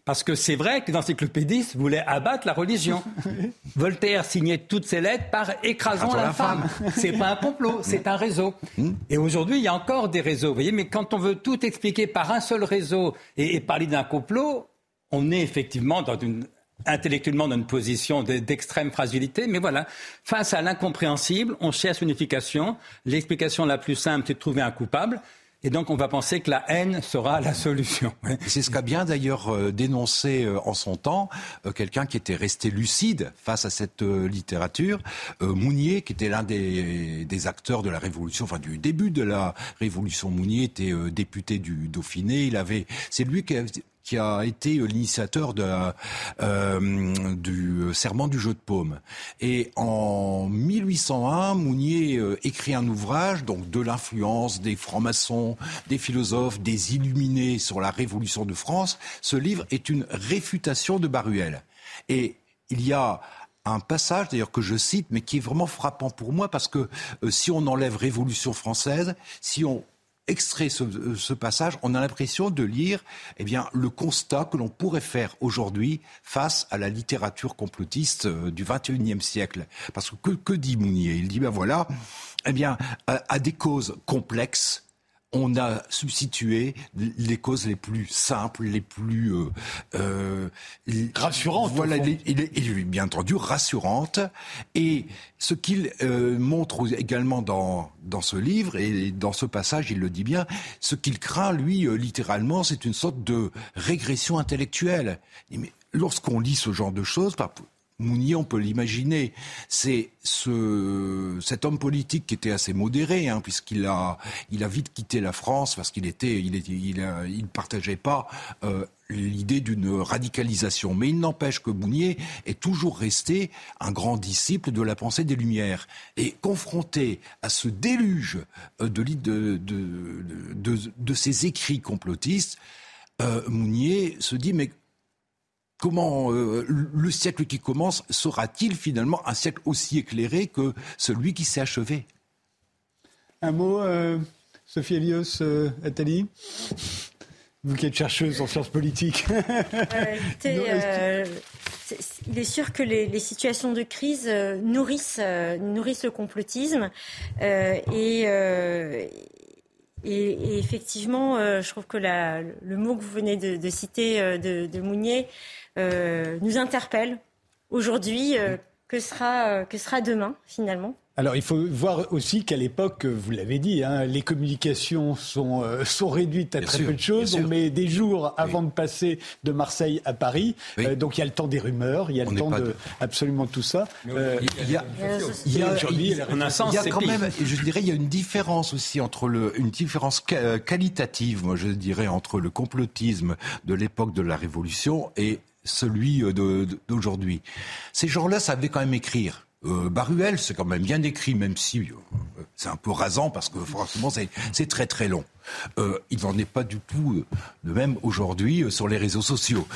Parce que c'est vrai que l'encyclopédiste voulait abattre la religion. Voltaire signait toutes ses lettres par écrasant la, femme. C'est pas un complot, c'est un réseau. Et aujourd'hui, il y a encore des réseaux. Vous voyez, mais quand on veut tout expliquer par un seul réseau et parler d'un complot, on est effectivement dans une intellectuellement dans une position d'extrême fragilité. Mais voilà, face à l'incompréhensible, on cherche une effication. L'explication la plus simple, c'est de trouver un coupable. Et donc, on va penser que la haine sera la solution. C'est ce qu'a bien d'ailleurs euh, dénoncé euh, en son temps euh, quelqu'un qui était resté lucide face à cette littérature, Mounier, qui était l'un des, des, acteurs de la Révolution, enfin du début de la Révolution. Mounier était député du Dauphiné. Il avait, c'est lui qui qui a été l'initiateur euh, du serment du jeu de paume. Et en 1801, Mounier euh, écrit un ouvrage, donc de l'influence des francs-maçons, des philosophes, des illuminés sur la Révolution de France. Ce livre est une réfutation de Baruel. Et il y a un passage d'ailleurs que je cite, mais qui est vraiment frappant pour moi parce que euh, si on enlève Révolution française, si on extrait ce, ce, passage, on a l'impression de lire eh bien, le constat que l'on pourrait faire aujourd'hui face à la littérature complotiste euh, du XXIe siècle. Parce que que, que dit Mounier? Il dit, ben voilà, eh bien, à des causes complexes, on a substitué les causes les plus simples, les plus euh, euh rassurantes. Voilà, il est, bien entendu rassurantes. Et ce qu'il euh, montre également dans dans ce livre et dans ce passage, il le dit bien, ce qu'il craint lui euh, littéralement, c'est une sorte de régression intellectuelle. Mais lorsqu'on lit ce genre de choses, Mounier, on peut l'imaginer. C'est ce, cet homme politique qui était assez modéré, hein, puisqu'il a, il a vite quitté la France parce qu'il était, il il, partageait pas euh, l'idée d'une radicalisation. Mais il n'empêche que Mounier est toujours resté un grand disciple de la pensée des Lumières. Et confronté à ce déluge euh, de, de ces écrits complotistes, euh, Mounier se dit mais comment euh, le siècle qui commence sera-t-il finalement un siècle aussi éclairé que celui qui s'est achevé? Un mot, euh, Sophie Elios, Atali vous qui êtes chercheuse en sciences politiques. écoutez, il est sûr que les, situations de crise nourrissent, nourrissent le complotisme et, et, effectivement, euh, je trouve que le mot que vous venez de, citer euh, de, de, Mounier euh, nous interpelle aujourd'hui. Que, sera, que sera demain, finalement. Alors il faut voir aussi qu'à l'époque, vous l'avez dit, hein, les communications sont, euh, sont réduites à très peu de choses. On met des jours avant de passer de Marseille à Paris. Euh, donc il y a le temps des rumeurs, il y a le temps de, absolument tout ça. il y a, il y a, quand même, je dirais, il y a une différence aussi entre le, une différence euh, qualitative, moi je dirais, entre le complotisme de l'époque de la Révolution et celui d'aujourd'hui. Ces gens-là savaient quand même écrire. Euh, Baruel, c'est quand même bien écrit, même si euh, c'est un peu rasant parce que franchement c'est très très long. Euh, il n'en est pas du tout de même aujourd'hui sur les réseaux sociaux.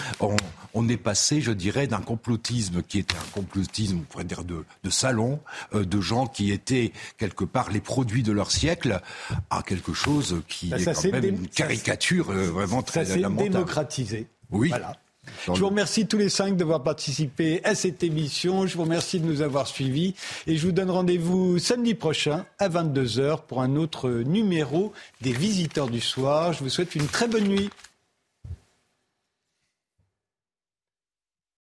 On, est passé, je dirais, d'un complotisme qui était un complotisme, on pourrait dire, de, de salon, de gens qui étaient quelque part les produits de leur siècle, à quelque chose qui bah, est quand même une caricature vraiment très ça lamentable. démocratisé. Oui. Voilà. Je vous remercie tous les cinq d'avoir participé à cette émission. Je vous remercie de nous avoir suivis. Et je vous donne rendez-vous samedi prochain à 22h pour un autre numéro des Visiteurs du Soir. Je vous souhaite une très bonne nuit.